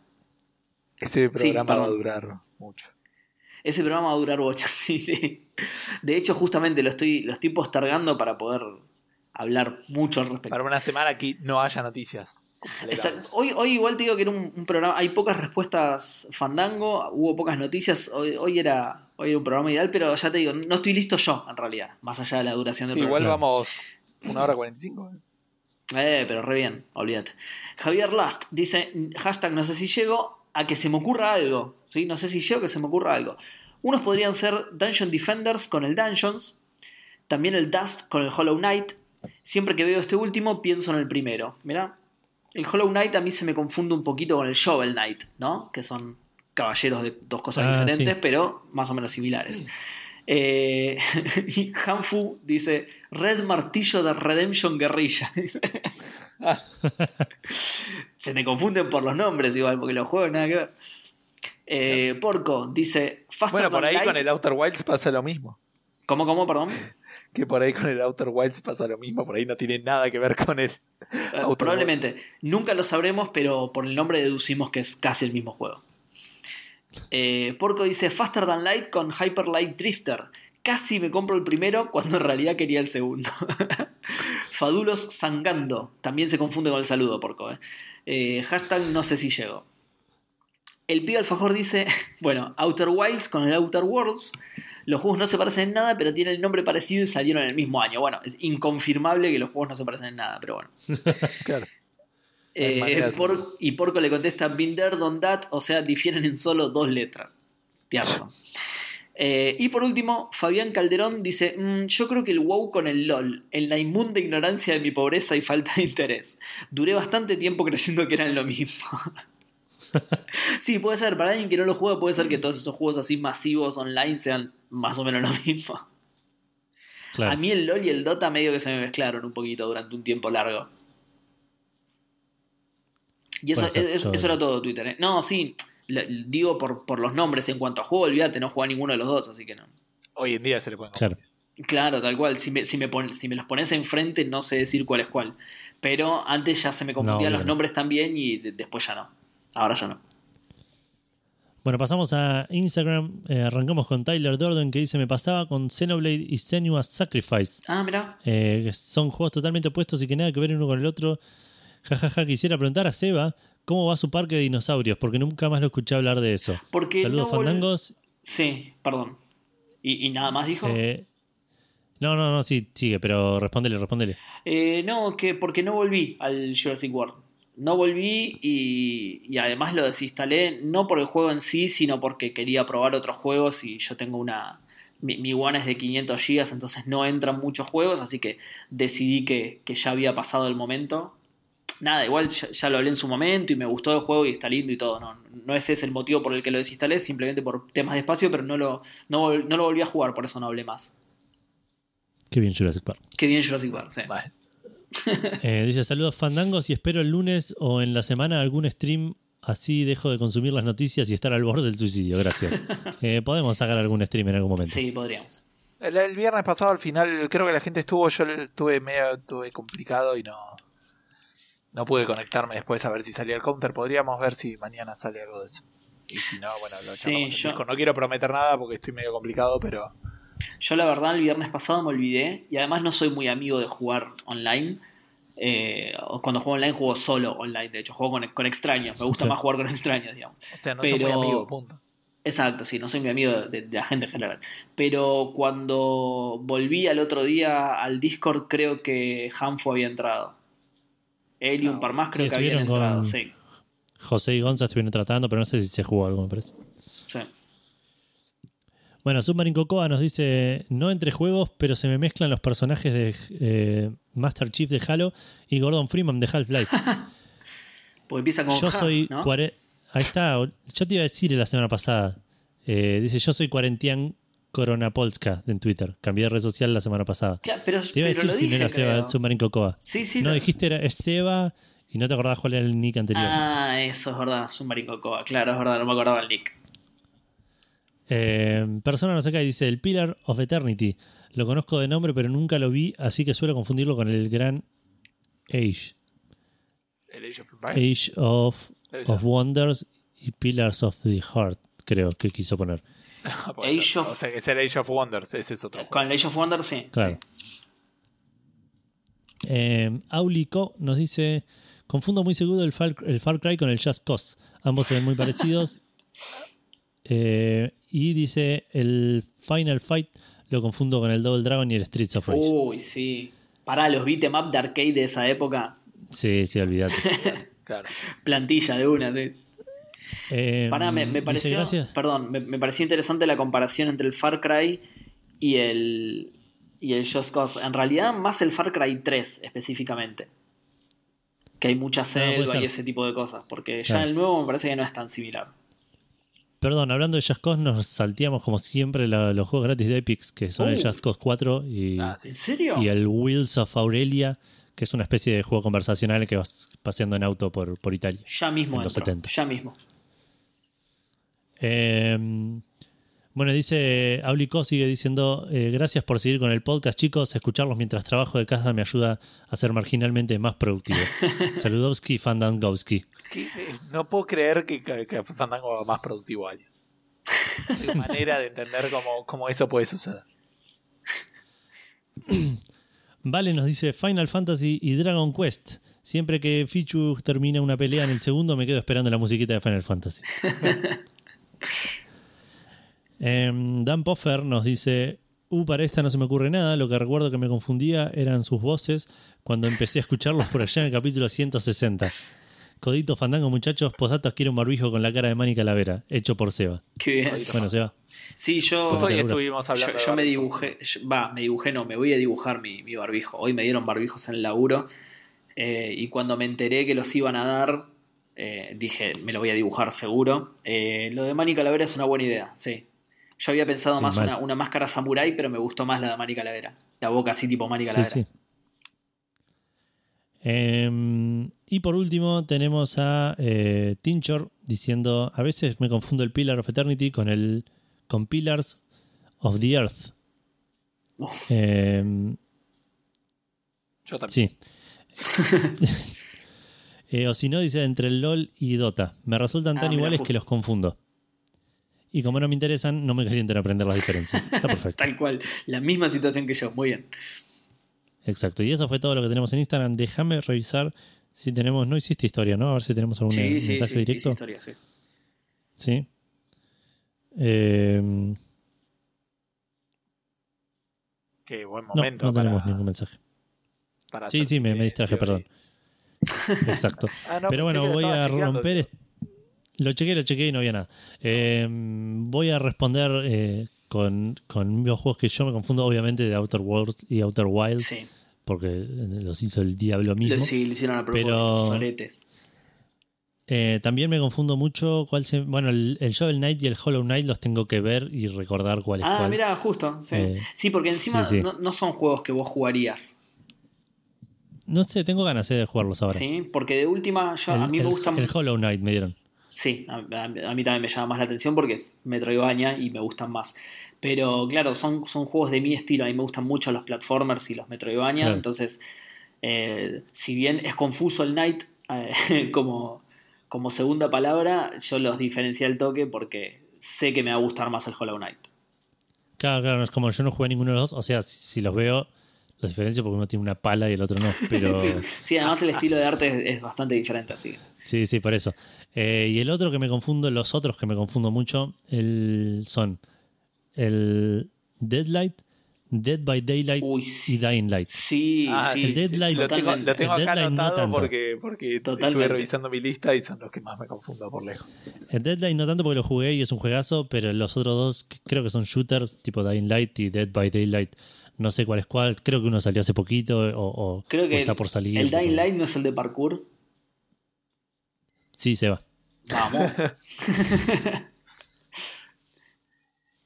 Ese programa va a durar mucho. Ese programa va a durar bocha, sí, sí. De hecho, justamente lo estoy, lo estoy postergando para poder hablar mucho al respecto. Para una semana aquí no haya noticias. Exacto. Hoy, hoy igual te digo que era un, un programa, hay pocas respuestas fandango, hubo pocas noticias, hoy, hoy era, hoy era un programa ideal, pero ya te digo, no estoy listo yo en realidad, más allá de la duración del Sí, igual programa. vamos una hora cuarenta y cinco. Eh, pero re bien, olvídate. Javier Last dice, hashtag no sé si llego a que se me ocurra algo. ¿sí? No sé si llego a que se me ocurra algo. Unos podrían ser Dungeon Defenders con el Dungeons, también el Dust con el Hollow Knight. Siempre que veo este último pienso en el primero. Mirá, el Hollow Knight a mí se me confunde un poquito con el Shovel Knight, ¿no? Que son caballeros de dos cosas Ah, diferentes, sí. pero más o menos similares. Eh, y Hanfu dice Red Martillo de Redemption Guerrilla. Se te confunden por los nombres igual, porque los juegos nada que ver. Eh, Porco dice Faster Bueno, por ahí Light. con el Outer Wilds pasa lo mismo. ¿Cómo, cómo, perdón? Que por ahí con el Outer Wilds pasa lo mismo. Por ahí no tiene nada que ver con el Eh, Outer probablemente. Nunca lo sabremos, pero por el nombre deducimos que es casi el mismo juego. Eh, Porco dice Faster Than Light con Hyper Light Drifter. Casi me compro el primero cuando en realidad quería el segundo. Fadulos Sangando. También se confunde con el saludo, Porco. eh. Eh, hashtag no sé si llego. El pibe alfajor dice, bueno, Outer Wilds con el Outer Worlds. Los juegos no se parecen en nada, pero tienen el nombre parecido y salieron en el mismo año. Bueno, es inconfirmable que los juegos no se parecen en nada, pero bueno. Claro. Eh, por- y Porco le contesta Binder, Don That, o sea, difieren en solo dos letras. Razón. Eh, y por último, Fabián Calderón dice: "Mm, Yo creo que el WoW con el LOL, en la inmunda ignorancia de mi pobreza y falta de interés. Duré bastante tiempo creyendo que eran lo mismo. sí, puede ser, para alguien que no lo juega, puede ser que todos esos juegos así masivos online sean más o menos lo mismo. Claro. A mí el LOL y el Dota medio que se me mezclaron un poquito durante un tiempo largo. Y eso, Puede ser, eso, yo- eso era todo Twitter, ¿eh? No, sí, digo por, por los nombres en cuanto a juego, olvídate, no juega ninguno de los dos, así que no. Hoy en día se le pueden Claro. Claro, tal cual. Si me, si me, pon- si me los pones enfrente, no sé decir cuál es cuál. Pero antes ya se me confundían No, los nombres también y de- después ya no. Ahora ya no. Bueno, pasamos a Instagram. Eh, arrancamos con Tyler Dorden que dice: Me pasaba con Xenoblade y Senua's Sacrifice. Ah, mira. Eh, que son juegos totalmente opuestos y que nada que ver uno con el otro. Jajaja, quisiera preguntar a Seba cómo va su parque de dinosaurios, porque nunca más lo escuché hablar de eso. Porque Saludos no fandangos. Sí, perdón. ¿Y, y nada más dijo? Eh, no, no, no, sí, sigue, pero respóndele, respóndele. Eh, no, que porque no volví al Jurassic World. No volví y, y además lo desinstalé, no por el juego en sí, sino porque quería probar otros juegos y yo tengo una... Mi, mi One es de 500 GB, entonces no entran muchos juegos, así que decidí que, que ya había pasado el momento. Nada, igual ya, ya lo hablé en su momento y me gustó el juego y está lindo y todo. No, no ese es el motivo por el que lo desinstalé, simplemente por temas de espacio, pero no lo, no, no lo volví a jugar, por eso no hablé más. Qué bien, Jurassic Park. Qué bien Jurassic World, sí. Vale. Eh, dice: Saludos fandangos y espero el lunes o en la semana algún stream. Así dejo de consumir las noticias y estar al borde del suicidio. Gracias. Eh, podemos sacar algún stream en algún momento. Sí, podríamos. El, el viernes pasado al final creo que la gente estuvo, yo tuve medio tuve complicado y no no pude conectarme después a ver si salía el counter. Podríamos ver si mañana sale algo de eso. Y si no, bueno, lo Sí, yo- Discord. No quiero prometer nada porque estoy medio complicado, pero Yo la verdad el viernes pasado me olvidé y además no soy muy amigo de jugar online. Eh, o cuando juego online juego solo online, de hecho juego con, con extraños, me gusta más jugar con extraños, digamos. o sea, no soy muy Pero- amigo, punto. Exacto, sí, no soy muy amigo de, de la gente en general. Pero cuando volví al otro día al Discord creo que Hanfo había entrado. Él y un par más creo sí, que habían estuvieron entrado, con- sí. José y Gonza estuvieron tratando, pero no sé si se jugó algo, me parece. Sí. Bueno, Submarine Cocoa nos dice, no entre juegos, pero se me mezclan los personajes de eh, Master Chief de Halo y Gordon Freeman de Half-Life. Porque empieza con Yo ja, soy... ¿no? cuare- Ahí está, yo te iba a decir la semana pasada. Eh, dice, yo soy Cuarentian Koronapolska en Twitter. Cambié de red social la semana pasada. Claro, pero, Te iba a pero decir si no era Seba creo. Submarine Cocoa. Sí, sí. no, lo- dijiste era es Seba y no te acordabas cuál era el nick anterior. Ah, eso es verdad, Submarine Cocoa. Claro, es verdad, no me acordaba el nick. Eh, persona no sé qué dice el Pillar of Eternity. Lo conozco de nombre, pero nunca lo vi, así que suelo confundirlo con el gran Age. El Age of Empires. Age of, of Wonders y Pillars of the Heart, creo que quiso poner. Age ser. of- O sea, que es el Age of Wonders, ese es otro. Con Age of Wonder, sí. Claro. Eh, Aulico nos dice: Confundo muy seguido el Far, el Far Cry con el Just Cause. Ambos se ven muy parecidos. Eh, y dice: El Final Fight lo confundo con el Double Dragon y el Streets of Rage. Uy, sí. Pará, los beat'em up de arcade de esa época. Sí, sí, olvídate. Claro. Plantilla de una, sí. Eh, Pará, me, me dice, pareció. gracias. Perdón, me, me pareció interesante la comparación entre el Far Cry y el. y el Just Cause. En realidad, más el Far Cry 3 específicamente. Que hay mucha puede selva y ese tipo de cosas. Porque ya Claro. el nuevo me parece que no es tan similar. Perdón, hablando de Just Cause, nos salteamos como siempre la- los juegos gratis de Epic, que son el Uh. Just Cause 4 y, Ah, sí. ¿En serio? y el Wheels of Aurelia, que es una especie de juego conversacional que vas paseando en auto por, por Italia. Ya mismo en los entro, 70. Ya mismo. Eh, bueno, dice Aulico, sigue diciendo, eh, gracias por seguir con el podcast, chicos. Escucharlos mientras trabajo de casa me ayuda a ser marginalmente más productivo. Saludowski, Fandangowski. Eh, No puedo creer que, que, que Fandango haga más productivo a alguien. No hay manera de entender cómo, cómo eso puede suceder. Vale nos dice Final Fantasy y Dragon Quest. Siempre que Fichu termina una pelea en el segundo, me quedo esperando la musiquita de Final Fantasy. Em, Dan Poffer nos dice: Uh, para esta no se me ocurre nada. Lo que recuerdo que me confundía eran sus voces cuando empecé a escucharlos por allá en el capítulo 160. Codito Fandango, muchachos, postdatos quiero un barbijo con la cara de Manny Calavera, hecho por Seba. Qué bien. Bueno, Seba. Sí, yo. Hoy estuvimos Yo, hablando. de yo me dibujé, yo- va, me dibujé, no, me voy a dibujar mi, mi barbijo. Hoy me dieron barbijos en el laburo eh, y cuando me enteré que los iban a dar, eh, dije, me lo voy a dibujar seguro. Eh, lo de Manny Calavera es una buena idea, sí. Yo había pensado Sí, más una, una máscara samurai, pero me gustó más la de Manny Calavera. La boca así tipo Manny Calavera. sí. Em, y por último tenemos a eh, Tinchor diciendo, a veces me confundo el Pillar of Eternity con el con Pillars of the Earth. Em, Yo también. sí. Eh, o si no, dice entre el LOL y Dota. Me resultan Ah, tan mira, iguales justo. que los confundo. Y como no me interesan, no me calienten aprender las diferencias. Está perfecto. Tal cual, la misma situación que yo, muy bien. Exacto. Y eso fue todo lo que tenemos en Instagram. Déjame revisar si tenemos. No hiciste historia, ¿no? A ver si tenemos algún Sí, sí, mensaje sí, directo. historia, sí. Sí. Eh, Qué buen no, momento no para, tenemos ningún mensaje. para Sí, sí, me, me cine, distraje, sí, perdón. Exacto. Ah, no, Pero bueno, voy a romper. Lo chequeé, lo chequeé y no había nada. Eh, voy a responder eh, con, con los juegos que yo me confundo, obviamente, de Outer Worlds y Outer Wilds, Sí, porque los hizo el diablo mismo. sí, lo hicieron a propósito, Pero- soletes. Eh, también me confundo mucho. Cuál se, bueno, el, el Shovel Knight y el Hollow Knight los tengo que ver y recordar cuál es Ah, cuál. mira, justo. Sí, Eh, Sí, porque encima sí, sí. No, no son juegos que vos jugarías. No sé, tengo ganas eh, de jugarlos ahora. ¿sí? Porque de última, yo, El, a mí me el- gustan. el Hollow Knight me dieron. Sí, a, a- a mí también me llama más la atención porque es Metroidvania y me gustan más. Pero claro, son, son juegos de mi estilo. A mí me gustan mucho los platformers y los Metroidvania. Claro. Entonces, eh, si bien es confuso el Knight eh, como, como segunda palabra, yo los diferencié al toque porque sé que me va a gustar más el Hollow Knight. Claro, claro, no es como yo no jugué a ninguno de los dos. O sea, si, si los veo, los diferencio porque uno tiene una pala y el otro no. Pero Sí, sí, además el estilo de arte es, es bastante diferente así. sí, sí, por eso. Eh, y el otro que me confundo, los otros que me confundo mucho, el, son el Deadlight Dead by Daylight Uy, y. Dying Light. Sí, Ah, sí. el Deadlight- Lo tengo, lo tengo El acá no anotado tanto. porque, porque estuve Totalmente. revisando mi lista y son los que más me confundo por lejos. El Deadline no tanto porque lo jugué y es un juegazo, pero los otros dos creo que son shooters, tipo Dying Light y Dead by Daylight. No sé cuál es cuál. Creo que uno salió hace poquito o, o- Creo o que está por salir. el Dying Light no es el de parkour. Sí, se va. Vamos.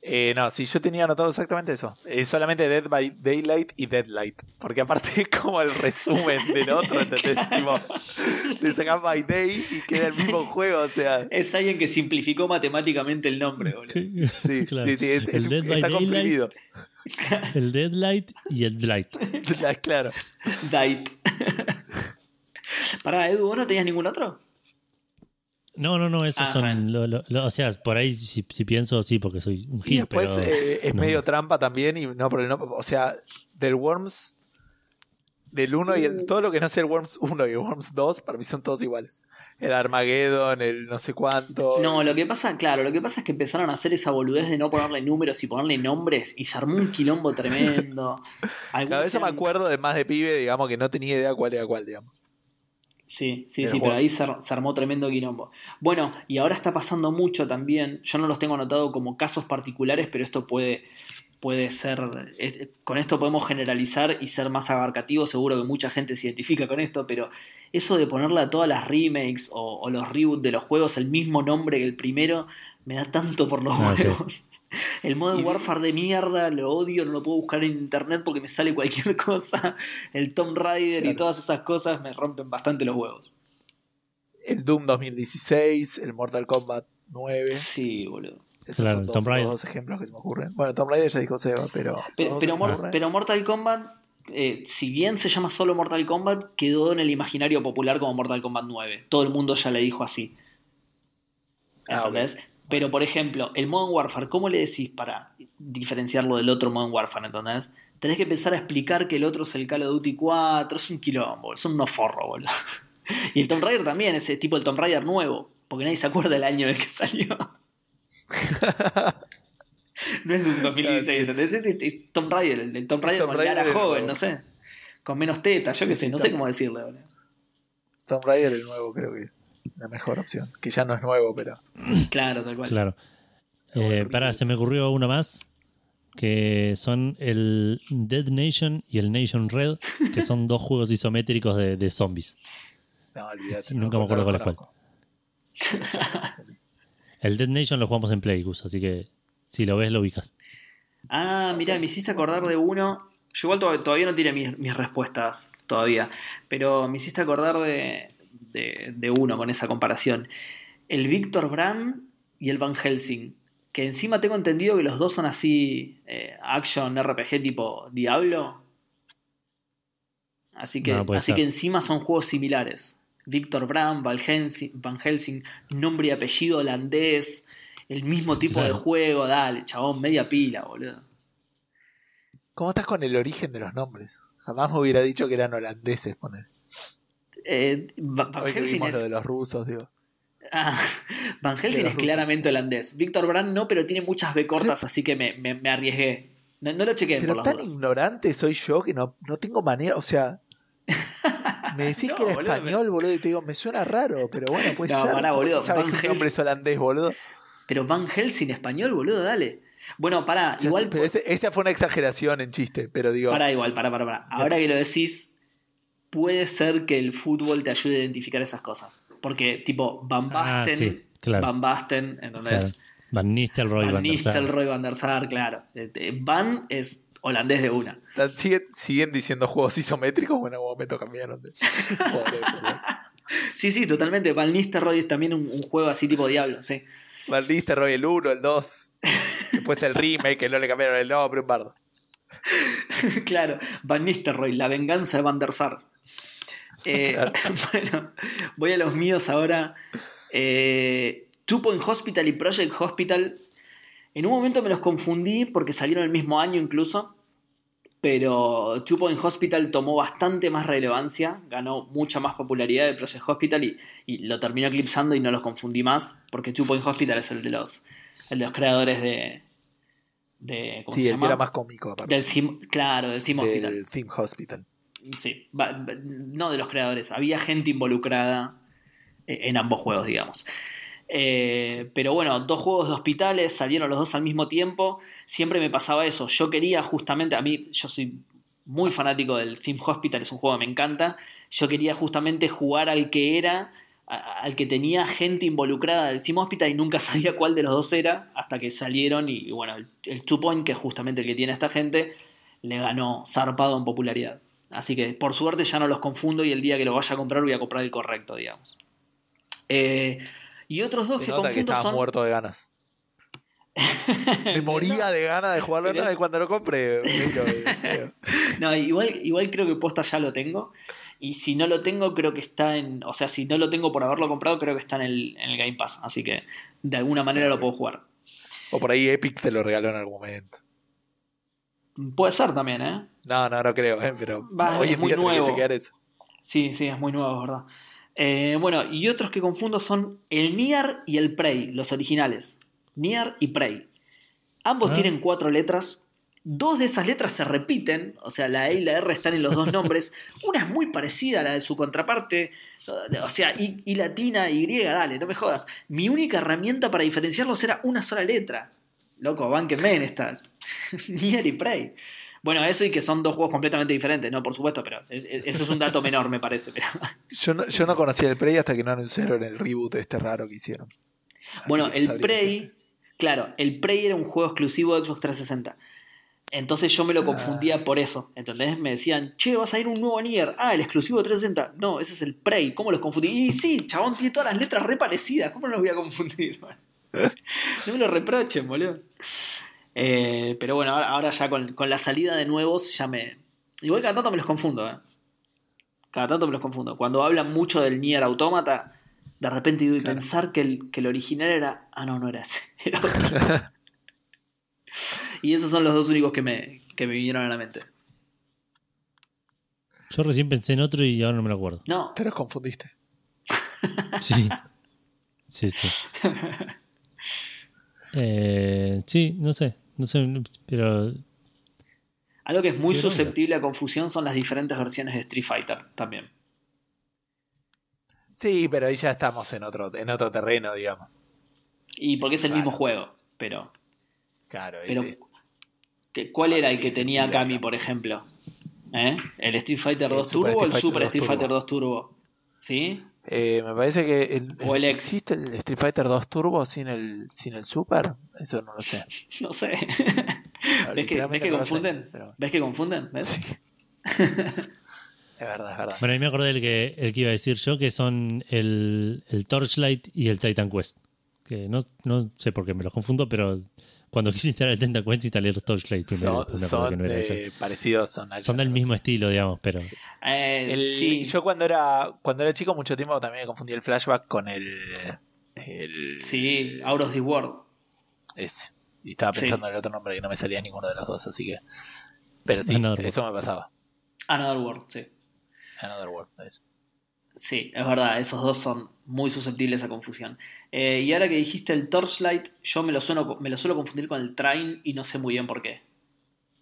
Eh, no, sí, yo tenía anotado exactamente eso. Es solamente Dead by Daylight y Deadlight. Porque aparte es como el resumen del otro, ¿entendés? Tipo, te sacas by Day y queda el mismo juego, o sea. es alguien que simplificó matemáticamente el nombre, boludo. Sí, Claro. sí, sí, es- El es- Dead by está Daylight. comprimido. El Deadlight y el Light. Ya, claro. Dight. Pará, Edu, ¿vos no tenías ningún otro? No, no, no, esos Ah, son. lo- lo- lo- o sea, por ahí si, si pienso, sí, porque soy un Y hit. después pero eh, es no. medio trampa también. Y no, no, o sea, del Worms, del 1 y el, todo lo que no sea el Worms 1 y el Worms 2, para mí son todos iguales. El Armageddon, el no sé cuánto. No, lo que pasa, claro, lo que pasa es que empezaron a hacer esa boludez de no ponerle números y ponerle nombres y se armó un quilombo tremendo. Algunos Cada vez me eran- acuerdo de más de pibe, digamos, que no tenía idea cuál era cuál, digamos. Sí, sí, sí, pero ahí se armó tremendo quilombo. Bueno, y ahora está pasando mucho también. Yo no los tengo anotado como casos particulares, pero esto puede, puede ser. es- con esto podemos generalizar y ser más abarcativos. Seguro que mucha gente se identifica con esto, pero eso de ponerle a todas las remakes o, o los reboots de los juegos el mismo nombre que el primero me da tanto por los Ah, sí. huevos. El Modern Y- Warfare de mierda, lo odio, no lo puedo buscar en internet porque me sale cualquier cosa. El Tomb Raider y todas esas cosas me rompen bastante los huevos. El Doom 2016, el Mortal Kombat 9. Sí, boludo. Esos Claro, son el dos, Tomb Raider. los dos ejemplos que se me ocurren. Bueno, Tomb Raider ya dijo Seba, pero. Pero, Mor- Mortal Kombat, eh, si bien se llama solo Mortal Kombat, quedó en el imaginario popular como Mortal Kombat 9. Todo el mundo ya le dijo así. Ah, ¿Entendés? Pero, por ejemplo, el Modern Warfare, ¿cómo le decís para diferenciarlo del otro Modern Warfare? ¿Entendés? Tenés que empezar a explicar que el otro es el Call of Duty 4, es un quilombo, son unos forros, boludo. Y el Tomb Raider también, ese tipo el Tomb Raider nuevo, porque nadie se acuerda del año en el que salió. No es de un 2016, ¿entendés? Es, es- Tomb Raider, el, el Tomb Raider con Raider Lara el joven, nuevo. no sé. Con menos tetas, yo Sí, qué sí, sé, no sé Tom- cómo decirle, boludo. Tomb Raider, el nuevo, creo que es la mejor opción. Que ya no es nuevo, pero. Claro, tal cual. Claro. Eh, para, se me ocurrió uno más. Que son el Dead Nation y el Nation Red, que son dos juegos isométricos de, de zombies. No, olvídate. No, nunca me acuerdo cuál es conozco. El Dead Nation lo jugamos en Play, Gus, así que si lo ves, lo ubicas. Ah, mira, me hiciste acordar de uno. Yo igual to- todavía no tiene mis, mis respuestas, todavía. Pero me hiciste acordar de, de, de uno con esa comparación. El Víctor Brand y el Van Helsing. Que encima tengo entendido que los dos son así, eh, action RPG tipo Diablo. Así que, No, así ser. que encima son juegos similares. Víctor Brand, Van Helsing, Van Helsing, nombre y apellido holandés, el mismo tipo de juego, dale, chabón, media pila, boludo. ¿Cómo estás con el origen de los nombres? Jamás me hubiera dicho que eran holandeses, poner. Eh, Va- Van Helsing es, lo de los rusos, digo. Ah, Van Helsing es rusos. claramente holandés. Víctor Brand no, pero tiene muchas B cortas, así que me, me- me arriesgué. No, no lo chequeé por Pero las tan dudas. ignorante soy yo que no, no tengo manera, o sea. Me decís No, que era boludo, español, boludo, y te digo, me suena raro, pero bueno, puede No, ser. pará, ¿Cómo boludo, ¿Sabes Van que el nombre es holandés, boludo? Pero Van Helsing español, boludo, dale. Bueno, pará, Ya igual. sé, pero ese- esa fue una exageración en chiste, pero digo. Pará, igual, pará, pará, pará. Ahora que lo decís, puede ser que el fútbol te ayude a identificar esas cosas. Porque, tipo, Van Ah, Basten, sí, claro. Van Basten, ¿entendés? Claro. Van Nistelrooy, Van. Nistelrooy, Van der Sar, claro. Eh, eh, Van es holandés de una. ¿Siguen, siguen diciendo juegos isométricos? Bueno, en algún momento cambiaron de. Sí, sí, totalmente. Van Nistelrooy es también un, un juego así tipo Diablo, sí. Van Nistelrooy, el 1, el 2. Después el remake, que no le cambiaron el nombre, un bardo. claro, Van Nistelrooy, la venganza de Van der Sar. Eh, Claro. bueno, voy a los míos ahora. Eh, Two Point Hospital y Project Hospital. En un momento me los confundí porque salieron el mismo año incluso. Pero Two Point Hospital tomó bastante más relevancia, ganó mucha más popularidad de Project Hospital y, y lo terminó eclipsando y no los confundí más porque Two Point Hospital es el de los, el de los creadores de, De, ¿cómo Sí, se el que llama? era más cómico, aparte. Del theme- claro, del Theme Hospital. Del Theme Hospital. Sí, no de los creadores. Había gente involucrada eh, en ambos juegos, digamos. Eh, Pero bueno, dos juegos de hospitales salieron los dos al mismo tiempo. Siempre me pasaba eso. Yo quería justamente, a mí, yo soy muy fanático del Theme Hospital, es un juego que me encanta. Yo quería justamente jugar al que era, a- al que tenía gente involucrada del Theme Hospital y nunca sabía cuál de los dos era hasta que salieron. Y, y bueno, el, el Two Point, que es justamente el que tiene esta gente, le ganó zarpado en popularidad. Así que por suerte ya no los confundo y el día que lo vaya a comprar voy a comprar el correcto, digamos. Eh, y otros dos Se que nota que confundo estaba son. muerto de ganas. Me moría de ganas de jugarlo y es- cuando lo compré. eh, No, igual, igual creo que posta ya lo tengo. Y si no lo tengo, creo que está en. O sea, si no lo tengo por haberlo comprado, creo que está en el, en el Game Pass. Así que de alguna manera lo puedo jugar. O por ahí Epic te lo regaló en algún momento. Puede ser también, ¿eh? No, no, no creo, eh, pero hoy es muy que nuevo. chequear eso. Sí, sí, es muy nuevo, es verdad. Eh, bueno, y otros que confundo son el Nier y el Prey, los originales. Nier y Prey. Ambos Ah. tienen cuatro letras. Dos de esas letras se repiten, o sea, la E y la R están en los dos nombres. Una es muy parecida a la de su contraparte, o sea, I latina, Y, dale, no me jodas. Mi única herramienta para diferenciarlos era una sola letra. Loco, bánquenme en estas. Nier y Prey. Bueno, eso y que son dos juegos completamente diferentes, no, por supuesto, pero es- es- eso es un dato menor, me parece. Pero... Yo no, yo no conocía el Prey hasta que no anunciaron el reboot este raro que hicieron. Así Bueno, que el Prey, claro, el Prey era un juego exclusivo de Xbox 360. Entonces yo me lo Ah. confundía por eso. ¿Entendés? Me decían, che, vas a ir un nuevo Nier. Ah, el exclusivo de 360. No, ese es el Prey. ¿Cómo los confundí? Y sí, chabón, tiene todas las letras re parecidas. ¿Cómo no los voy a confundir? no me lo reprochen, boludo. Eh, pero bueno, ahora, ahora ya con, con la salida de nuevos ya me... Igual cada tanto me los confundo, ¿eh? Cada tanto me los confundo. Cuando hablan mucho del Nier Automata, de repente digo, y Claro. pensar que el, que el original era... Ah, no, no era ese. Era otro. y esos son los dos únicos que me, que me vinieron a la mente. Yo recién pensé en otro y ahora no me lo acuerdo. No, Te los confundiste. Sí. Sí, sí. Eh, sí, no sé. No sé, pero algo que es muy susceptible a confusión son las diferentes versiones de Street Fighter también. Sí, pero ahí ya estamos en otro, en otro terreno, digamos. Y porque es el Claro. mismo juego, pero... Claro, Pero, es- ¿qué- ¿Cuál era el que tenía Kami, por ejemplo? ¿Eh? ¿El Street Fighter El 2 Super Turbo o el Street Fighter Super 2 Street Fighter Turbo. 2 Turbo? ¿Sí? Eh, me parece que el, O el existe el Street Fighter 2 Turbo sin el sin el Super. Eso no lo sé. No sé. ¿Ves que, Literalmente ves que no lo sé, confunden? pero- ¿Ves que confunden? ¿Ves? Sí. es verdad, es verdad. bueno, ahí me acordé del que, el que iba a decir yo, que son el, el Torchlight y el Titan Quest. Que no, no sé por qué me los confundo, pero cuando quise instalar el Quest instalé los Torchlight primero. Son, me acordé que son, no era eh, parecidos, son, Son del mismo estilo, digamos, pero Eh, El- sí. Yo cuando era cuando era chico mucho tiempo también me confundí el flashback con el, el Sí, Out of the World. ese. Y estaba Sí. pensando en el otro nombre y no me salía ninguno de los dos, así que pero sí, Another eso me pasaba. Another World, sí. Another World, eso. Sí, es verdad, esos dos son muy susceptibles a confusión. Eh, y ahora que dijiste el Torchlight, yo me lo, sueno, me lo suelo confundir con el Train y no sé muy bien por qué.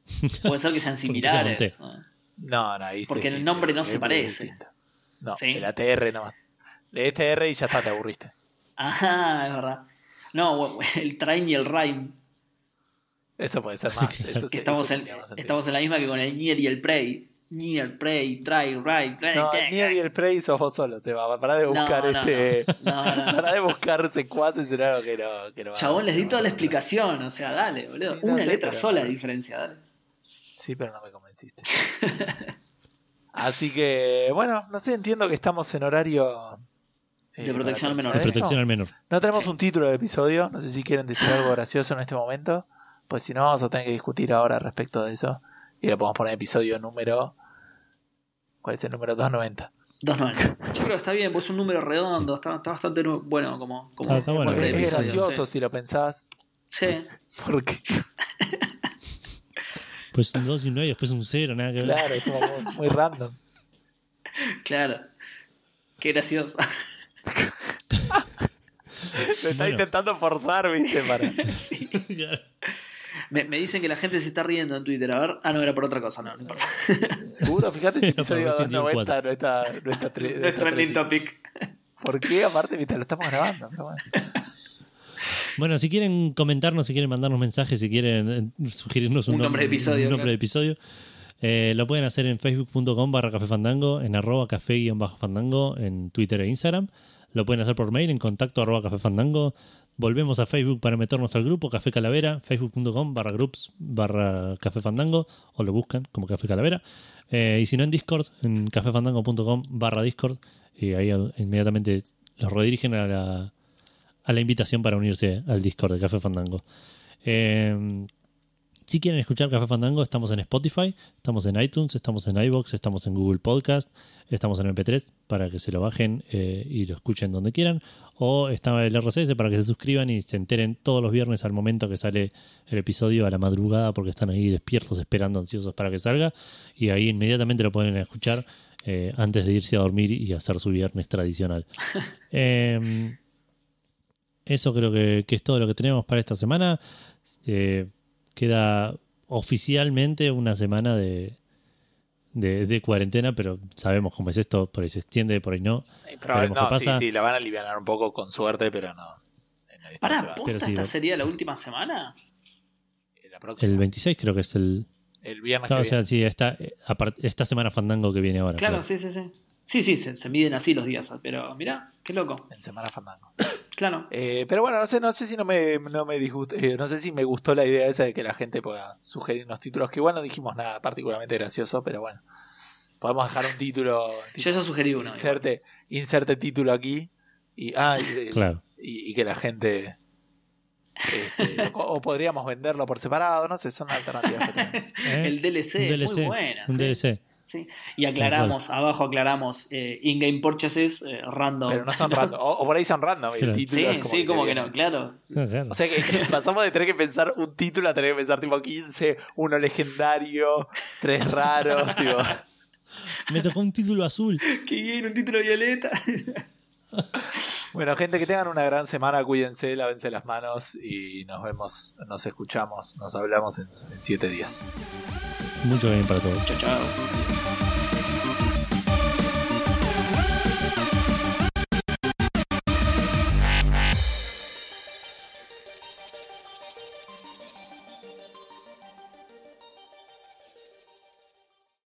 Puede ser que sean similares. ¿no? No, no, ahí Porque sí, el nombre no es se parece. distinto. No, Sí. el ATR nomás. El ATR y ya está, te aburriste. Ajá, es verdad. No, el Train y el Rhyme, Eso puede ser más. Eso, que sí, estamos eso en, estamos en la misma que con el Nier y el Prey. Nier, Prey, Try, Right, Prey. No, Nier y el Prey sos vos solo, Seba. Pará de buscar no, este. no. No, no. Pará de buscar secuaces en algo que no. Que no va- Chabón, les di toda va la explicación, o sea, dale, boludo. Sí, no Una sé, letra pero- sola de diferencia, dale. Sí, pero no me convenciste. Así que, bueno, no sé, entiendo que estamos en horario. eh, De protección al menor. de protección al menor. No tenemos un título de episodio. No sé si quieren decir algo gracioso en este momento. Pues si no, vamos a tener que discutir ahora respecto de eso. Y le podemos poner episodio número. ¿Cuál es el número? 290. 290. Yo creo que está bien, pues es un número redondo, está, está bastante bueno como, como Ah, está bueno. es, episodio, gracioso si lo pensás. Sí. Sí. Porque, Pues un 2 y un 9 y después un 0, nada que ver. claro, es como muy, muy random. claro. Qué gracioso. Lo está Bueno. intentando forzar, ¿viste? Para... sí. Me, me dicen que la gente se está riendo en Twitter. A ver. Ah, no, era por otra cosa. No, no importa. Seguro, fíjate si episodio por Resident Evil 290 no está, no está, no es está trending topic. ¿Por qué? Aparte, mientras lo estamos grabando. Pero bueno. Bueno, si quieren comentarnos, si quieren mandarnos mensajes, si quieren eh, sugerirnos un, Un nombre de episodio, un nombre claro. de episodio, eh, lo pueden hacer en facebook.com barra café fandango, en arroba café guion bajo fandango, en Twitter e Instagram. Lo pueden hacer por mail en contacto arroba café fandango. Volvemos a Facebook para meternos al grupo Café Calavera, facebook.com barra groups barra café fandango, o lo buscan como Café Calavera. Eh, y si no en Discord, en cafefandango.com barra Discord, y ahí inmediatamente los redirigen a la, a la invitación para unirse al Discord de Café Fandango. Eh, si quieren escuchar Café Fandango, estamos en Spotify, estamos en iTunes, estamos en iBox, estamos en Google Podcast, estamos en MP3 para que se lo bajen eh, y lo escuchen donde quieran. O está el RSS para que se suscriban y se enteren todos los viernes al momento que sale el episodio a la madrugada porque están ahí despiertos esperando ansiosos para que salga. Y ahí inmediatamente lo pueden escuchar eh, antes de irse a dormir y hacer su viernes tradicional. Eh, eso creo que, que es todo lo que tenemos para esta semana. Eh, queda oficialmente una semana de, de, de cuarentena, pero sabemos cómo es esto, por ahí se extiende, por ahí no. Pero, no, qué sí, pasa. sí, la van a aliviar un poco con suerte, pero no. Pará, ¿posta sí, esta sería la última semana? la próxima. El 26 creo que es el... El viernes Claro, o que sea, viene. sí, esta, eh, esta semana Fandango que viene ahora. Claro, sí, sí, sí. Sí, sí, se, se miden así los días, pero mirá, qué loco. En Semana Fandango. Claro. Eh, pero bueno, no sé, no sé si no me, no me disgustó, eh, no sé si me gustó la idea esa de que la gente pueda sugerirnos títulos, que igual no dijimos nada particularmente gracioso, pero bueno. Podemos dejar un título. Yo ya sugerí uno. inserte, inserte título aquí. Y, ah, y, Claro. y- y que la gente. este, o, o podríamos venderlo por separado, no sé, son alternativas que tenemos. ¿Eh? El DLC, muy buena. un sí. DLC. Sí. Y aclaramos, abajo aclaramos, eh, in-game purchases eh, random. Pero no son random. O, o por ahí son random. El Claro. título Sí, es como sí, como que no, claro. Claro. O sea que, que pasamos de tener que pensar un título a tener que pensar tipo 15, uno legendario, tres raros, tipo. Me tocó un título azul. Qué bien, un título violeta. Bueno, gente, que tengan una gran semana, cuídense, lávense las manos y nos vemos, nos escuchamos, nos hablamos en, en siete días. Mucho bien para todos. chao, chao.